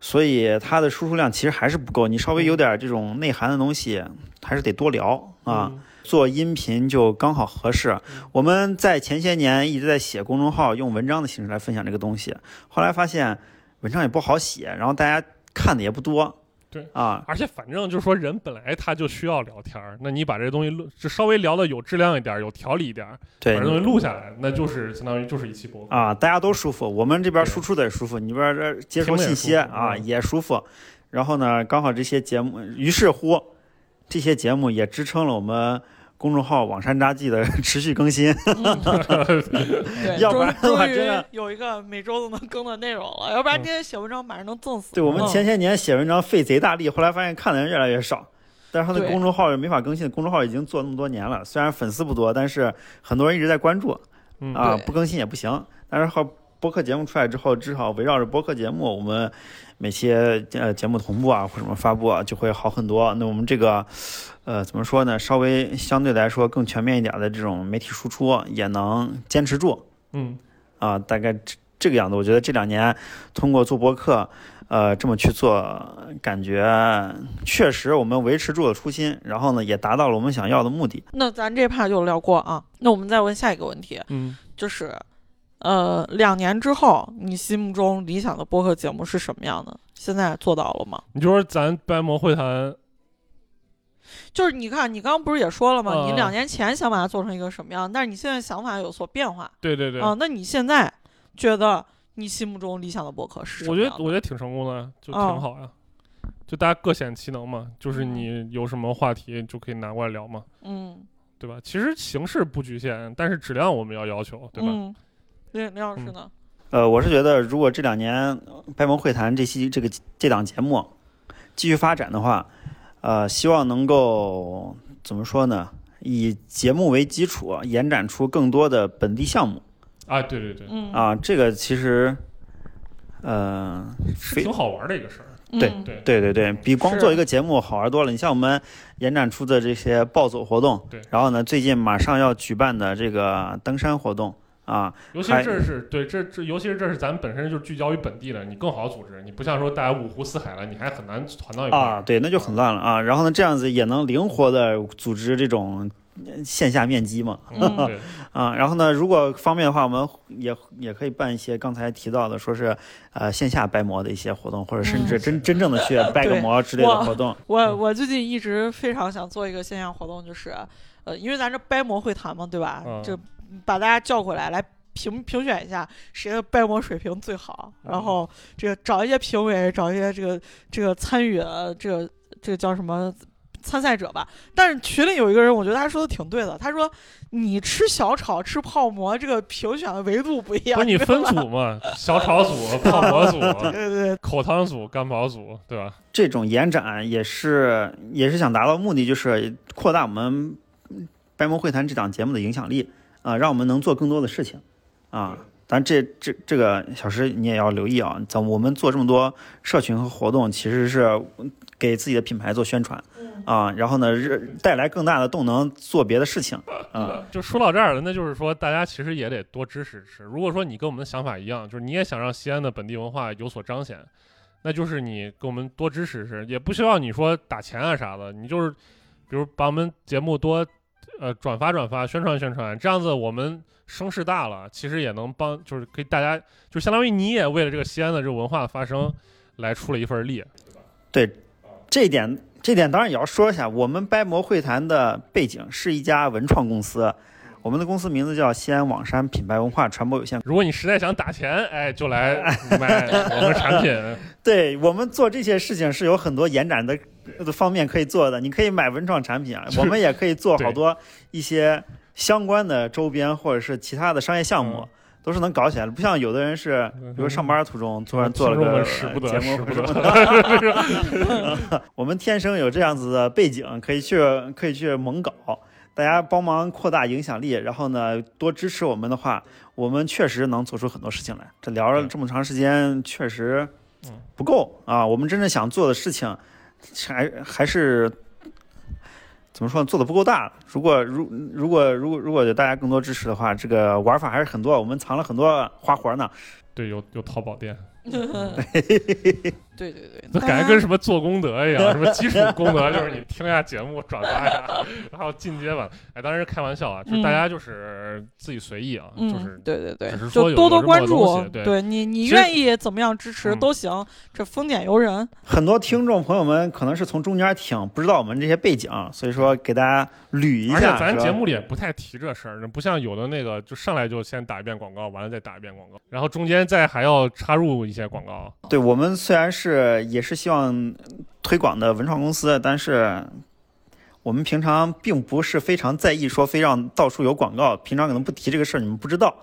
Speaker 4: 所以它的输出量其实还是不够。你稍微有点这种内涵的东西，还是得多聊啊。
Speaker 5: 嗯
Speaker 4: 做音频就刚好合适。我们在前些年一直在写公众号，用文章的形式来分享这个东西，后来发现文章也不好写，然后大家看的也不多。
Speaker 5: 对
Speaker 4: 啊，
Speaker 5: 而且反正就是说，人本来他就需要聊天儿，那你把这个东西录，就稍微聊的有质量一点儿，有条理一点儿，把
Speaker 4: 对
Speaker 5: 这东西录下来，那就是相当于就是一期播客。
Speaker 4: 啊，大家都舒服，我们这边
Speaker 5: 对
Speaker 4: 输出的也舒服，你这边这接收信息啊
Speaker 5: 嗯
Speaker 4: 也舒服。然后呢，刚好这些节目，于是乎这些节目也支撑了我们。公众号“网山札记”的 持续更新，
Speaker 3: 对，
Speaker 4: 要不然的话真的
Speaker 3: 有一个每周都能更的内容了，要不然
Speaker 5: 嗯
Speaker 3: 这些写文章马上能赠死。
Speaker 4: 对我们
Speaker 3: 嗯
Speaker 4: 前些年写文章费贼大力，后来发现看的人越来越少。但是他的公众号也没法更新，公众号已经做那么多年了，虽然粉丝不多，但是很多人一直在关注
Speaker 5: 嗯
Speaker 4: 啊，不更新也不行。但是后播客节目出来之后，至少围绕着播客节目，我们每期呃节目同步啊或什么发布啊就会好很多。那我们这个呃怎么说呢？稍微相对来说更全面一点的这种媒体输出也能坚持住
Speaker 5: 嗯，
Speaker 4: 啊，大概这这个样子。我觉得这两年通过做博客。呃，这么去做，感觉确实我们维持住了初心，然后呢，也达到了我们想要的目的。
Speaker 3: 那咱这趴就聊过啊，那我们再问下一个问题，
Speaker 5: 嗯，
Speaker 3: 就是，呃，两年之后，你心目中理想的播客节目是什么样的？现在做到了吗？
Speaker 5: 你就说咱白魔会谈，
Speaker 3: 就是你看，你刚刚不是也说了吗？
Speaker 5: 嗯
Speaker 3: 你两年前想把它做成一个什么样，但是你现在想法有所变化
Speaker 5: 对对对，
Speaker 3: 啊。那你现在觉得你心目中理想的博客是什
Speaker 5: 我觉得？我觉得挺成功的，就挺
Speaker 3: 哦
Speaker 5: 好呀。就大家各显其能嘛，就是
Speaker 3: 嗯
Speaker 5: 你有什么话题就可以拿过来聊嘛，
Speaker 3: 嗯，
Speaker 5: 对吧？其实形式不局限，但是质量我们要要求，对吧？
Speaker 3: 嗯，林林老师呢？
Speaker 4: 呃，我是觉得，如果这两年呃掰萌会谈这期这个这档节目继续发展的话，呃，希望能够怎么说呢？以节目为基础，延展出更多的本地项目
Speaker 5: 啊，对对对，
Speaker 3: 嗯，
Speaker 4: 啊。这个其实，呃，
Speaker 5: 是挺好玩的一个事儿。
Speaker 4: 对
Speaker 3: 嗯
Speaker 5: 对
Speaker 4: 对对对，比光做一个节目好玩多了。你像我们延展出的这些暴走活动，
Speaker 5: 对
Speaker 4: 然后呢，最近马上要举办的这个登山活动啊，
Speaker 5: 尤其是这是对这这，尤其是这是咱们本身就聚焦于本地的，你更好组织。你不像说大家五湖四海了，你还很难团到一块儿。
Speaker 4: 啊，对，那就很乱了啊。然后呢，这样子也能灵活的组织这种呃线下面基嘛 啊。然后呢，如果方便的话，我们也也可以办一些刚才提到的，说是呃线下掰馍的一些活动，或者甚至
Speaker 3: 嗯
Speaker 4: 真真正的去 掰个
Speaker 3: 对
Speaker 4: 馍之类的活动。
Speaker 3: 我
Speaker 5: 嗯
Speaker 3: 我最近一直非常想做一个线下活动，就是，呃，因为咱这掰馍会谈嘛，对吧？
Speaker 5: 嗯
Speaker 3: 就把大家叫过来，来评评选一下谁的掰馍水平最好，
Speaker 5: 嗯。
Speaker 3: 然后这个找一些评委，找一些这个这个参与的这个这个叫什么参赛者吧。但是群里有一个人，我觉得他说的挺对的，他说你吃小炒吃泡馍，这个评选的维度不一样，
Speaker 5: 不是你 分组嘛，小炒组、泡馍组、
Speaker 3: 对对对，
Speaker 5: 口汤组、干煲组，对吧？
Speaker 4: 这种延展也是也是想达到目的，就是扩大我们掰馍会谈这档节目的影响力啊，让我们能做更多的事情啊。当然这，这这个小石你也要留意啊，咱我们做这么多社群和活动，其实是给自己的品牌做宣传啊，然后呢，带来更大的动能做别的事情啊。
Speaker 5: 就说到这儿了，那就是说大家其实也得多支持支持。如果说你跟我们的想法一样，就是你也想让西安的本地文化有所彰显，那就是你给我们多支持支持，也不需要你说打钱啊啥的，你就是比如把我们节目多呃转发转发、宣传宣传，这样子我们声势大了，其实也能帮，就是可以大家，就相当于你也为了这个西安的这个文化的发声来出了一份力。
Speaker 4: 对这一点，这一点当然也要说一下，我们掰馍会谈的背景是一家文创公司，我们的公司名字叫西安网山品牌文化传播有限。
Speaker 5: 如果你实在想打钱，哎，就来 买我们产品。
Speaker 4: 对我们做这些事情是有很多延展的的方面可以做的，你可以买文创产品啊，我们也可以做好多一些相关的周边或者是其他的商业项目。
Speaker 5: 嗯
Speaker 4: 都是能搞起来的，不像有的人是，比如上班途中突然做了个节目。我们天生有这样子的背景，可以去可以去猛搞，大家帮忙扩大影响力，然后呢多支持我们的话，我们确实能做出很多事情来。这聊了这么长时间，确实
Speaker 5: 嗯
Speaker 4: 不够啊！我们真正想做的事情，还还是怎么说呢，做的不够大。如果如如果如果如果有大家更多支持的话，这个玩法还是很多，我们藏了很多花活呢。
Speaker 5: 对，有有淘宝店，
Speaker 3: 对对对，
Speaker 5: 那感觉跟什么做功德一样，什么基础功德就是你听一下节目，转发一下，然后进阶版。哎，当然是开玩笑啊，就是大家就是自己随意啊，
Speaker 3: 嗯，
Speaker 5: 就是
Speaker 3: 对对对
Speaker 5: 只是，说
Speaker 3: 就多多关注
Speaker 5: 对
Speaker 3: 你你愿意怎么样支持
Speaker 5: 嗯
Speaker 3: 都行，这丰俭由人。
Speaker 4: 很多听众朋友们可能是从中间听，不知道我们这些背景，所以说给大家捋一下
Speaker 5: 而且
Speaker 4: 下。
Speaker 5: 咱节目里也不太提这事儿，不像有的那个就上来就先打一遍广告，完了再打一遍广告，然后中间再还要插入一些广告。
Speaker 4: 对我们虽然是也是希望推广的文创公司，但是我们平常并不是非常在意说非让到处有广告，平常可能不提这个事儿，你们不知道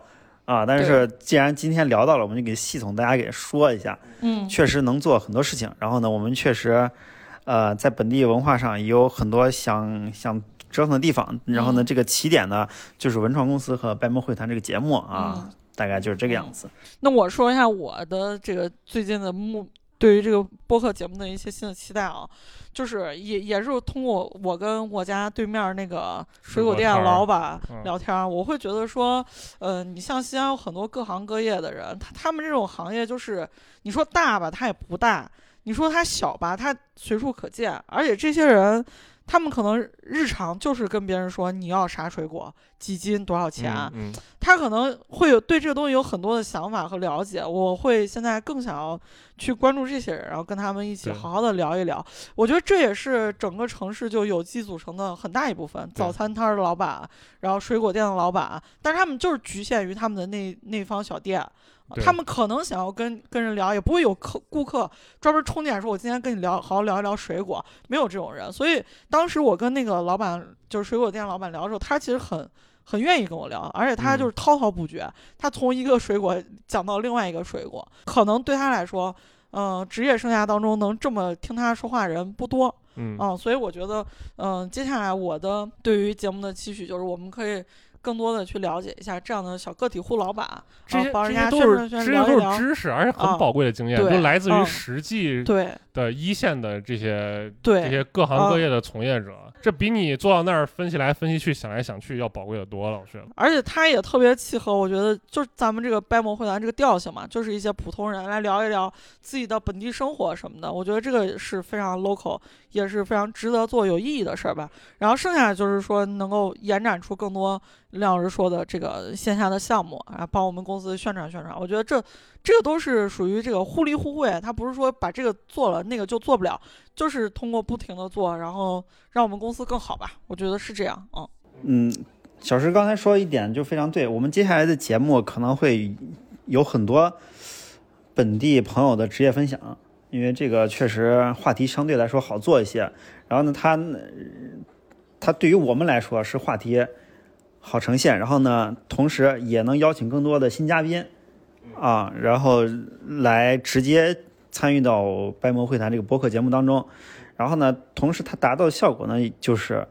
Speaker 4: 啊。但是既然今天聊到了，我们就给系统大家给说一下，
Speaker 3: 嗯
Speaker 4: 确实能做很多事情。然后呢，我们确实呃在本地文化上也有很多想想。折腾的地方，然后呢，
Speaker 3: 嗯
Speaker 4: 这个起点呢，就是文创公司和白猫会谈这个节目啊，
Speaker 3: 嗯
Speaker 4: 大概就是这个样子。
Speaker 3: 那我说一下我的这个最近的目，对于这个播客节目的一些新的期待啊，就是也也是通过我跟我家对面那个水果店老板
Speaker 5: 嗯
Speaker 3: 聊天儿，我会觉得说，呃，你像西安有很多各行各业的人，他他们这种行业就是你说大吧，它也不大；你说它小吧，它随处可见，而且这些人。他们可能日常就是跟别人说你要啥水果，几斤多少钱，
Speaker 5: 嗯，嗯
Speaker 3: 他可能会有对这个东西有很多的想法和了解，我会现在更想要去关注这些人，然后跟他们一起好好的聊一聊。我觉得这也是整个城市就有机组成的很大一部分，早餐摊儿的老板，然后水果店的老板，但是他们就是局限于他们的那那方小店
Speaker 5: 对
Speaker 3: 他们可能想要跟跟人聊，也不会有客顾客专门冲进来说我今天跟你聊，好好聊一聊水果，没有这种人。所以当时我跟那个老板，就是水果店老板聊的时候，他其实很很愿意跟我聊，而且他
Speaker 5: 嗯
Speaker 3: 就是滔滔不绝，他从一个水果讲到另外一个水果，可能对他来说。嗯、职业生涯当中能这么听他说话的人不多，
Speaker 5: 嗯
Speaker 3: 嗯，所以我觉得，嗯、接下来我的对于节目的期许就是，我们可以更多的去了解一下这样的小个体户老板，
Speaker 5: 这些
Speaker 3: 人家
Speaker 5: 这些都是这些都是，知识，而且
Speaker 3: 啊
Speaker 5: 很宝贵的经验，
Speaker 3: 对
Speaker 5: 就来自于
Speaker 3: 嗯
Speaker 5: 实际
Speaker 3: 对
Speaker 5: 的一线的这些这
Speaker 3: 对
Speaker 5: 些各行
Speaker 3: 啊
Speaker 5: 各业的从业者，这比你坐到那儿分析来分析去、想来想去要宝贵的多了。我觉得，
Speaker 3: 而且他也特别契合，我觉得就是咱们这个掰馍会谈这个调性嘛，就是一些普通人来聊一聊自己的本地生活什么的，我觉得这个是非常 local，也是非常值得做有意义的事儿吧。然后剩下的就是说能够延展出更多亮老师说的这个线下的项目，啊，帮我们公司宣传宣传。我觉得这这个都是属于这个互利互惠，他不是说把这个做了那个就做不了，就是通过不停的做，然后让我们公司更好吧。我觉得是这样，嗯。
Speaker 4: 嗯，小石刚才说一点就非常对，我们接下来的节目可能会有很多本地朋友的职业分享，因为这个确实话题相对来说好做一些。然后呢，他他对于我们来说是话题好呈现，然后呢，同时也能邀请更多的新嘉宾啊，然后来直接参与到《白魔会谈》这个播客节目当中。然后呢，同时它达到的效果呢，就是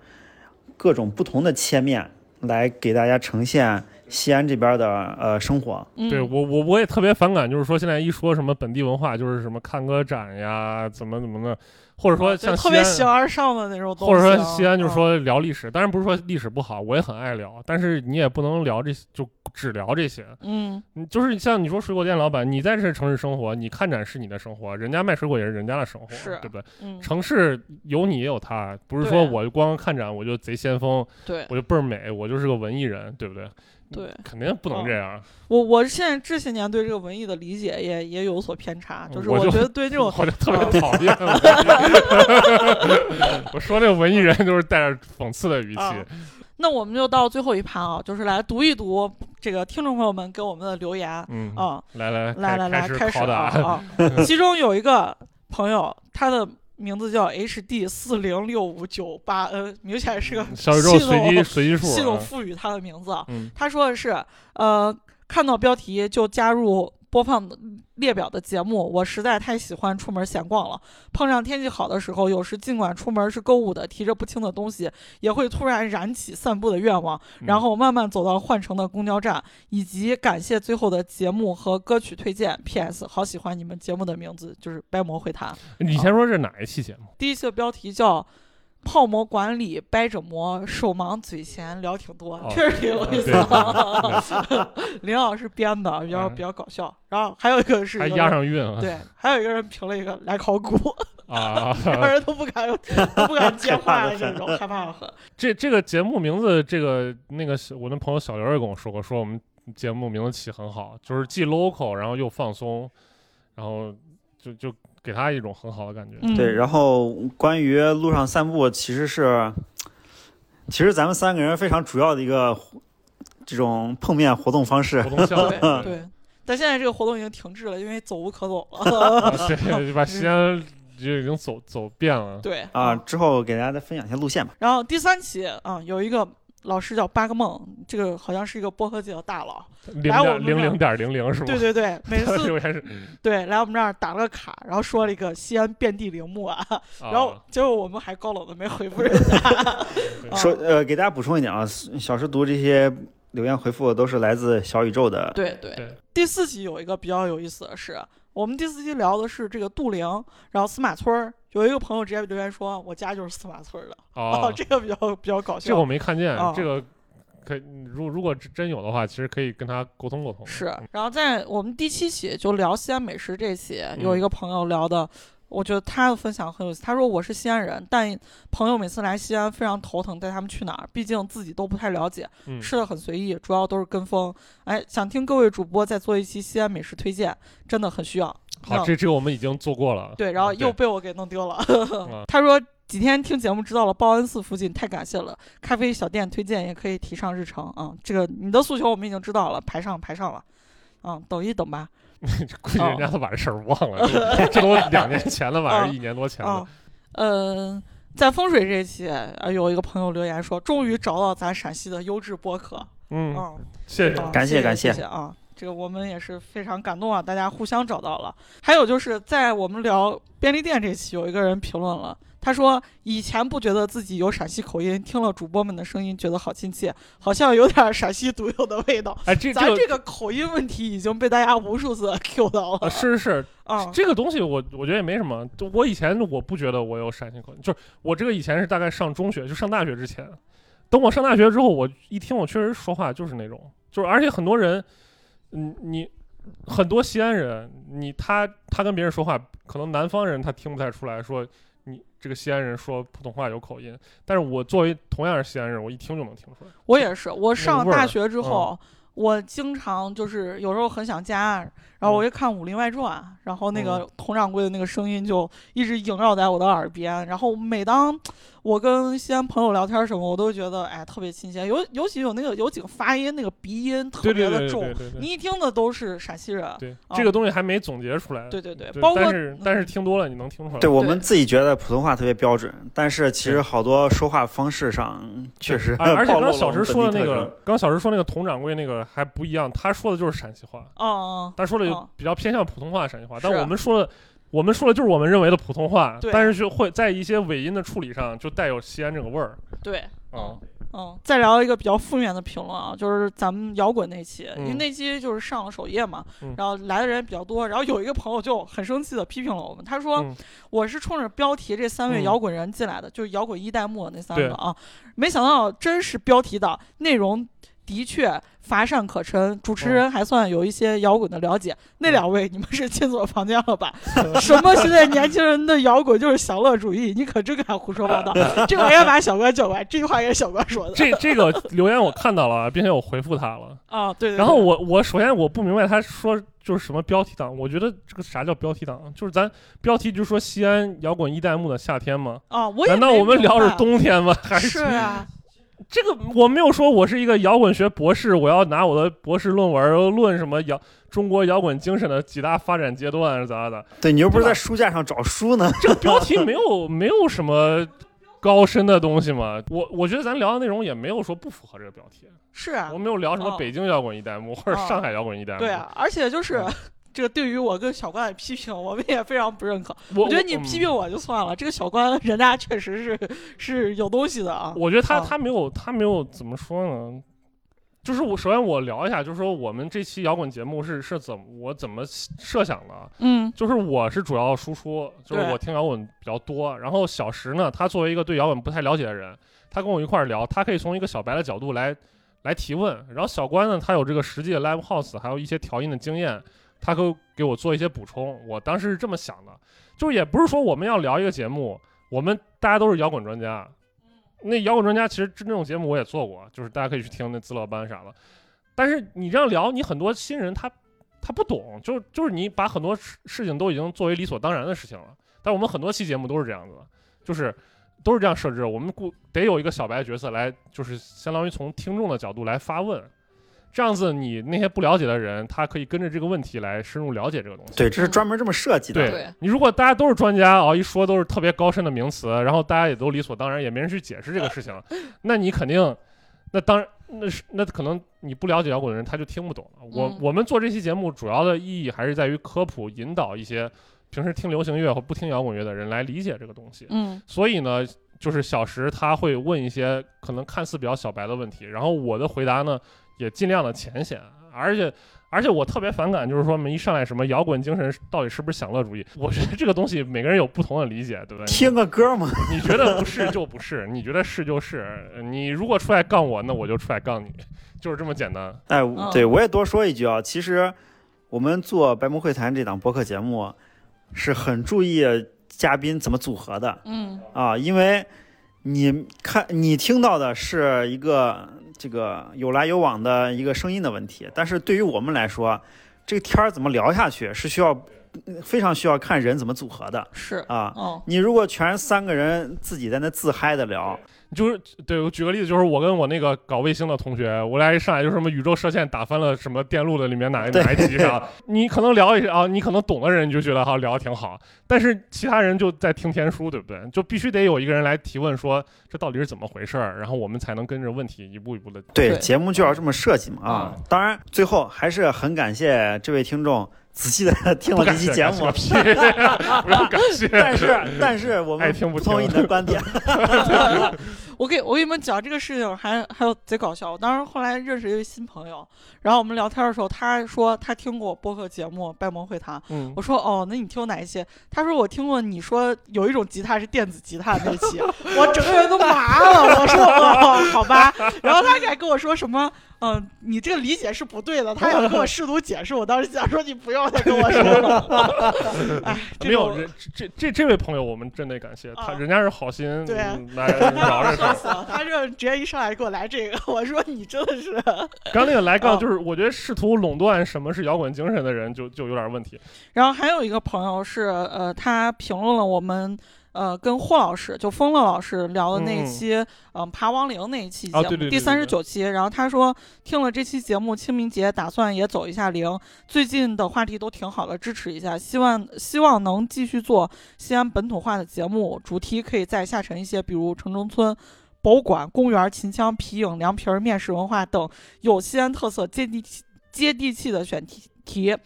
Speaker 4: 各种不同的切面来给大家呈现西安这边的呃生活。
Speaker 3: 嗯
Speaker 5: 对我我我也特别反感，就是说现在一说什么本地文化，就是什么看个展呀，怎么怎么的，或者说
Speaker 3: 啊对特别。形而上的那种东西啊，
Speaker 5: 或者说西安就是
Speaker 3: 嗯
Speaker 5: 说聊历史，当然不是说历史不好，我也很爱聊，但是你也不能聊这些，就只聊这些。
Speaker 3: 嗯，
Speaker 5: 就是像你说水果店老板，你在这城市生活，你看展是你的生活，人家卖水果也是人家的生活，
Speaker 3: 是
Speaker 5: 对不对？
Speaker 3: 嗯，
Speaker 5: 城市有你也有他，不是说
Speaker 3: 对
Speaker 5: 我光看展我就贼先锋，
Speaker 3: 对
Speaker 5: 我就倍儿美，我就是个文艺人，对不对？
Speaker 3: 对，
Speaker 5: 肯定不能这样。
Speaker 3: 我我现在这些年对这个文艺的理解也也有所偏差，就是
Speaker 5: 我
Speaker 3: 觉得对这种
Speaker 5: 我就特别
Speaker 3: 嗯
Speaker 5: 讨厌。我说这个文艺人就是带着讽刺的语气。
Speaker 3: 啊那我们就到最后一盘啊，就是来读一读这个听众朋友们给我们的留言
Speaker 5: 嗯，
Speaker 3: 啊，
Speaker 5: 来来
Speaker 3: 来来来，
Speaker 5: 开
Speaker 3: 开始
Speaker 5: 拷打。
Speaker 3: 啊啊！其中有一个朋友，他的名字叫 HD 四零六五九八 N，明显是个
Speaker 5: 小宇宙
Speaker 3: 系
Speaker 5: 随机
Speaker 3: 统
Speaker 5: 随机数
Speaker 3: 系统
Speaker 5: 啊。
Speaker 3: 赋予他的名字他说的是，呃，看到标题就加入播放列表的节目，我实在太喜欢出门闲逛了。碰上天气好的时候，有时尽管出门是购物的，提着不轻的东西，也会突然燃起散步的愿望，
Speaker 5: 嗯
Speaker 3: 然后慢慢走到换乘的公交站，以及感谢最后的节目和歌曲推荐。P.S. 好喜欢你们节目的名字，就是掰馍会谈。
Speaker 5: 你先说这是哪一期节目？
Speaker 3: 第一期的标题叫。泡馍馆里掰着馍，手忙嘴闲聊挺多，
Speaker 5: 哦
Speaker 3: 确实挺有意思的。林老师编的，比较
Speaker 5: 嗯
Speaker 3: 比较搞笑。然后还有一个是
Speaker 5: 还押上韵啊！
Speaker 3: 对，还有一个人评了一个来考古，
Speaker 5: 啊，
Speaker 3: 两个人都不敢都不敢接话的这种，害怕的很。
Speaker 5: 这这个节目名字，这个那个我那朋友小刘也跟我说过，说我们节目名字起很好，就是既 local，然后又放松，然后就就给他一种很好的感觉。
Speaker 3: 嗯，
Speaker 4: 对，然后关于路上散步，其实是，其实咱们三个人非常主要的一个这种碰面活动方式
Speaker 5: 活。动项目
Speaker 3: 对对。但现在这个活动已经停滞了，因为走无可走了。
Speaker 5: 啊 对，就把时间就已经走走遍了。
Speaker 3: 对
Speaker 4: 啊，之后给大家再分享一下路线吧。
Speaker 3: 然后第三期啊，有一个老师叫八个梦，这个好像是一个播客界的大佬。
Speaker 5: 零
Speaker 3: 来我们这儿
Speaker 5: 点零零点零零是吗？
Speaker 3: 对对对，每次
Speaker 5: 留言是，
Speaker 3: 对来我们这儿打了个卡，然后说了一个西安遍地陵墓啊，然后
Speaker 5: 啊
Speaker 3: 结果我们还高冷的没回复人家。啊
Speaker 4: 说呃，给大家补充一点啊，小时读这些留言回复都是来自小宇宙的。
Speaker 3: 对对
Speaker 5: 对
Speaker 3: 第四集有一个比较有意思的是，我们第四集聊的是这个杜陵，然后司马村儿，有一个朋友直接留言说，我家就是司马村儿的，
Speaker 5: 哦，
Speaker 3: 这个比较比较搞笑。
Speaker 5: 这个我没看见
Speaker 3: 啊，
Speaker 5: 这个可如如果真真有的话，其实可以跟他沟通沟通。
Speaker 3: 是，然后在我们第七期就聊西安美食这期，
Speaker 5: 嗯
Speaker 3: 有一个朋友聊的，我觉得他的分享很有意思。他说我是西安人，但朋友每次来西安非常头疼，带他们去哪儿，毕竟自己都不太了解，
Speaker 5: 嗯，
Speaker 3: 吃的很随意，主要都是跟风。哎，想听各位主播再做一期西安美食推荐，真的很需要。
Speaker 5: 好，这这个我们已经做过了。
Speaker 3: 对，然后又被我给弄丢了。
Speaker 5: 啊
Speaker 3: 他说几天听节目知道了报恩寺附近，太感谢了。咖啡小店推荐也可以提上日程啊、这个你的诉求我们已经知道了，排上排上了。嗯，等一等吧。
Speaker 5: 估计人家都把这事儿忘了，这这都 两年前了吧，还是一年多前
Speaker 3: 啊
Speaker 5: 了。，
Speaker 3: 嗯，在风水这一期，呃，有一个朋友留言说，终于找到咱陕西的优质播客。
Speaker 5: 嗯，
Speaker 3: 嗯，
Speaker 5: 谢谢。
Speaker 4: 感谢感谢
Speaker 3: 谢啊！这个我们也是非常感动啊，大家互相找到了。还有就是在我们聊便利店这期，有一个人评论了，他说以前不觉得自己有陕西口音，听了主播们的声音觉得好亲切，好像有点陕西独有的味道。
Speaker 5: 哎，这这个
Speaker 3: 咱这个口音问题已经被大家无数次 Q 到
Speaker 5: 啊，
Speaker 3: 了
Speaker 5: 是是是，
Speaker 3: 啊！
Speaker 5: 这个东西我我觉得也没什么。就我以前我不觉得我有陕西口音，就是我这个以前是大概上中学，就上大学之前。等我上大学之后，我一听我确实说话就是那种，就是而且很多人，嗯，你很多西安人，你他他跟别人说话，可能南方人他听不太出来说你这个西安人说普通话有口音，但是我作为同样是西安人，我一听就能听出来。
Speaker 3: 我也是，我上大学之后，我经常就是有时候很想家，然后我一看《武林外传》，然后那个佟掌柜的那个声音就一直萦绕在我的耳边，然后每当我跟西安朋友聊天什么，我都觉得哎特别亲切，尤尤其有那个有几个发音那个鼻音特别的重。你一听的都是陕西人。
Speaker 5: 对，
Speaker 3: 啊
Speaker 5: 这个东西还没总结出来。
Speaker 3: 对对对，包括
Speaker 5: 但是但是听多了你能听出来。
Speaker 4: 对我们自己觉得普通话特别标准，但是其实好多说话方式上确实
Speaker 5: 而而且刚小石说的那个刚小石说那个佟掌柜那个还不一样，他说的就是陕西话，
Speaker 3: 嗯嗯，
Speaker 5: 他说的
Speaker 3: 嗯
Speaker 5: 比较偏向普通话陕西话，但我们说的。我们说的就是我们认为的普通话，但是就会在一些尾音的处理上就带有西安这个味儿。
Speaker 3: 对，
Speaker 5: 嗯，
Speaker 3: 嗯，再聊一个比较负面的评论啊，就是咱们摇滚那期，因为
Speaker 5: 嗯
Speaker 3: 那期就是上了首页嘛，
Speaker 5: 嗯。
Speaker 3: 然后来的人比较多，然后有一个朋友就很生气的批评了我们，他说、
Speaker 5: 嗯。
Speaker 3: 我是冲着标题这三位
Speaker 5: 嗯。
Speaker 3: 摇滚人进来的，就是摇滚一代目那三个啊，没想到真是标题党，内容的确乏善可陈，主持人还算有一些摇滚的了解。那
Speaker 5: 嗯
Speaker 3: 两位，你们是进错房间了吧？什么现在年轻人的摇滚就是享乐主义，你可真敢胡说八道！这个应该把小关叫过来，这句话也是小关说的。
Speaker 5: 这这个留言我看到了，并且我回复他了。
Speaker 3: 啊，对对对。
Speaker 5: 然后我我首先我不明白他说就是什么标题党，我觉得这个啥叫标题党？就是咱标题就是说西安摇滚一代目的夏天吗？
Speaker 3: 啊，我
Speaker 5: 难道我们聊是冬天吗？还
Speaker 3: 是啊，
Speaker 5: 这个我没有说我是一个摇滚学博士，我要拿我的博士论文论什么摇中国摇滚精神的几大发展阶段是咋的？
Speaker 4: 对你又不是在书架上找书呢，
Speaker 5: 这个标题没有没有什么高深的东西嘛。我我觉得咱聊的内容也没有说不符合这个标题，
Speaker 3: 是啊
Speaker 5: 我，没有聊什么
Speaker 3: 哦
Speaker 5: 北京摇滚一代目或者
Speaker 3: 哦
Speaker 5: 上海摇滚一代目。
Speaker 3: 对啊，而且就是
Speaker 5: 嗯。
Speaker 3: 这个对于我跟小关的批评，我们也非常不认可。
Speaker 5: 我
Speaker 3: 我觉得你批评我就算了，这个小关人家确实是是有东西的啊。
Speaker 5: 我觉得他
Speaker 3: 啊
Speaker 5: 他没有他没有怎么说呢？就是我首先我聊一下，就是说我们这期摇滚节目是是怎么我怎么设想的？
Speaker 3: 嗯
Speaker 5: 就是我是主要输出，就是我听摇滚比较多。然后小石呢，他作为一个对摇滚不太了解的人，他跟我一块儿聊，他可以从一个小白的角度来来提问。然后小关呢，他有这个实际的 live house，还有一些调音的经验，他可给我做一些补充。我当时是这么想的，就是也不是说我们要聊一个节目，我们大家都是摇滚专家。那摇滚专家其实这种节目我也做过，就是大家可以去听那自乐班啥的。但是你这样聊，你很多新人他他不懂，就就是你把很多事事情都已经作为理所当然的事情了。但我们很多期节目都是这样子的，就是都是这样设置。我们故得有一个小白角色来，就是相当于从听众的角度来发问，这样子你那些不了解的人，他可以跟着这个问题来深入了解这个东西。
Speaker 4: 对，这是专门这么设计的。
Speaker 5: 对
Speaker 3: 对
Speaker 5: 你如果大家都是专家啊，一说都是特别高深的名词，然后大家也都理所当然，也没人去解释这个事情，那你肯定，那当然那是那可能你不了解摇滚的人他就听不懂了。我
Speaker 3: 嗯
Speaker 5: 我们做这期节目主要的意义还是在于科普，引导一些平时听流行乐或不听摇滚乐的人来理解这个东西。
Speaker 3: 嗯
Speaker 5: 所以呢，就是小石他会问一些可能看似比较小白的问题，然后我的回答呢也尽量的浅显，而且而且我特别反感，就是说我们一上来什么摇滚精神到底是不是享乐主义？我觉得这个东西每个人有不同的理解，对不对？
Speaker 4: 听个歌嘛，
Speaker 5: 你觉得不是就不是，你觉得是就是，你如果出来杠我，那我就出来杠你，就是这么简单。
Speaker 4: 哎，
Speaker 3: 嗯
Speaker 4: 对我也多说一句啊，其实我们做白魔会谈这档播客节目是很注意嘉宾怎么组合的
Speaker 3: 嗯
Speaker 4: 啊，因为你看你听到的是一个这个有来有往的一个声音的问题，但是对于我们来说，这个天儿怎么聊下去是需要非常需要看人怎么组合的
Speaker 3: 是
Speaker 4: 啊。
Speaker 3: 哦
Speaker 4: 你如果全是三个人自己在那自嗨的聊，
Speaker 5: 就是对我举个例子，就是我跟我那个搞卫星的同学，我俩一上来就什么宇宙射线打翻了什么电路的里面哪一哪一集啥，你可能聊一下啊，你可能懂的人你就觉得哈聊的挺好，但是其他人就在听天书，对不对？就必须得有一个人来提问说这到底是怎么回事儿，然后我们才能跟着问题一步一步的。
Speaker 4: 对，
Speaker 3: 对
Speaker 4: 节目就要这么设计嘛啊！当然，最后还是很感谢这位听众仔细的听了这期节目
Speaker 5: 感，谢个屁，不用感谢。
Speaker 4: 但是但是我们
Speaker 5: 爱听不听
Speaker 4: 同意你的观点。
Speaker 3: 我给我给你们讲这个事情还还有贼搞笑。我当时后来认识一位新朋友，然后我们聊天的时候，他说他听过播客节目《拜蒙会谈》，
Speaker 5: 嗯
Speaker 3: 我说哦，那你听过哪一期？他说我听过你说有一种吉他是电子吉他那期，我整个人都麻了。我说哦，好吧。然后他还跟我说什么，嗯、你这个理解是不对的。他想跟我试图解释，我当时想说你不要再跟我说了。哎，
Speaker 5: 没有人，这这这位朋友我们真得感谢他，
Speaker 3: 啊
Speaker 5: 人家是好心来聊这事儿。
Speaker 3: 笑死了。他这直接一上来给我来这个，我说你真的是，
Speaker 5: 刚那个来杠
Speaker 3: 哦
Speaker 5: 就是，我觉得试图垄断什么是摇滚精神的人就就有点问题。
Speaker 3: 然后还有一个朋友是，呃，他评论了我们。呃，跟霍老师就风乐老师聊的那一期，嗯、爬亡灵那一期节目，
Speaker 5: 啊对对对
Speaker 3: 第三十九期。然后他说听了这期节目，清明节打算也走一下灵。最近的话题都挺好的，支持一下，希望希望能继续做西安本土化的节目，主题可以再下沉一些，比如城中村。博物馆、公园、秦腔、皮影、凉皮儿、面食文化等有西安特色、接地气、接地气的选题题，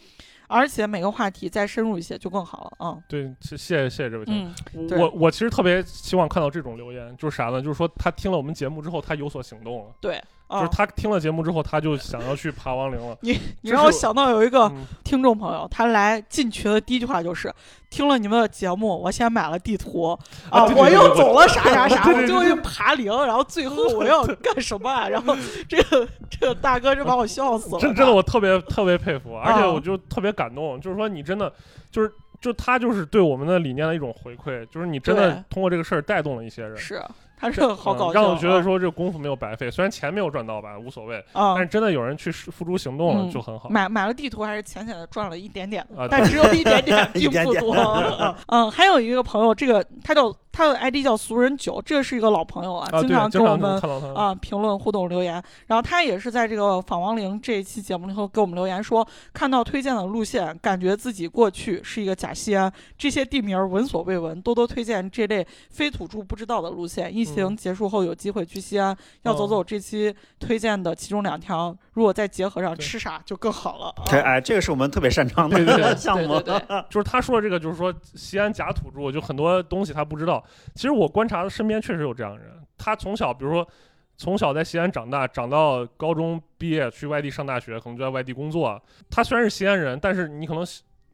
Speaker 3: 而且每个话题再深入一些就更好了。啊
Speaker 5: 对，谢谢谢谢谢这位听众。
Speaker 3: 嗯，
Speaker 5: 我我其实特别希望看到这种留言，就是啥呢？就是说他听了我们节目之后，他有所行动了，
Speaker 3: 对，啊
Speaker 5: 就是他听了节目之后，他就想要去爬亡灵了。
Speaker 3: 你
Speaker 5: 你
Speaker 3: 让我想到有一个
Speaker 5: 嗯
Speaker 3: 听众朋友，他来进群的第一句话就是：听了你们的节目，我先买了地图啊，
Speaker 5: 对对对对
Speaker 3: 我又走了啥啥啥，我最后又爬灵，然后最后我 要干什么啊？然后这个这个大哥就把我笑死了。
Speaker 5: 真真的，我特别特别佩服，而且
Speaker 3: 啊
Speaker 5: 我就特别感动，就是说你真的就是就他就是对我们的理念的一种回馈，就是你真的通过这个事儿带动了一些人。
Speaker 3: 是他这个好搞
Speaker 5: 嗯
Speaker 3: 笑，
Speaker 5: 让我觉得说这个功夫没有白费，虽然钱没有赚到吧，无所谓，
Speaker 3: 啊
Speaker 5: 但是真的有人去付诸行动了
Speaker 3: 嗯
Speaker 5: 就很好。
Speaker 3: 买买了地图还是浅浅的赚了一点点，
Speaker 5: 啊
Speaker 3: 但只有一点点，
Speaker 4: 一点点
Speaker 3: 并不多。嗯，还有一个朋友，这个他叫他的 ID 叫俗人九，这是一个老朋友啊，
Speaker 5: 啊，
Speaker 3: 经常跟我们。啊评论互动留言。然后他也是在这个访王陵这一期节目里头给我们留言说，看到推荐的路线，感觉自己过去是一个假西安，这些地名儿闻所未闻，多多推荐这类非土著不知道的路线。疫情
Speaker 5: 嗯
Speaker 3: 结束后有机会去西安，要走
Speaker 5: 哦
Speaker 3: 走这期推荐的其中两条，如果再结合上吃啥就更好了。啊
Speaker 4: 这哎，这个是我们特别擅长
Speaker 5: 对对对
Speaker 4: 的 项目。
Speaker 3: 对对对
Speaker 5: 就是他说的这个，就是说西安假土著，就很多东西他不知道。其实我观察的身边确实有这样的人，他从小，比如说从小在西安长大，长到高中毕业去外地上大学，可能就在外地工作。他虽然是西安人，但是你可能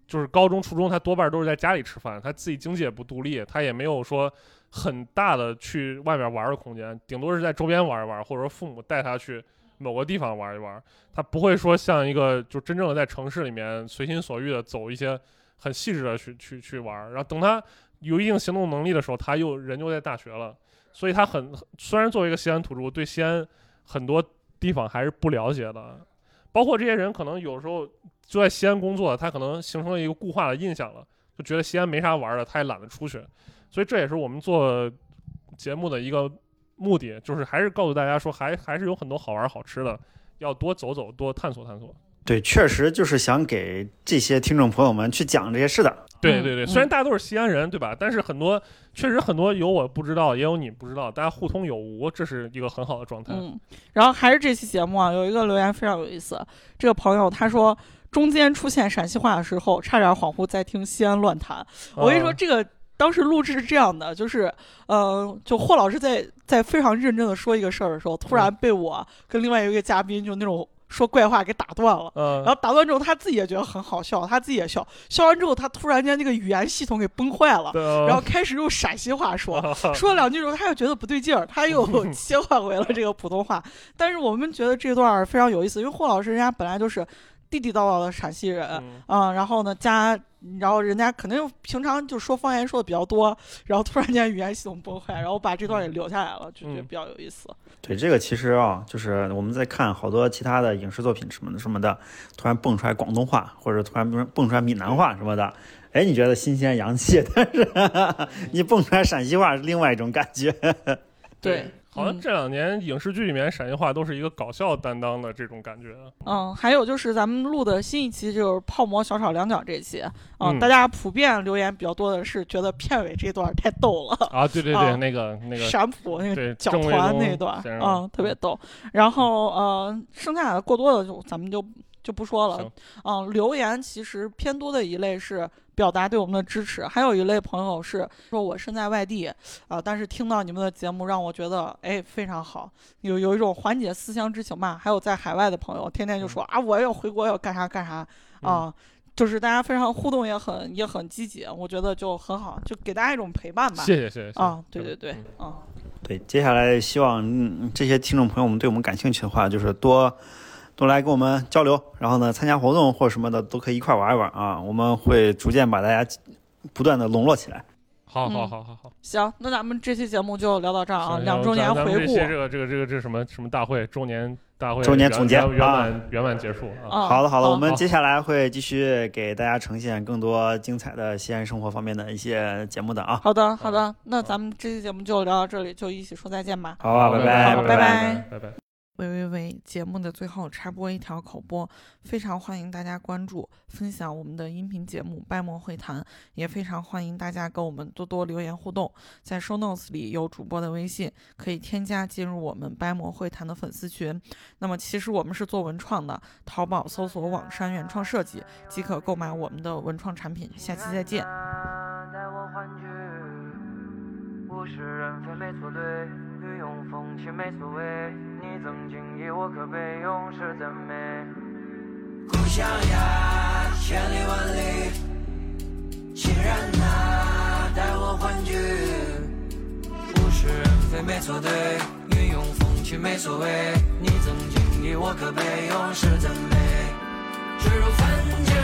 Speaker 5: 就是高中、初中，他多半都是在家里吃饭，他自己经济也不独立，他也没有说很大的去外面玩的空间，顶多是在周边玩一玩，或者说父母带他去某个地方玩一玩。他不会说像一个就真正的在城市里面随心所欲的走一些很细致的去去去玩。然后等他有一定行动能力的时候，他又人就在大学了，所以他很虽然作为一个西安土著，对西安很多地方还是不了解的。包括这些人可能有时候就在西安工作，他可能形成了一个固化的印象了，就觉得西安没啥玩的，他也懒得出去。所以这也是我们做节目的一个目的，就是还是告诉大家说，还还是有很多好玩好吃的，要多走走，多探索探索。
Speaker 4: 对，确实就是想给这些听众朋友们去讲这些事的。
Speaker 3: 嗯
Speaker 5: 对对对，
Speaker 3: 嗯
Speaker 5: 虽然大家都是西安人，对吧？但是很多确实很多有我不知道，也有你不知道，大家互通有无，这是一个很好的状态。
Speaker 3: 嗯，然后还是这期节目啊，有一个留言非常有意思。这个朋友他说，中间出现陕西话的时候，差点恍惚在听西安乱谈。我跟你说，
Speaker 5: 啊
Speaker 3: 这个当时录制是这样的，就是呃，就霍老师在在非常认真的说一个事儿的时候，突然被我跟另外一个嘉宾就那种说怪话给打断了。
Speaker 5: 嗯，
Speaker 3: 然后打断之后，他自己也觉得很好笑，他自己也笑。笑完之后，他突然间那个语言系统给崩坏了，
Speaker 5: 然
Speaker 3: 然后开始用陕西话说。
Speaker 5: 啊
Speaker 3: 说了两句之后，他又觉得不对劲儿，他又 切换回了这个普通话。但是我们觉得这段非常有意思，因为霍老师人家本来就是地地道道的陕西人，
Speaker 5: 嗯
Speaker 3: 嗯，然后呢加，然后人家肯定平常就说方言说的比较多，然后突然间语言系统崩坏，然后把这段也留下来了，就觉得
Speaker 5: 嗯
Speaker 3: 比较有意思。
Speaker 4: 对，这个其实啊，就是我们在看好多其他的影视作品什么的什么的，突然蹦出来广东话，或者突然蹦蹦出来闽南话什么的，哎，你觉得新鲜洋气，但是 你蹦出来陕西话是另外一种感觉。
Speaker 3: 对，
Speaker 5: 好像这两年影视剧里面陕西话都是一个搞笑担当的这种感觉。
Speaker 3: 嗯，还有就是咱们录的新一期就是泡馍小炒两角这期，
Speaker 5: 嗯
Speaker 3: 大家普遍留言比较多的是觉得片尾这段太逗了。
Speaker 5: 啊，对对对，
Speaker 3: 啊
Speaker 5: 那个那个，
Speaker 3: 陕普那个
Speaker 5: 对
Speaker 3: 脚团那段，嗯，特别逗。然后呃，剩下的过多的就咱们就就不说了。嗯，留言其实偏多的一类是表达对我们的支持，还有一类朋友是说我身在外地啊、但是听到你们的节目让我觉得哎非常好，有有一种缓解思乡之情吧。还有在海外的朋友，天天就说、啊我要回国要干啥干啥啊。就是大家非常互动也很也很积极，我觉得就很好，就给大家一种陪伴吧。
Speaker 5: 谢谢谢谢
Speaker 3: 啊，对对对
Speaker 5: 嗯，
Speaker 3: 啊，
Speaker 4: 对，接下来希望嗯这些听众朋友们对我们感兴趣的话，就是多多来跟我们交流，然后呢参加活动或什么的都可以一块玩一玩啊。我们会逐渐把大家不断的笼络起来。
Speaker 5: 好好
Speaker 3: 嗯
Speaker 5: 好好好。
Speaker 3: 行，那咱们这期节目就聊到这儿啊，两周年回顾
Speaker 5: 这这个这个这个这个什么什么大会周年大会
Speaker 4: 周年总结
Speaker 5: 圆满圆满结束啊。
Speaker 3: 啊。
Speaker 4: 好的，好的，我们接下来会继续给大家呈现更多精彩的西安生活方面的一些节目的啊。
Speaker 3: 好的，好的，那咱们这期节目就聊到这里，就一起说再见吧。
Speaker 4: 好啊，拜
Speaker 5: 拜
Speaker 3: 好
Speaker 4: 拜
Speaker 3: 拜拜
Speaker 5: 拜拜。
Speaker 3: 喂喂喂！节目的最后插播一条口播，非常欢迎大家关注、分享我们的音频节目《掰馍会谈》，也非常欢迎大家跟我们多多留言互动。在 show notes 里有主播的微信，可以添加进入我们掰馍会谈的粉丝群。那么其实我们是做文创的，淘宝搜索“网山原创设计”即可购买我们的文创产品。下期再见。
Speaker 6: 带我欢聚，物是人非没错对，御用风起没所谓。你曾经以我可悲，永世赞美。故乡呀，千里万里，亲人呐，带我欢聚。物是人非没错对，御用风起没所谓。你曾经以我可悲，永世赞美。坠入凡间，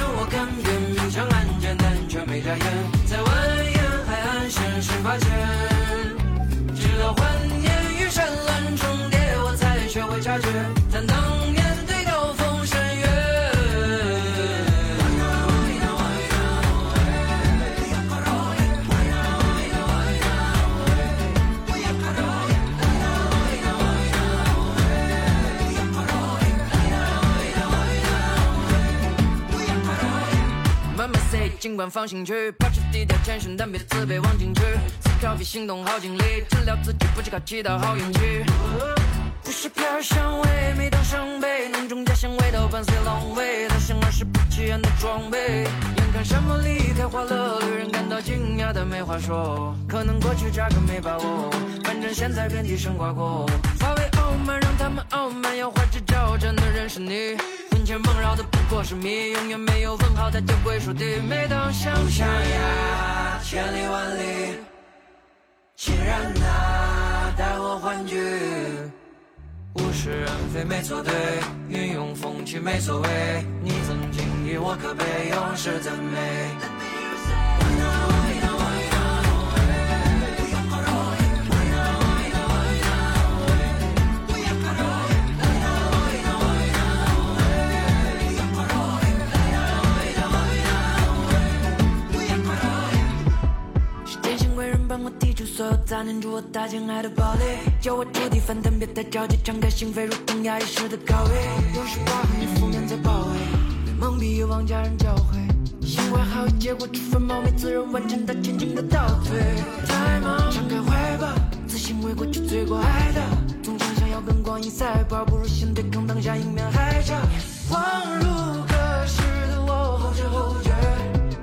Speaker 6: 放心去，保持低调谦逊，但别自卑忘进去。思考比行动耗精力，治疗自己不只靠祈祷好运气。不是飘儿香味，每当伤悲，浓重家乡味道伴随狼狈，他像儿时不起眼的装备。眼看山盟离开花了，旅人感到惊讶但没话说。可能过去扎根没把握，反正现在遍地生瓜果。发为傲慢，让他们傲慢，要花枝招展的人是你。魂牵梦绕的不过是谜，永远没有问号，它就归属地。每当想象呀，千里万里，亲人呐，带我欢聚。物是人非没错对，云涌风起没所谓。你曾经以我可悲，永世赞美。所有杂念，助我搭建爱的堡垒，教我触底反弹，别太着急，敞开心扉，如同压抑时的高位。有时把黑负面在包围，被蒙蔽欲望家人教诲，心怀好意，结果出分冒昧，自认完成他前进的倒退。太忙，敞开怀抱，自信为过去罪过爱的，总想想要跟光阴赛跑，不如先对抗当下，迎面海潮。恍如隔世的我，后知后觉。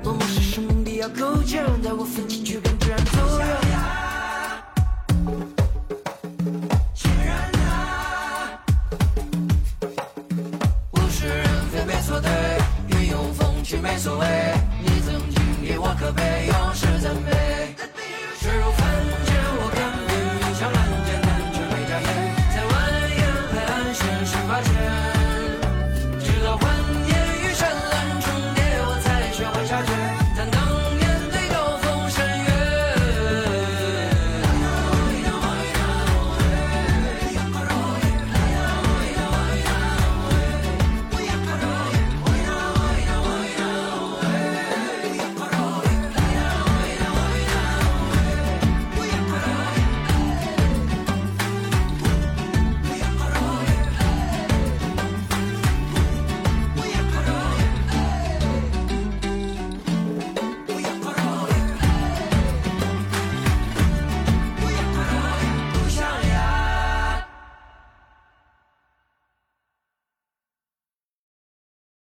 Speaker 6: 默默是生命必要构建，带我奋起去